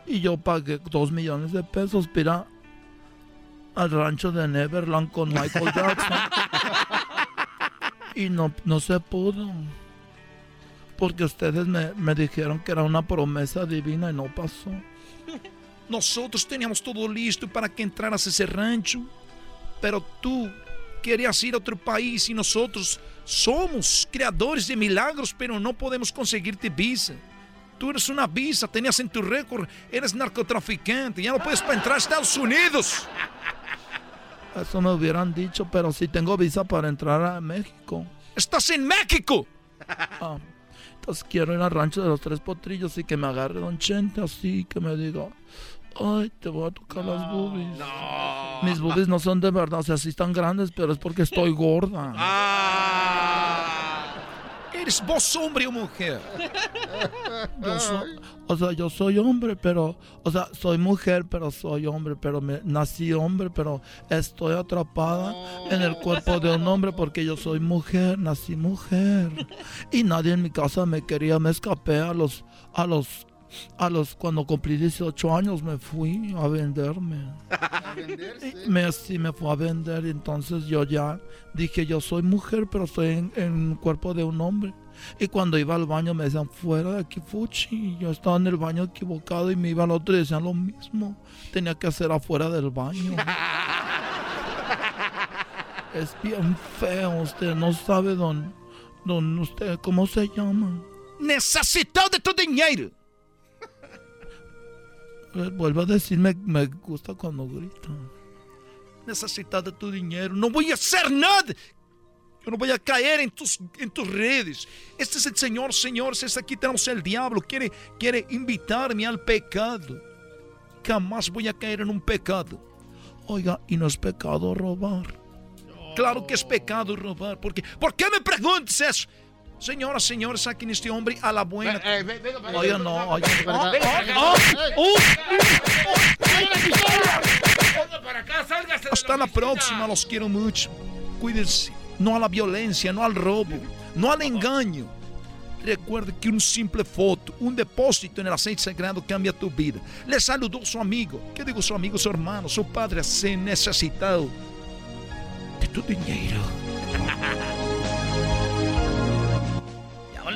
y yo pagué dos millones de pesos para al rancho de Neverland con Michael Jackson. y no, no se pudo. Porque ustedes me, me dijeron que era una promesa divina y no pasó. Nosotros teníamos todo listo para que entraras a ese rancho, pero tú querías ir a otro país y nosotros somos creadores de milagros, pero no podemos conseguirte visa. Tú eres una visa, tenías en tu récord, eres narcotraficante, ya no puedes para entrar a Estados Unidos. Eso me hubieran dicho, pero si tengo visa para entrar a México. ¡Estás en México! Ah, entonces quiero ir al rancho de los tres potrillos y que me agarre Don Chente así, que me diga, ay, te voy a tocar las boobies. Mis boobies no son de verdad, o sea, sí están grandes, pero es porque estoy gorda. ¿Eres vos hombre o mujer? Yo soy, o sea, yo soy hombre, pero, o sea, soy mujer, pero soy hombre, pero me nací hombre, pero estoy atrapada en el cuerpo de un hombre porque yo soy mujer, nací mujer. Y nadie en mi casa me quería, me escapé a los, a los a los cuando cumplí 18 años me fui a venderme. ¿A Me, sí, me fui a vender. Entonces yo ya dije, yo soy mujer, pero estoy en, en el cuerpo de un hombre. Y cuando iba al baño me decían, fuera de aquí, Fuchi. Y yo estaba en el baño equivocado y me iba al otro y decían lo mismo. Tenía que hacer afuera del baño. es bien feo, usted no sabe dónde, dónde usted, ¿cómo se llama? Necesito de tu dinero. Eh, Vuelvo a decirme, me gusta cuando grita. Necesitas de tu dinero. No voy a hacer nada. Yo no voy a caer en tus, en tus redes. Este es el Señor, señores. Aquí tenemos el diablo. Quiere, quiere invitarme al pecado. Jamás voy a caer en un pecado. Oiga, y no es pecado robar. Claro que es pecado robar. Porque, ¿Por qué me preguntas eso? Señoras, señores, saquen este hombre a la buena. Oiga, no, oiga. Oh, oh, oh, oh. Hasta la próxima, los quiero mucho. Cuídense. No a la violencia, no al robo, no al engaño. Recuerde que un simple foto, un depósito en el aceite sagrado cambia tu vida. Le saludó su amigo. ¿Qué digo su amigo, su hermano, su padre? Se necesitado de tu dinero.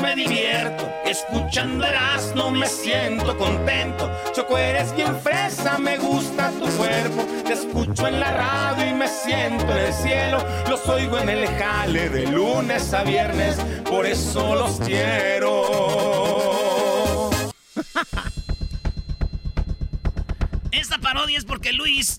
me divierto. Escuchando no me siento contento. Choco, eres bien fresa, me gusta tu cuerpo. Te escucho en la radio y me siento en el cielo. Los oigo en el jale de lunes a viernes, por eso los quiero. Esta parodia es porque Luis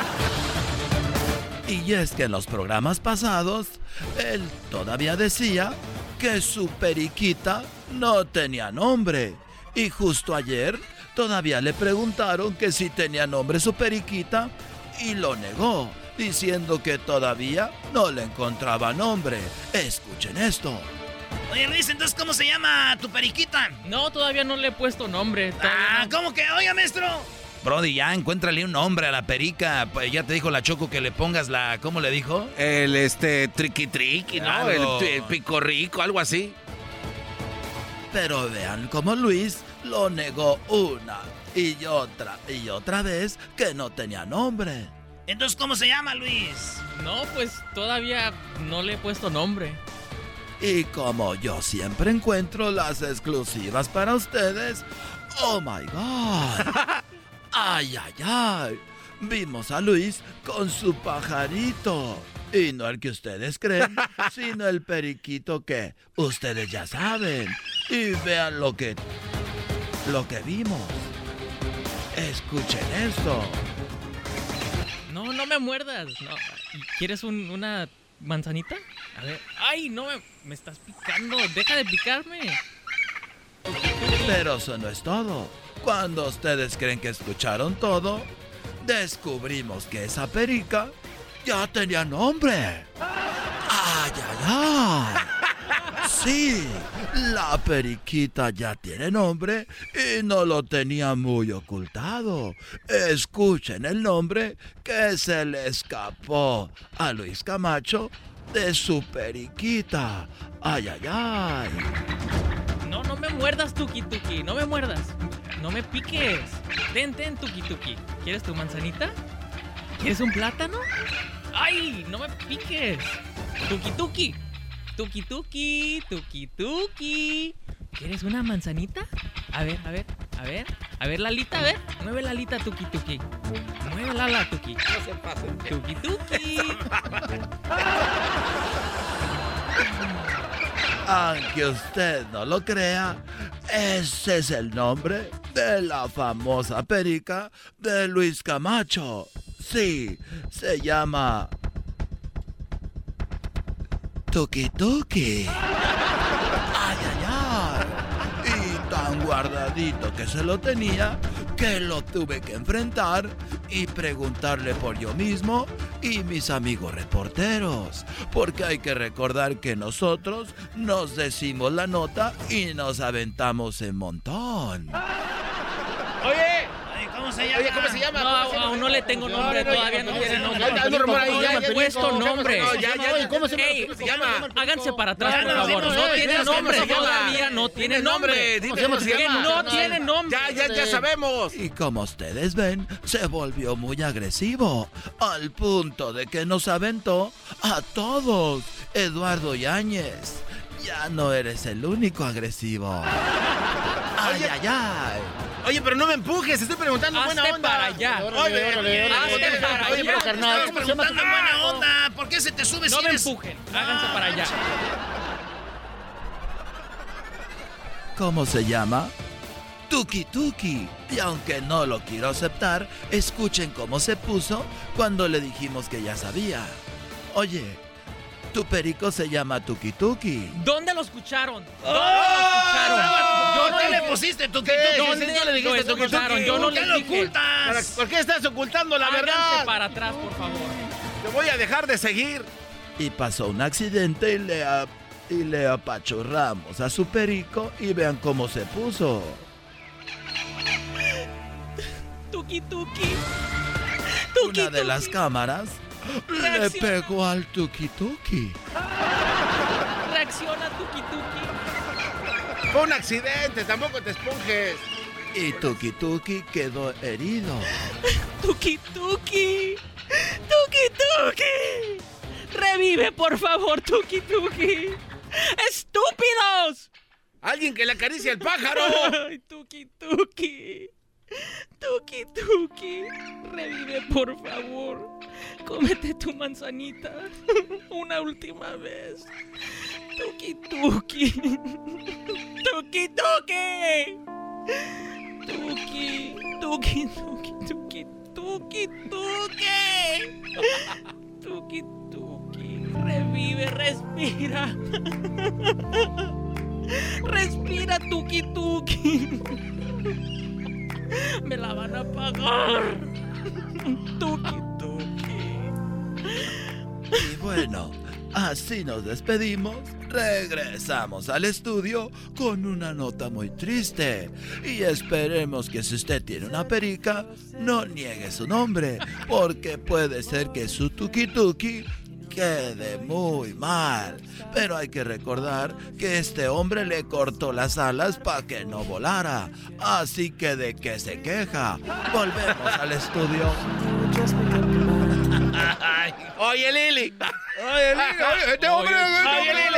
Y es que en los programas pasados, él todavía decía que su periquita no tenía nombre. Y justo ayer todavía le preguntaron que si tenía nombre su periquita y lo negó, diciendo que todavía no le encontraba nombre. Escuchen esto. Oye, Luis, entonces, ¿cómo se llama tu periquita? No, todavía no le he puesto nombre. Ah, ¿cómo que? Oiga, maestro. Brody, ya encuéntrale un nombre a la perica. Pues ya te dijo la Choco que le pongas la. ¿Cómo le dijo? El este triqui triqui, ¿no? El, el pico rico, algo así. Pero vean cómo Luis lo negó una y otra y otra vez que no tenía nombre. Entonces, ¿cómo se llama, Luis? No, pues todavía no le he puesto nombre. Y como yo siempre encuentro las exclusivas para ustedes, oh my god. Ay, ay, ay. Vimos a Luis con su pajarito. Y no el que ustedes creen, sino el periquito que ustedes ya saben. Y vean lo que lo que vimos. Escuchen esto. No, no me muerdas. No. ¿Quieres un- una manzanita? A ver. ¡Ay, no me, me estás picando! ¡Deja de picarme! Pero eso no es todo. Cuando ustedes creen que escucharon todo, descubrimos que esa perica ya tenía nombre. ¡Ay, ay, ay! Sí, la periquita ya tiene nombre y no lo tenía muy ocultado. Escuchen el nombre que se le escapó a Luis Camacho de su periquita. ¡Ay, ay, ay! No, no me muerdas, Tuki Tuki. No me muerdas. No me piques. Ten, ten, Tuki Tuki. ¿Quieres tu manzanita? ¿Quieres un plátano? ¡Ay! No me piques. Tuki Tuki. Tuki Tuki. Tuki Tuki. ¿Quieres una manzanita? A ver, a ver, a ver. A ver, Lalita, a ver. Mueve la alita, Tuki Tuki. Mueve la ala, Tuki. No se pasen. Tuki Tuki. Aunque usted no lo crea, ese es el nombre de la famosa perica de Luis Camacho. Sí, se llama Tuki Tuki. Ay, ay, ay. Y tan guardadito que se lo tenía que lo tuve que enfrentar y preguntarle por yo mismo y mis amigos reporteros. Porque hay que recordar que nosotros nos decimos la nota y nos aventamos en montón. Oye, ¿Cómo se llama? Oye, ¿cómo se llama? No, ¿Cómo se llama? aún no le tengo nombre, todavía no tiene nombre. No, rumor ahí, ya, ya, puesto nombre. no, ya, ya, Oye, ya. ¿cómo se llama? Háganse para atrás, por favor. No eh, tiene nombre, todavía no tiene nombre. no tiene nombre. Ya, ya, ya sabemos. Y como ustedes ven, se volvió muy agresivo, al punto de que nos aventó a todos. Eduardo Yáñez, ya no eres el único agresivo. Ay, ay, ay. Oye, pero no me empujes, estoy preguntando Hazte buena onda. para allá. Oye, Órale, hazte para Oye, allá. pero, carnal, Estamos ¿cómo se llama tu preguntando buena onda. ¿Por qué se te sube No si me eres- empujen. Háganse para allá. ¿Cómo se llama? Tuki Tuki. Y aunque no lo quiero aceptar, escuchen cómo se puso cuando le dijimos que ya sabía. Oye, tu perico se llama Tuki Tuki. ¿Dónde lo escucharon? ¿Dónde ¡Oh! lo escucharon? Yo no ¿Qué le pusiste tu ¿Qué? ¿Dónde ¿Qué le dijiste, lo Tuki Tuki? escucharon? Yo no ¿Por le qué lo ocultas? ¿Por qué estás ocultando la Háganse verdad? para atrás, por favor. Te voy a dejar de seguir. Y pasó un accidente y le, ah, y le apachurramos a su perico y vean cómo se puso. Tuki tuki. Una de las cámaras le pegó al tuki tuki. Reacciona, Tuki Tuki. Fue un accidente, tampoco te esponjes. Y tuki tuki quedó herido. Tuki Tuki. Tuki Tuki. Revive, por favor, Tuki Tuki. ¡Estúpidos! ¡Alguien que le acaricie al pájaro! Ay, Tuki Tuki. Tuki Tuki. Revive, por favor. Cómete tu manzanita. Una última vez. Tuki Tuki. Tuki Tuki. Tuki. Tuki Tuki Tuki. Tuki Tuki. Tuki Tuki. Revive, respira. Respira, Tuki Tuki. Me la van a pagar. Tuki Y bueno, así nos despedimos. Regresamos al estudio con una nota muy triste. Y esperemos que si usted tiene una perica, no niegue su nombre. Porque puede ser que su tuki tuki quede muy mal. Pero hay que recordar que este hombre le cortó las alas para que no volara. Así que de qué se queja. Volvemos al estudio. Oye, Lili. Oye, Lili, oye, este hombre- Oye, Lili.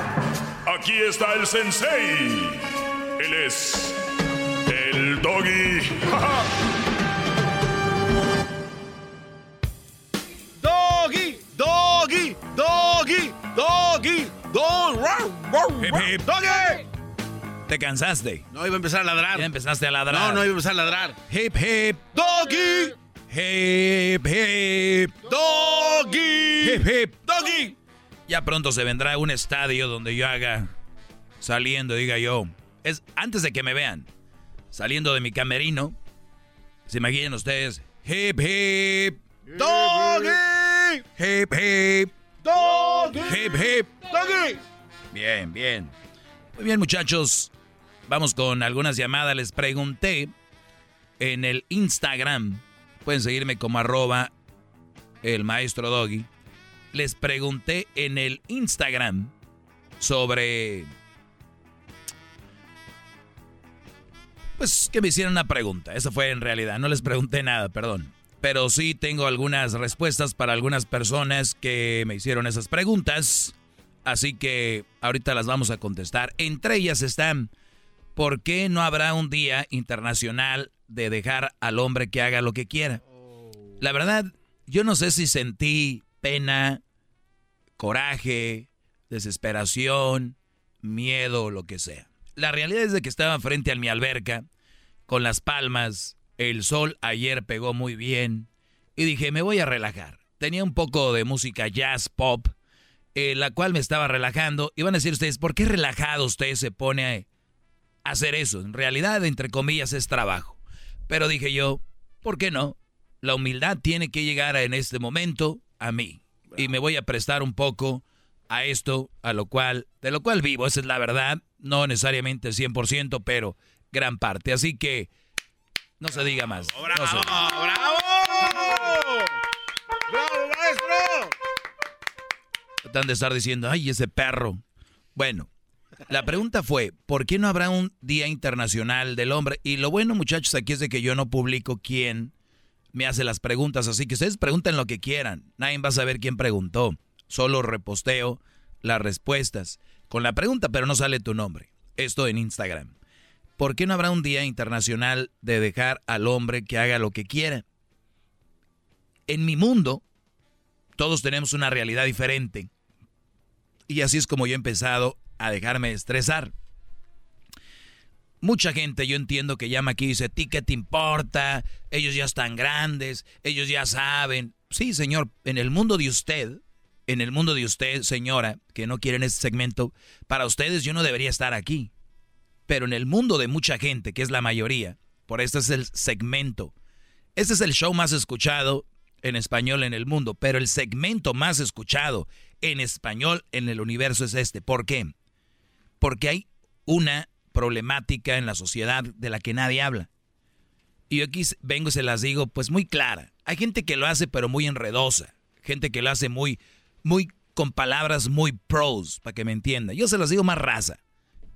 Aquí está el sensei. Él es el doggy. Doggy, doggy, doggy, doggy, doggy, doggy. ¿Te cansaste? No, iba a empezar a ladrar. Ya empezaste a ladrar. No, no iba a empezar a ladrar. Hip, hip. Doggy. Hip, hip. Doggy. Hip, hip. Doggy. Ya pronto se vendrá un estadio donde yo haga saliendo, diga yo. Es antes de que me vean. Saliendo de mi camerino. Se imaginen ustedes. Hip, hip. Doggy. Hip, hip. Doggy. Hip, hip. Doggy. Bien, bien. Muy bien, muchachos. Vamos con algunas llamadas. Les pregunté en el Instagram. Pueden seguirme como arroba el maestro Doggy. Les pregunté en el Instagram sobre... Pues que me hicieran una pregunta. Esa fue en realidad. No les pregunté nada, perdón. Pero sí tengo algunas respuestas para algunas personas que me hicieron esas preguntas. Así que ahorita las vamos a contestar. Entre ellas están, ¿por qué no habrá un día internacional de dejar al hombre que haga lo que quiera? La verdad, yo no sé si sentí pena, coraje, desesperación, miedo, lo que sea. La realidad es de que estaba frente a mi alberca, con las palmas, el sol ayer pegó muy bien, y dije, me voy a relajar. Tenía un poco de música jazz pop, eh, la cual me estaba relajando. Y van a decir ustedes, ¿por qué relajado usted se pone a hacer eso? En realidad, entre comillas, es trabajo. Pero dije yo, ¿por qué no? La humildad tiene que llegar en este momento a mí. Y me voy a prestar un poco a esto, a lo cual, de lo cual vivo, esa es la verdad. No necesariamente 100%, pero gran parte. Así que, no se diga más. No se- ¡Bravo! ¡Bravo, maestro! Tratan de estar diciendo, ay, ese perro. Bueno, la pregunta fue, ¿por qué no habrá un Día Internacional del Hombre? Y lo bueno, muchachos, aquí es de que yo no publico quién me hace las preguntas, así que ustedes pregunten lo que quieran. Nadie va a saber quién preguntó. Solo reposteo las respuestas con la pregunta, pero no sale tu nombre. Esto en Instagram. ¿Por qué no habrá un Día Internacional de dejar al hombre que haga lo que quiera? En mi mundo, todos tenemos una realidad diferente. Y así es como yo he empezado a dejarme estresar. Mucha gente, yo entiendo que llama aquí y dice, ¿ti qué te importa? Ellos ya están grandes, ellos ya saben. Sí, señor, en el mundo de usted, en el mundo de usted, señora, que no quieren este segmento, para ustedes yo no debería estar aquí. Pero en el mundo de mucha gente, que es la mayoría, por este es el segmento. Este es el show más escuchado en español en el mundo, pero el segmento más escuchado en español en el universo es este. ¿Por qué? Porque hay una problemática en la sociedad de la que nadie habla. Y yo aquí vengo y se las digo pues muy clara. Hay gente que lo hace pero muy enredosa. Gente que lo hace muy, muy con palabras muy pros, para que me entienda. Yo se las digo más raza,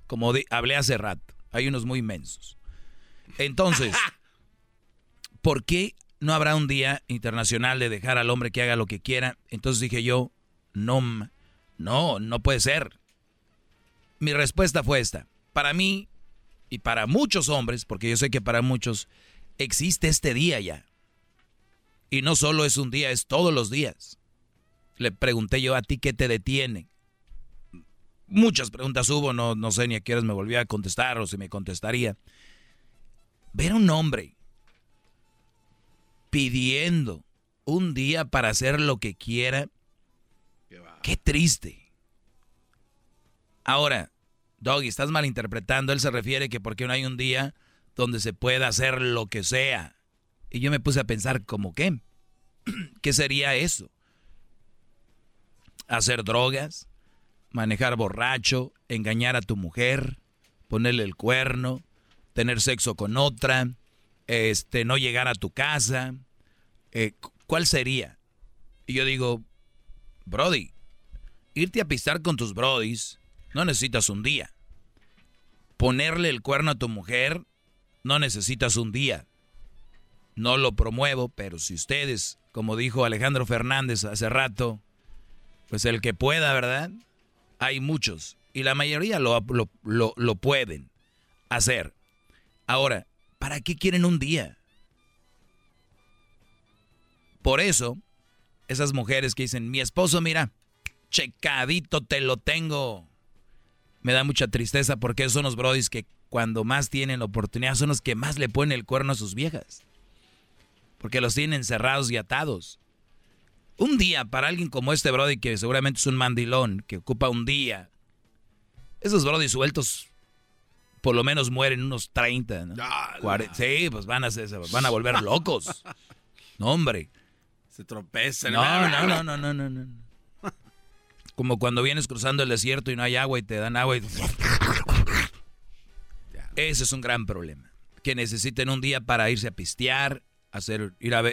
como hablé hace rato. Hay unos muy inmensos. Entonces, ¿por qué no habrá un día internacional de dejar al hombre que haga lo que quiera? Entonces dije yo, no, no, no puede ser. Mi respuesta fue esta para mí y para muchos hombres, porque yo sé que para muchos existe este día ya. Y no solo es un día, es todos los días. Le pregunté yo a ti qué te detiene. Muchas preguntas hubo, no, no sé ni a qué horas me volvía a contestar o si me contestaría. Ver a un hombre pidiendo un día para hacer lo que quiera, qué triste. Ahora, Doggy, estás malinterpretando. Él se refiere que porque no hay un día donde se pueda hacer lo que sea. Y yo me puse a pensar, ¿cómo qué? ¿Qué sería eso? Hacer drogas, manejar borracho, engañar a tu mujer, ponerle el cuerno, tener sexo con otra, este, no llegar a tu casa. Eh, ¿Cuál sería? Y yo digo, Brody, irte a pisar con tus brodis no necesitas un día. Ponerle el cuerno a tu mujer, no necesitas un día. No lo promuevo, pero si ustedes, como dijo Alejandro Fernández hace rato, pues el que pueda, ¿verdad? Hay muchos. Y la mayoría lo, lo, lo pueden hacer. Ahora, ¿para qué quieren un día? Por eso, esas mujeres que dicen, mi esposo, mira, checadito te lo tengo me da mucha tristeza porque son los brodis que cuando más tienen oportunidad son los que más le ponen el cuerno a sus viejas. Porque los tienen cerrados y atados. Un día para alguien como este brody que seguramente es un mandilón, que ocupa un día. Esos brodis sueltos por lo menos mueren unos 30, ¿no? sí, pues van a, van a volver locos. No, hombre. Se tropezan. No, no, no, no, no, no, no. Como cuando vienes cruzando el desierto y no hay agua y te dan agua y... Ese es un gran problema. Que necesiten un día para irse a pistear, hacer, ir a,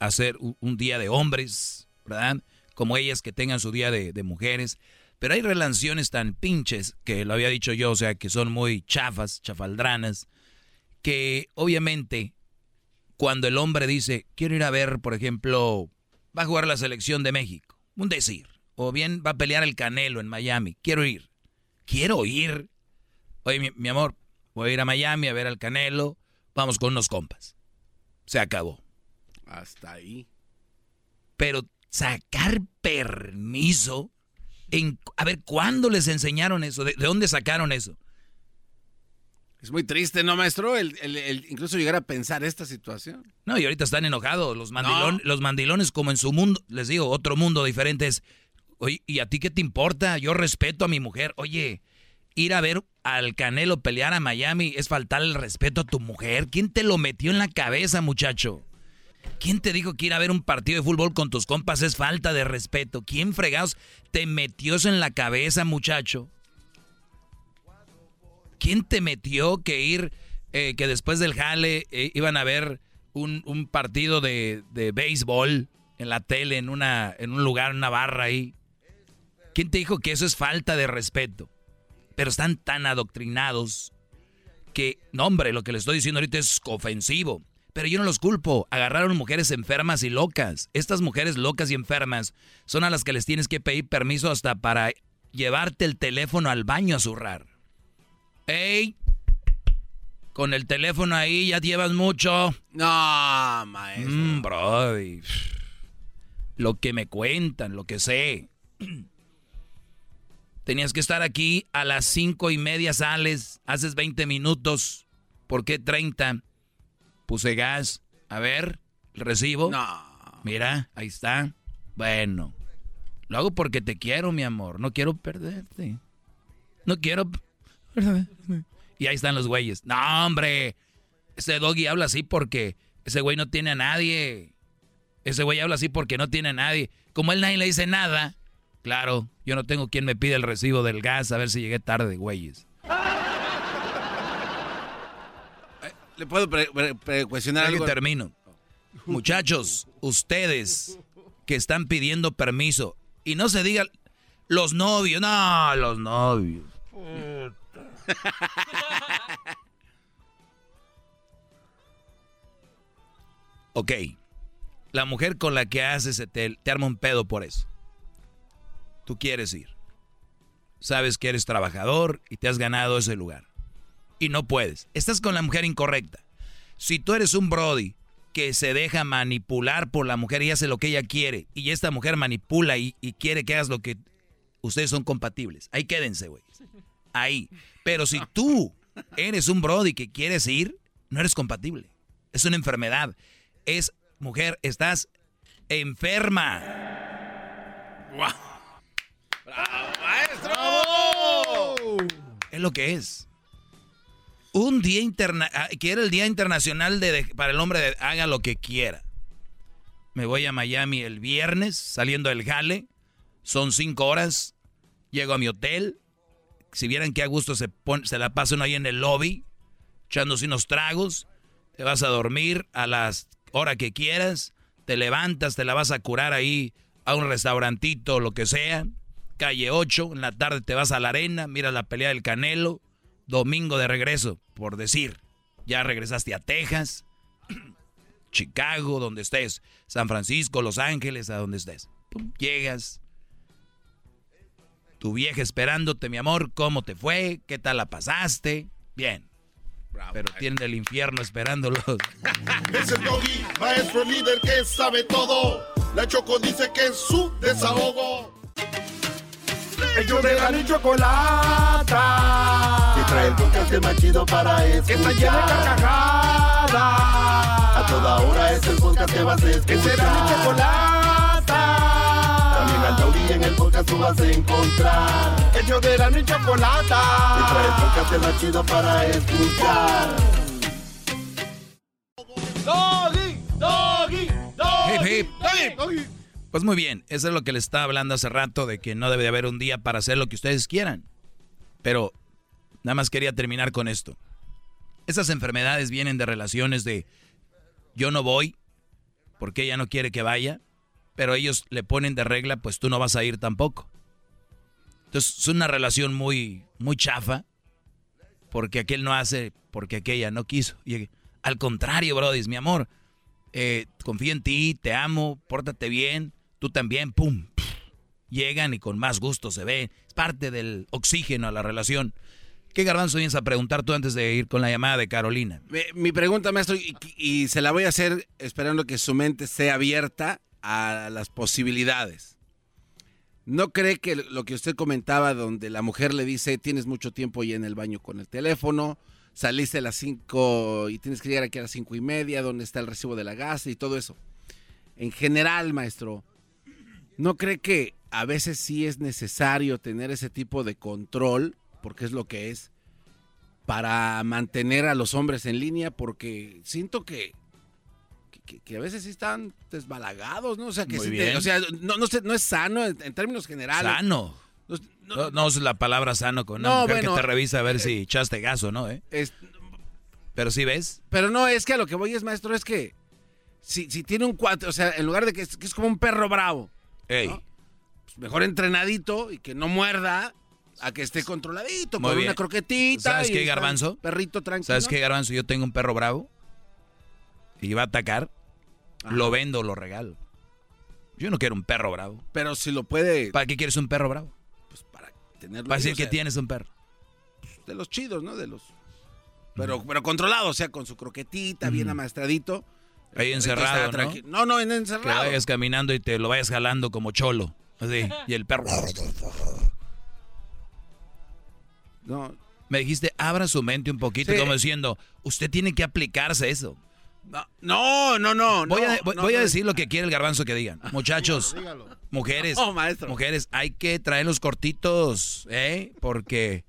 hacer un día de hombres, ¿verdad? Como ellas que tengan su día de mujeres. Pero hay relaciones tan pinches, que lo había dicho yo, o sea, que son muy chafas, chafaldranas, que obviamente cuando el hombre dice, quiero ir a ver, por ejemplo, va a jugar la selección de México, un decir, o bien va a pelear el Canelo en Miami. Quiero ir. Quiero ir. Oye, mi, amor, voy a ir a Miami a ver al Canelo. Vamos con unos compas. Se acabó. Hasta ahí. Pero sacar permiso. En, a ver, ¿cuándo les enseñaron eso? ¿De, dónde sacaron eso? Es muy triste, ¿no, maestro? El, incluso llegar a pensar esta situación. No, y ahorita están enojados. Los, los mandilones, como en su mundo, les digo, otro mundo diferente es Oye, ¿y a ti qué te importa? Yo respeto a mi mujer. Oye, ir a ver al Canelo pelear a Miami es faltar el respeto a tu mujer. ¿Quién te lo metió en la cabeza, muchacho? ¿Quién te dijo que ir a ver un partido de fútbol con tus compas es falta de respeto? ¿Quién fregados te metió eso en la cabeza, muchacho? ¿Quién te metió que ir, eh, que después del jale eh, iban a ver un, partido de, de béisbol en la tele, en, una, en un lugar, en una barra ahí? ¿Quién te dijo que eso es falta de respeto? Pero están tan adoctrinados que, no hombre, lo que les estoy diciendo ahorita es ofensivo. Pero yo no los culpo. Agarraron mujeres enfermas y locas. Estas mujeres locas y enfermas son a las que les tienes que pedir permiso hasta para llevarte el teléfono al baño a zurrar. ¡Ey! Con el teléfono ahí ya llevas mucho. No, maestro. Mmm, bro. Lo que me cuentan, lo que sé. Tenías que estar aquí a las cinco y media sales, haces 20 minutos. ¿Por qué 30? Puse gas. A ver, recibo. No. Mira, ahí está. Bueno. Lo hago porque te quiero, mi amor. No quiero perderte. No quiero. Y ahí están los güeyes. No, hombre. Ese doggy habla así porque ese güey no tiene a nadie. Ese güey habla así porque no tiene a nadie. Como él nadie le dice nada. Claro, yo no tengo quien me pida el recibo del gas a ver si llegué tarde, güeyes. ¿Le puedo pre- pre- pre- cuestionar algo? termino. Muchachos, ustedes que están pidiendo permiso y no se diga los novios, no, los novios. Ok, la mujer con la que haces se te, te arma un pedo por eso. Tú quieres ir. Sabes que eres trabajador y te has ganado ese lugar. Y no puedes. Estás con la mujer incorrecta. Si tú eres un Brody que se deja manipular por la mujer y hace lo que ella quiere, y esta mujer manipula y, quiere que hagas lo que ustedes son compatibles, ahí quédense, güey. Ahí. Pero si tú eres un Brody que quieres ir, no eres compatible. Es una enfermedad. Es, mujer, estás enferma. ¡Maestro! Es lo que es. Un día interna ah, que el Día Internacional de, para el hombre de haga lo que quiera. Me voy a Miami el viernes, saliendo del jale. Son cinco horas. Llego a mi hotel. Si vieran qué a gusto se, pon- se la pasa uno ahí en el lobby, echándose unos tragos. Te vas a dormir a las horas que quieras. Te levantas, te la vas a curar ahí a un restaurantito, lo que sea. Calle 8, en la tarde te vas a la arena, miras la pelea del Canelo. Domingo de regreso, por decir. Ya regresaste a Texas, Chicago, donde estés. San Francisco, Los Ángeles, a donde estés. Pum, llegas. Tu vieja esperándote, mi amor. ¿Cómo te fue? ¿Qué tal la pasaste? Bien. Pero tienen el infierno esperándolos. Es el doggy, maestro líder que sabe todo. La Choco dice que es su desahogo. Ellos de la ni chocolata. Que trae el podcast más chido para escuchar. Que está llena de carcajadas. A toda hora es el podcast que vas a escuchar. Que será mi chocolata. También al taurí en el podcast tú vas a encontrar. Ellos de la ni chocolata. Que trae el podcast más chido para escuchar. Doggy, doggy, doggy. Hip, hip. Pues muy bien, eso es lo que les estaba hablando hace rato, de que no debe de haber un día para hacer lo que ustedes quieran. Pero nada más quería terminar con esto. Esas enfermedades vienen de relaciones de yo no voy porque ella no quiere que vaya, pero ellos le ponen de regla, pues tú no vas a ir tampoco. Entonces es una relación muy, muy chafa, porque aquel no hace, porque aquella no quiso. Al contrario, Brody, mi amor, eh, confío en ti, te amo, pórtate bien, tú también, pum. Llegan y con más gusto se ven. Es parte del oxígeno a la relación. ¿Qué garbanzo vienes a preguntar tú antes de ir con la llamada de Carolina? Mi, pregunta, maestro, y, y se la voy a hacer esperando que su mente esté abierta a las posibilidades. ¿No cree que lo que usted comentaba, donde la mujer le dice, tienes mucho tiempo ahí en el baño con el teléfono, saliste a las 5 y tienes que llegar aquí a las cinco y media, donde está el recibo de la gas y todo eso? En general, maestro, ¿no cree que a veces sí es necesario tener ese tipo de control, porque es lo que es, para mantener a los hombres en línea? Porque siento que, que, que a veces sí están desbalagados, ¿no? O sea, que sí te- o sea, no, no, sé, no es sano en, en términos generales. Sano. No, no es la palabra sano con una No, mujer bueno, que te revisa a ver si echaste gas o no, ¿eh? Es- Pero sí ves. Pero no, es que a lo que voy es, maestro, es que si, si tiene un cuatro, o sea, en lugar de que es, que es como un perro bravo, Ey. pues mejor entrenadito y que no muerda a que esté controladito, Muy con bien. una croquetita. ¿Sabes y qué, Garbanzo? Perrito tranquilo. ¿Sabes qué, Garbanzo? Yo tengo un perro bravo y va a atacar. Lo vendo lo regalo. Yo no quiero un perro bravo. Pero si lo puede ¿Para qué quieres un perro bravo? tenerlo. Para ahí, decir o que tienes un perro. De los chidos, ¿no? De los... Pero, pero controlado, o sea, con su croquetita, bien amaestradito. Ahí encerrado, ¿no? No, no, en Que encerrado. vayas caminando y te lo vayas jalando como cholo. Así. Y el perro. No. Me dijiste, abra su mente un poquito, Sí. como diciendo, usted tiene que aplicarse eso. No, no, no. Voy, no, a, voy- no, voy a decir lo que quiere el garbanzo que digan. Muchachos, mujeres, No, maestro. mujeres, hay que traerlos cortitos, ¿eh? Porque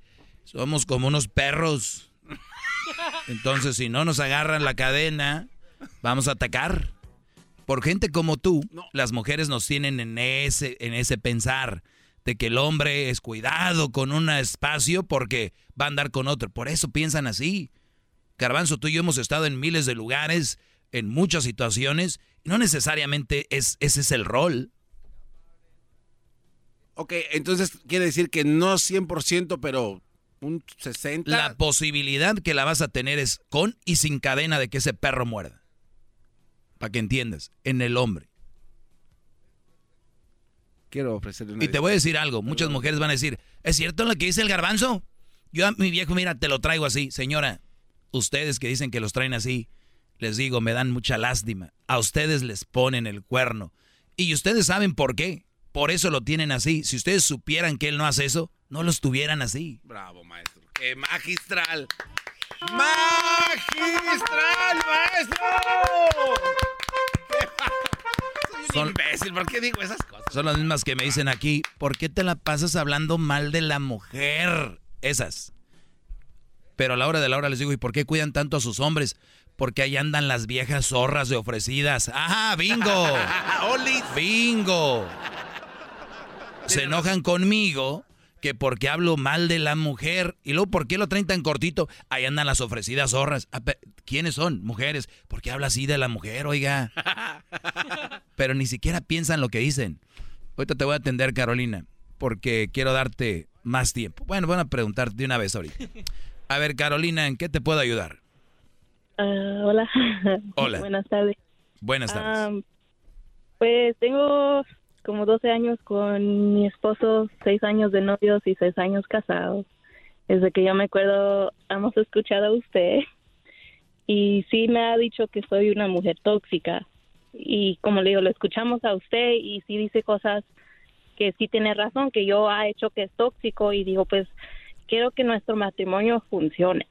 somos como unos perros. Entonces, si no nos agarran la cadena, vamos a atacar. Por gente como tú, las mujeres nos tienen en ese, en ese pensar de que el hombre es cuidado con un espacio porque va a andar con otro. Por eso piensan así. Garbanzo, tú y yo hemos estado en miles de lugares, en muchas situaciones, y no necesariamente es, ese es el rol. Ok, entonces quiere decir que no 100%, pero un 60%. La posibilidad que la vas a tener es con y sin cadena de que ese perro muerda. Para que entiendas, en el hombre. Quiero ofrecerle una Y te voy a decir algo, muchas mujeres van a decir, ¿es cierto lo que dice el garbanzo? Yo a mi viejo, mira, te lo traigo así. Señora, ustedes que dicen que los traen así, les digo, me dan mucha lástima. A ustedes les ponen el cuerno. Y ustedes saben por qué. Por eso lo tienen así. Si ustedes supieran que él no hace eso, no los tuvieran así. Bravo, maestro. ¡Qué magistral! ¡Magistral, maestro! Son- imbécil, ¿por qué digo esas cosas? Son las mismas que me dicen aquí, ¿por qué te la pasas hablando mal de la mujer? Esas. Pero a la hora de la hora les digo, ¿y por qué cuidan tanto a sus hombres? Porque ahí andan las viejas zorras de ofrecidas. ¡Ajá, bingo! ¡Bingo! Se enojan conmigo que porque hablo mal de la mujer. Y luego, ¿por qué lo traen tan cortito? Ahí andan las ofrecidas zorras. Ah, ¿Quiénes son? Mujeres. ¿Por qué habla así de la mujer, oiga? Pero ni siquiera piensan lo que dicen. Ahorita te voy a atender, Carolina, porque quiero darte más tiempo. Bueno, van a preguntar de una vez ahorita. A ver, Carolina, ¿en qué te puedo ayudar? Ah, hola. Hola. Buenas tardes. Buenas tardes. Ah, pues tengo como 12 años con mi esposo, 6 años de novios y 6 años casados. Desde que yo me acuerdo, hemos escuchado a usted y sí me ha dicho que soy una mujer tóxica. Y como le digo, lo escuchamos a usted y sí dice cosas que sí tiene razón, que yo ha hecho que es tóxico y digo, pues quiero que nuestro matrimonio funcione.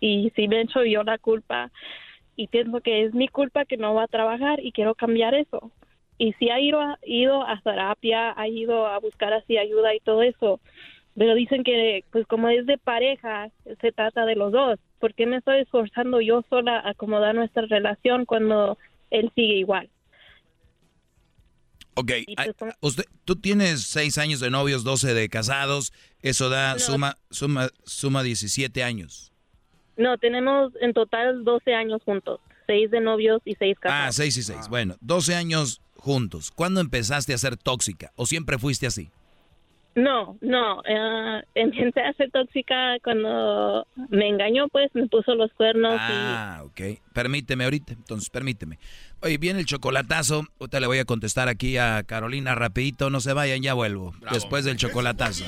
Y sí me he hecho yo la culpa y pienso que es mi culpa que no va a trabajar y quiero cambiar eso. Y sí ha ido a, ido a terapia, ha ido a buscar así ayuda y todo eso, pero dicen que pues como es de pareja, se trata de los dos. ¿Por qué me estoy esforzando yo sola a acomodar nuestra relación cuando él sigue igual? Ok, pues, usted, tú tienes 6 años de novios, 12 de casados. Eso da No. suma, suma, suma 17 años. No, tenemos en total 12 años juntos, 6 de novios y 6 casados. Ah, 6 y 6. Bueno, 12 años juntos. ¿Cuándo empezaste a ser tóxica? ¿O siempre fuiste así? No, no, eh, empecé a ser tóxica cuando me engañó, pues me puso los cuernos Ah, ok. Permíteme ahorita, entonces permíteme. Oye, viene el chocolatazo. Ahorita le voy a contestar aquí a Carolina rapidito. No se vayan, ya vuelvo. Después del chocolatazo.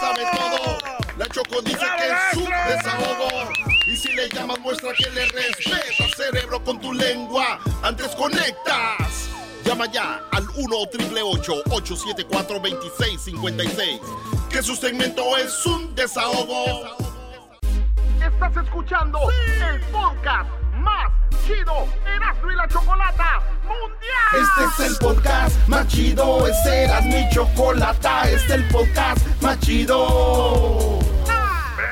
sabe todo. La Choco dice que es su desahogo. Y si le llamas, muestra que le respeta, cerebro, con tu lengua. Antes conectas. Llama ya al 1-888-874-2656. Que su segmento es un desahogo. Estás escuchando el podcast más chido Erasmo y la Chocolata Mundial. Este es el podcast más chido. Este era mi chocolata. Este es el podcast más chido.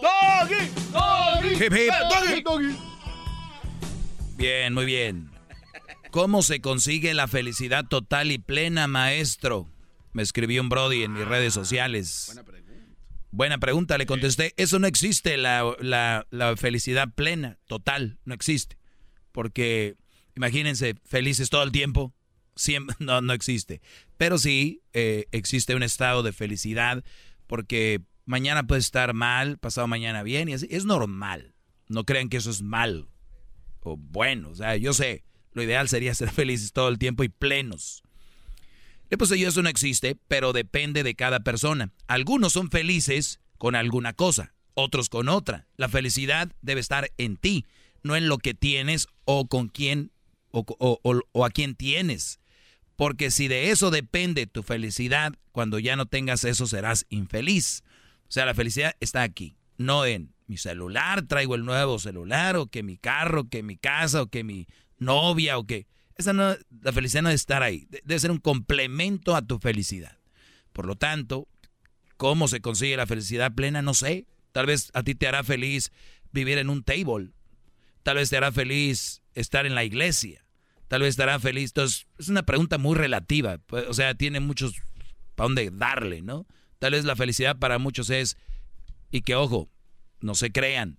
Doggy, doggy, Hip, hip. doggy, doggy. Bien, muy bien. ¿Cómo se consigue la felicidad total y plena, maestro? Me escribió un Brody en mis redes sociales. Buena pregunta. Buena pregunta, le contesté. Eso no existe, la, la- la felicidad plena, total, no existe. Porque, imagínense, felices todo el tiempo. Siempre, no, no existe. Pero sí eh, existe un estado de felicidad porque Mañana puede estar mal, pasado mañana bien, y así. Es normal. No crean que eso es mal o bueno. O sea, yo sé, lo ideal sería ser felices todo el tiempo y plenos. Pues yo eso no existe, pero depende de cada persona. Algunos son felices con alguna cosa, otros con otra. La felicidad debe estar en ti, no en lo que tienes o con quién o, o a quién tienes. Porque si de eso depende tu felicidad, cuando ya no tengas eso serás infeliz. O sea, la felicidad está aquí, no en mi celular, traigo el nuevo celular, o que mi carro, que mi casa, o que mi novia, o que... Esa no, la felicidad no debe estar ahí, debe ser un complemento a tu felicidad. Por lo tanto, ¿cómo se consigue la felicidad plena? No sé. Tal vez a ti te hará feliz vivir en un table. Tal vez te hará feliz estar en la iglesia. Tal vez te hará feliz. Entonces, es una pregunta muy relativa. Pues, o sea, tiene muchos para dónde darle, ¿no? Tal vez la felicidad para muchos es, y que ojo, no se crean,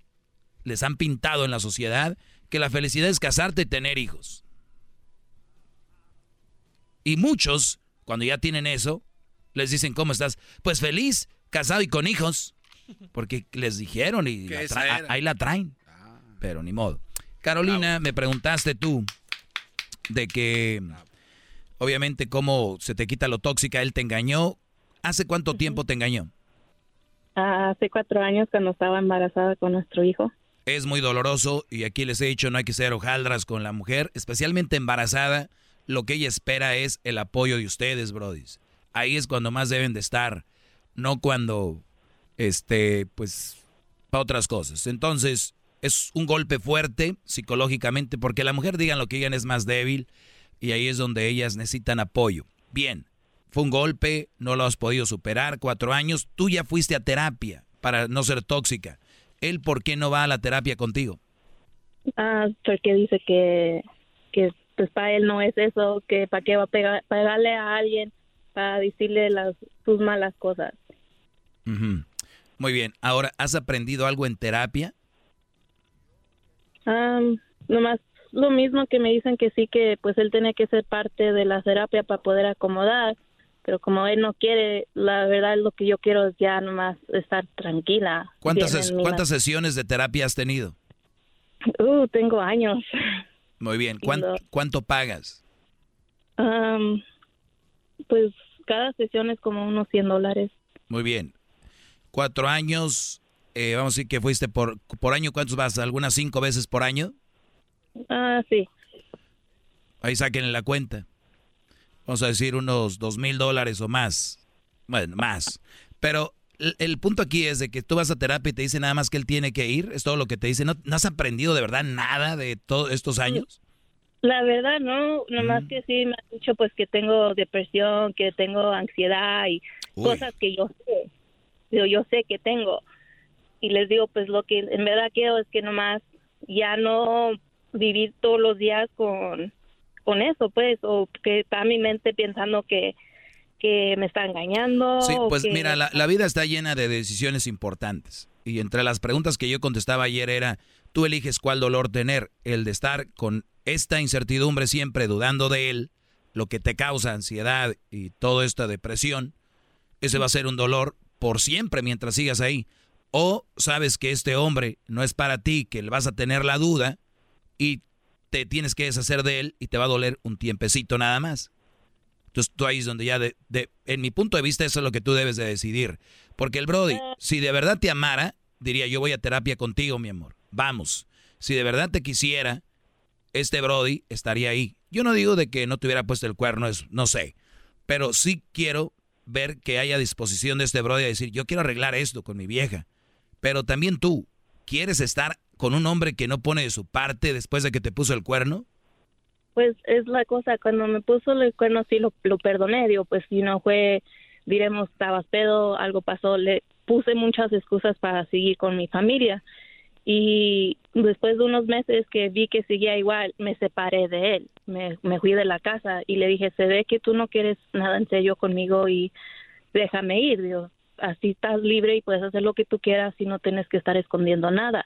les han pintado en la sociedad que la felicidad es casarte y tener hijos. Y muchos, cuando ya tienen eso, les dicen, ¿cómo estás? Pues feliz, casado y con hijos. Porque les dijeron y ahí la traen. Pero ni modo. Carolina, me preguntaste tú de que, obviamente, cómo se te quita lo tóxica, él te engañó. ¿Hace cuánto tiempo te engañó? Hace cuatro años cuando estaba embarazada con nuestro hijo. Es muy doloroso y aquí les he dicho no hay que ser hojaldras con la mujer, especialmente embarazada. Lo que ella espera es el apoyo de ustedes, brodis. Ahí es cuando más deben de estar, no cuando, este, pues, para otras cosas. Entonces, es un golpe fuerte psicológicamente porque la mujer, digan lo que digan, es más débil y ahí es donde ellas necesitan apoyo. Bien, fue un golpe, no lo has podido superar, cuatro años, tú ya fuiste a terapia para no ser tóxica. ¿Él por qué no va a la terapia contigo? Ah, porque dice que, que pues para él no es eso, que para qué va a pegar, pegarle a alguien para decirle las sus malas cosas. Muy bien, ahora, ¿has aprendido algo en terapia? Um, nomás lo mismo que me dicen que sí, que pues él tiene que ser parte de la terapia para poder acomodar pero como él no quiere, la verdad lo que yo quiero es ya nomás estar tranquila. ¿Cuántas, ¿cuántas sesiones de terapia has tenido? Uh, tengo años. Muy bien, ¿cuánto, ¿cuánto pagas? pues cada sesión es como unos 100 dólares. Muy bien. Cuatro años, eh, vamos a decir que fuiste por, por año, ¿cuántos vas? ¿Algunas cinco veces por año? Ah, sí. Ahí saquen la cuenta vamos a decir, unos dos mil dólares o más. Bueno, más. Pero el, punto aquí es de que tú vas a terapia y te dice nada más que él tiene que ir, es todo lo que te dice. ¿No, has aprendido de verdad nada de todos estos años? La verdad, no, nomás que sí me ha dicho pues que tengo depresión, que tengo ansiedad y cosas que yo sé, yo, yo sé que tengo. Y les digo, pues lo que en verdad quiero es que nomás ya no vivir todos los días con con eso, pues, o que está mi mente pensando que, que me está engañando. Sí, pues mira, la, la, vida está llena de decisiones importantes. Y entre las preguntas que yo contestaba ayer era, tú eliges cuál dolor tener, el de estar con esta incertidumbre siempre dudando de él, lo que te causa ansiedad y toda esta depresión, ese va a ser un dolor por siempre mientras sigas ahí. O sabes que este hombre no es para ti, que le vas a tener la duda y te tienes que deshacer de él y te va a doler un tiempecito nada más. Entonces tú ahí es donde ya, de, en mi punto de vista, eso es lo que tú debes de decidir. Porque el Brody, si de verdad te amara, diría yo voy a terapia contigo, mi amor. Vamos. Si de verdad te quisiera, este Brody estaría ahí. Yo no digo de que no te hubiera puesto el cuerno, es, no sé. Pero sí quiero ver que haya disposición de este Brody a decir, yo quiero arreglar esto con mi vieja. Pero también tú, ¿quieres estar con un hombre que no pone de su parte después de que te puso el cuerno? Pues es la cosa, cuando me puso el cuerno sí lo, perdoné, digo, pues si no fue, diremos, estabas pedo, algo pasó, le puse muchas excusas para seguir con mi familia. Y después de unos meses que vi que seguía igual, me separé de él, me, me fui de la casa y le dije, se ve que tú no quieres nada en serio conmigo y déjame ir, digo, así estás libre y puedes hacer lo que tú quieras y no tienes que estar escondiendo nada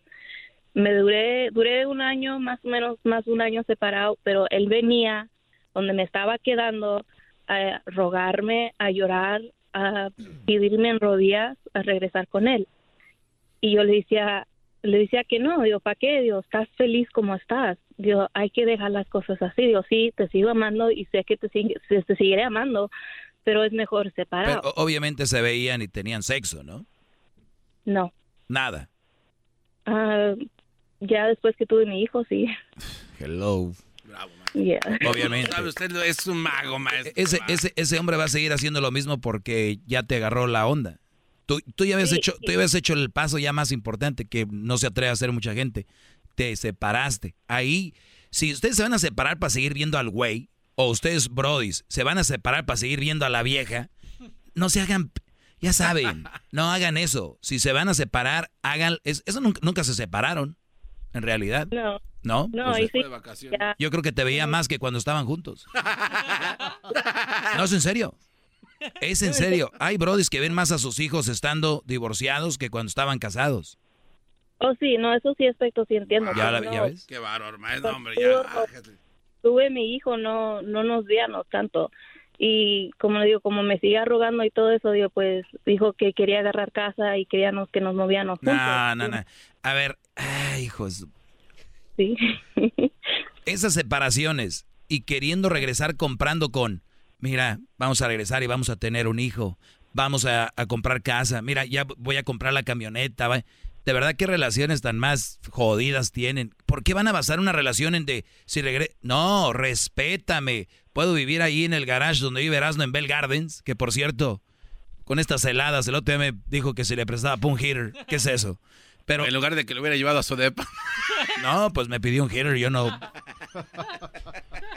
me duré, duré un año, más o menos, más de un año separado, pero él venía donde me estaba quedando a rogarme, a llorar a pedirme en rodillas a regresar con él. Y yo le decía, le decía que no, digo, ¿para qué? Digo, estás feliz como estás. Digo, hay que dejar las cosas así. Digo, sí, te sigo amando y sé que te, te seguiré amando, pero es mejor separado. Pero obviamente se veían y tenían sexo, ¿no? No. Nada. Ah, ya después que tuve mi hijo, sí. Hello. Yeah. Obviamente. Sabe, usted es un mago, maestro. Ese, ese, ese hombre va a seguir haciendo lo mismo porque ya te agarró la onda. Tú, tú ya habías Sí, hecho, tú ya habías hecho el paso ya más importante que no se atreve a hacer mucha gente. Te separaste. Ahí, si ustedes se van a separar para seguir viendo al güey, o ustedes, brodis, se van a separar para seguir viendo a la vieja, no se hagan, ya saben, no hagan eso. Si se van a separar, hagan, es- eso nunca, nunca se separaron, en realidad. No. ¿No? No, Pues, sí. ya. yo creo que te veía más que cuando estaban juntos. No, es en serio. Es en serio. Hay brodis que ven más a sus hijos estando divorciados que cuando estaban casados. Oh, sí, no, eso sí aspecto sí entiendo. Ya, no, ya ves. Qué bárbaro, maestro, hombre, ya. Tuve mi hijo, no, no nos veíamos tanto. Y como le digo, como me sigue rogando y todo eso, digo, pues dijo que quería agarrar casa y queríamos que nos movíamos juntos. No, no, no. A ver, ay, hijos. Sí. Esas separaciones y queriendo regresar comprando con, mira, vamos a regresar y vamos a tener un hijo, vamos a, a comprar casa, mira, ya voy a comprar la camioneta. va. De verdad, ¿qué relaciones tan más jodidas tienen? ¿Por qué van a basar una relación en de si regre No, respétame. Puedo vivir ahí en el garage donde vive Erasmo en Bell Gardens, que por cierto, con estas heladas, el otro día me dijo que se le prestaba un heater. ¿Qué es eso? Pero En lugar de que lo hubiera llevado a su depa. no, pues me pidió un heater, yo no.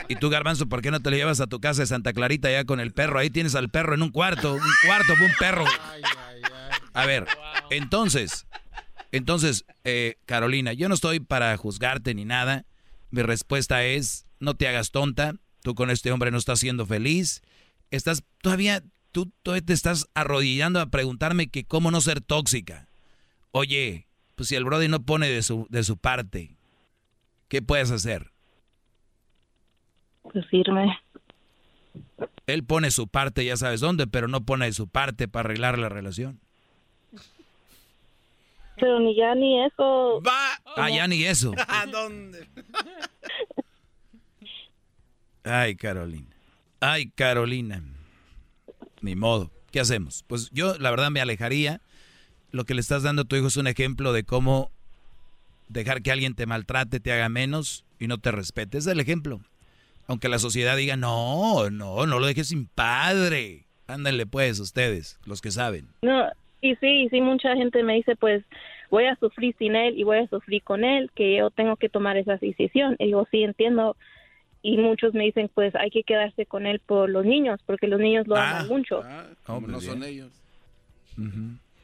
Y tú, Garbanzo, ¿por qué no te lo llevas a tu casa de Santa Clarita ya con el perro? Ahí tienes al perro en un cuarto, un cuarto, un perro. A ver, entonces, entonces, eh, Carolina, yo no estoy para juzgarte ni nada. Mi respuesta es, no te hagas tonta. Tú con este hombre no estás siendo feliz. Estás todavía, tú todavía te estás arrodillando a preguntarme que cómo no ser tóxica. Oye, pues si el Brody no pone de su, de su parte, ¿qué puedes hacer? Pues irme. Él pone su parte, ya sabes dónde, pero no pone de su parte para arreglar la relación. Pero ni ya ni eso. Va. Ah, ya ni eso. ¿A dónde? Ay, Carolina. Ay, Carolina. Ni modo. ¿Qué hacemos? Pues yo, la verdad, me alejaría. Lo que le estás dando a tu hijo es un ejemplo de cómo dejar que alguien te maltrate, te haga menos y no te respete. Es el ejemplo. Aunque la sociedad diga, no, no, no lo dejes sin padre. Ándale pues ustedes, los que saben. No, y sí, y sí, mucha gente me dice, pues voy a sufrir sin él y voy a sufrir con él, que yo tengo que tomar esa decisión. Y digo, sí, entiendo. Y muchos me dicen, pues hay que quedarse con él por los niños, porque los niños lo Ah. aman mucho. Como no son ellos.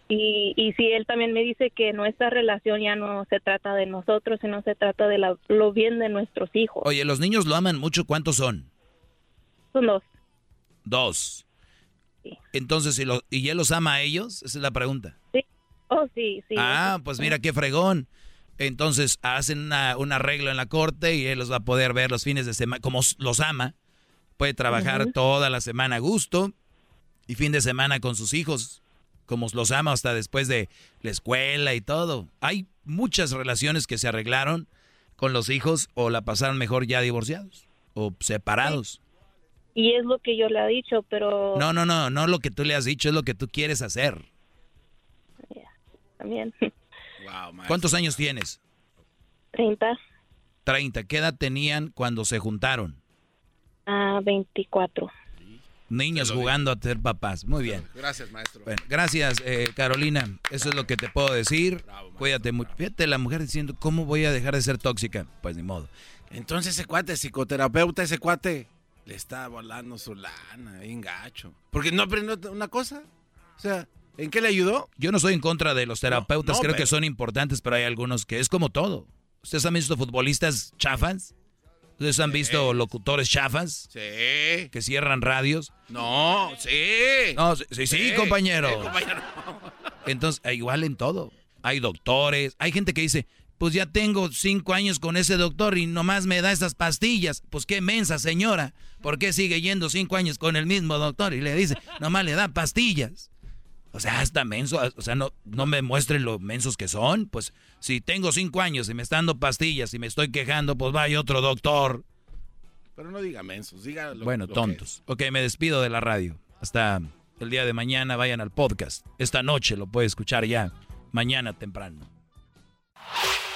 Y, y sí, él también me dice que nuestra relación ya no se trata de nosotros, sino se trata de la- lo bien de nuestros hijos. Oye, los niños lo aman mucho. ¿Cuántos son? Son dos. Dos. Entonces, ¿y, lo- ¿y él los ama a ellos? Esa es la pregunta. Oh, sí, sí. Ah, pues mira qué fregón. Entonces hacen una- un arreglo en la corte y él los va a poder ver los fines de semana, como los ama. Puede trabajar toda la semana a gusto y fin de semana con sus hijos, como los ama hasta después de la escuela y todo. Hay muchas relaciones que se arreglaron con los hijos o la pasaron mejor ya divorciados o separados. Y es lo que yo le he dicho, pero No, no, no, no lo que tú le has dicho, es lo que tú quieres hacer. también. ¿Cuántos años tienes? 30 30. ¿Qué edad tenían cuando se juntaron? a 24. Niños jugando a ser papás. Muy bien. Gracias, maestro. Bueno, gracias, eh, Carolina. Eso es lo que te puedo decir. Cuídate mucho. Fíjate la mujer diciendo, ¿cómo voy a dejar de ser tóxica? Pues ni modo. Entonces ese cuate, psicoterapeuta, ese cuate, le está volando su lana, bien gacho. Porque no aprendió una cosa. O sea, ¿en qué le ayudó? Yo no estoy en contra de los terapeutas, no, creo pero- que son importantes, pero hay algunos que es como todo. ¿Ustedes han visto futbolistas chafas? ¿Ustedes han visto locutores chafas? Sí. Que cierran radios. No, sí. No, sí, sí, sí, compañero. Sí, compañero. Entonces, igual en todo. Hay doctores, hay gente que dice, pues ya tengo cinco años con ese doctor y nomás me da esas pastillas. Pues qué mensa señora, ¿por qué sigue yendo cinco años con el mismo doctor? Y le dice, nomás le da pastillas. O sea, hasta menso, o sea, no, no me muestren lo mensos que son. Pues si tengo cinco años y me están dando pastillas y me estoy quejando, pues vaya otro doctor. Pero no diga mensos, diga lo Bueno, lo tontos. Ok, me despido de la radio. Hasta el día de mañana vayan al podcast. Esta noche lo puede escuchar ya. Mañana temprano.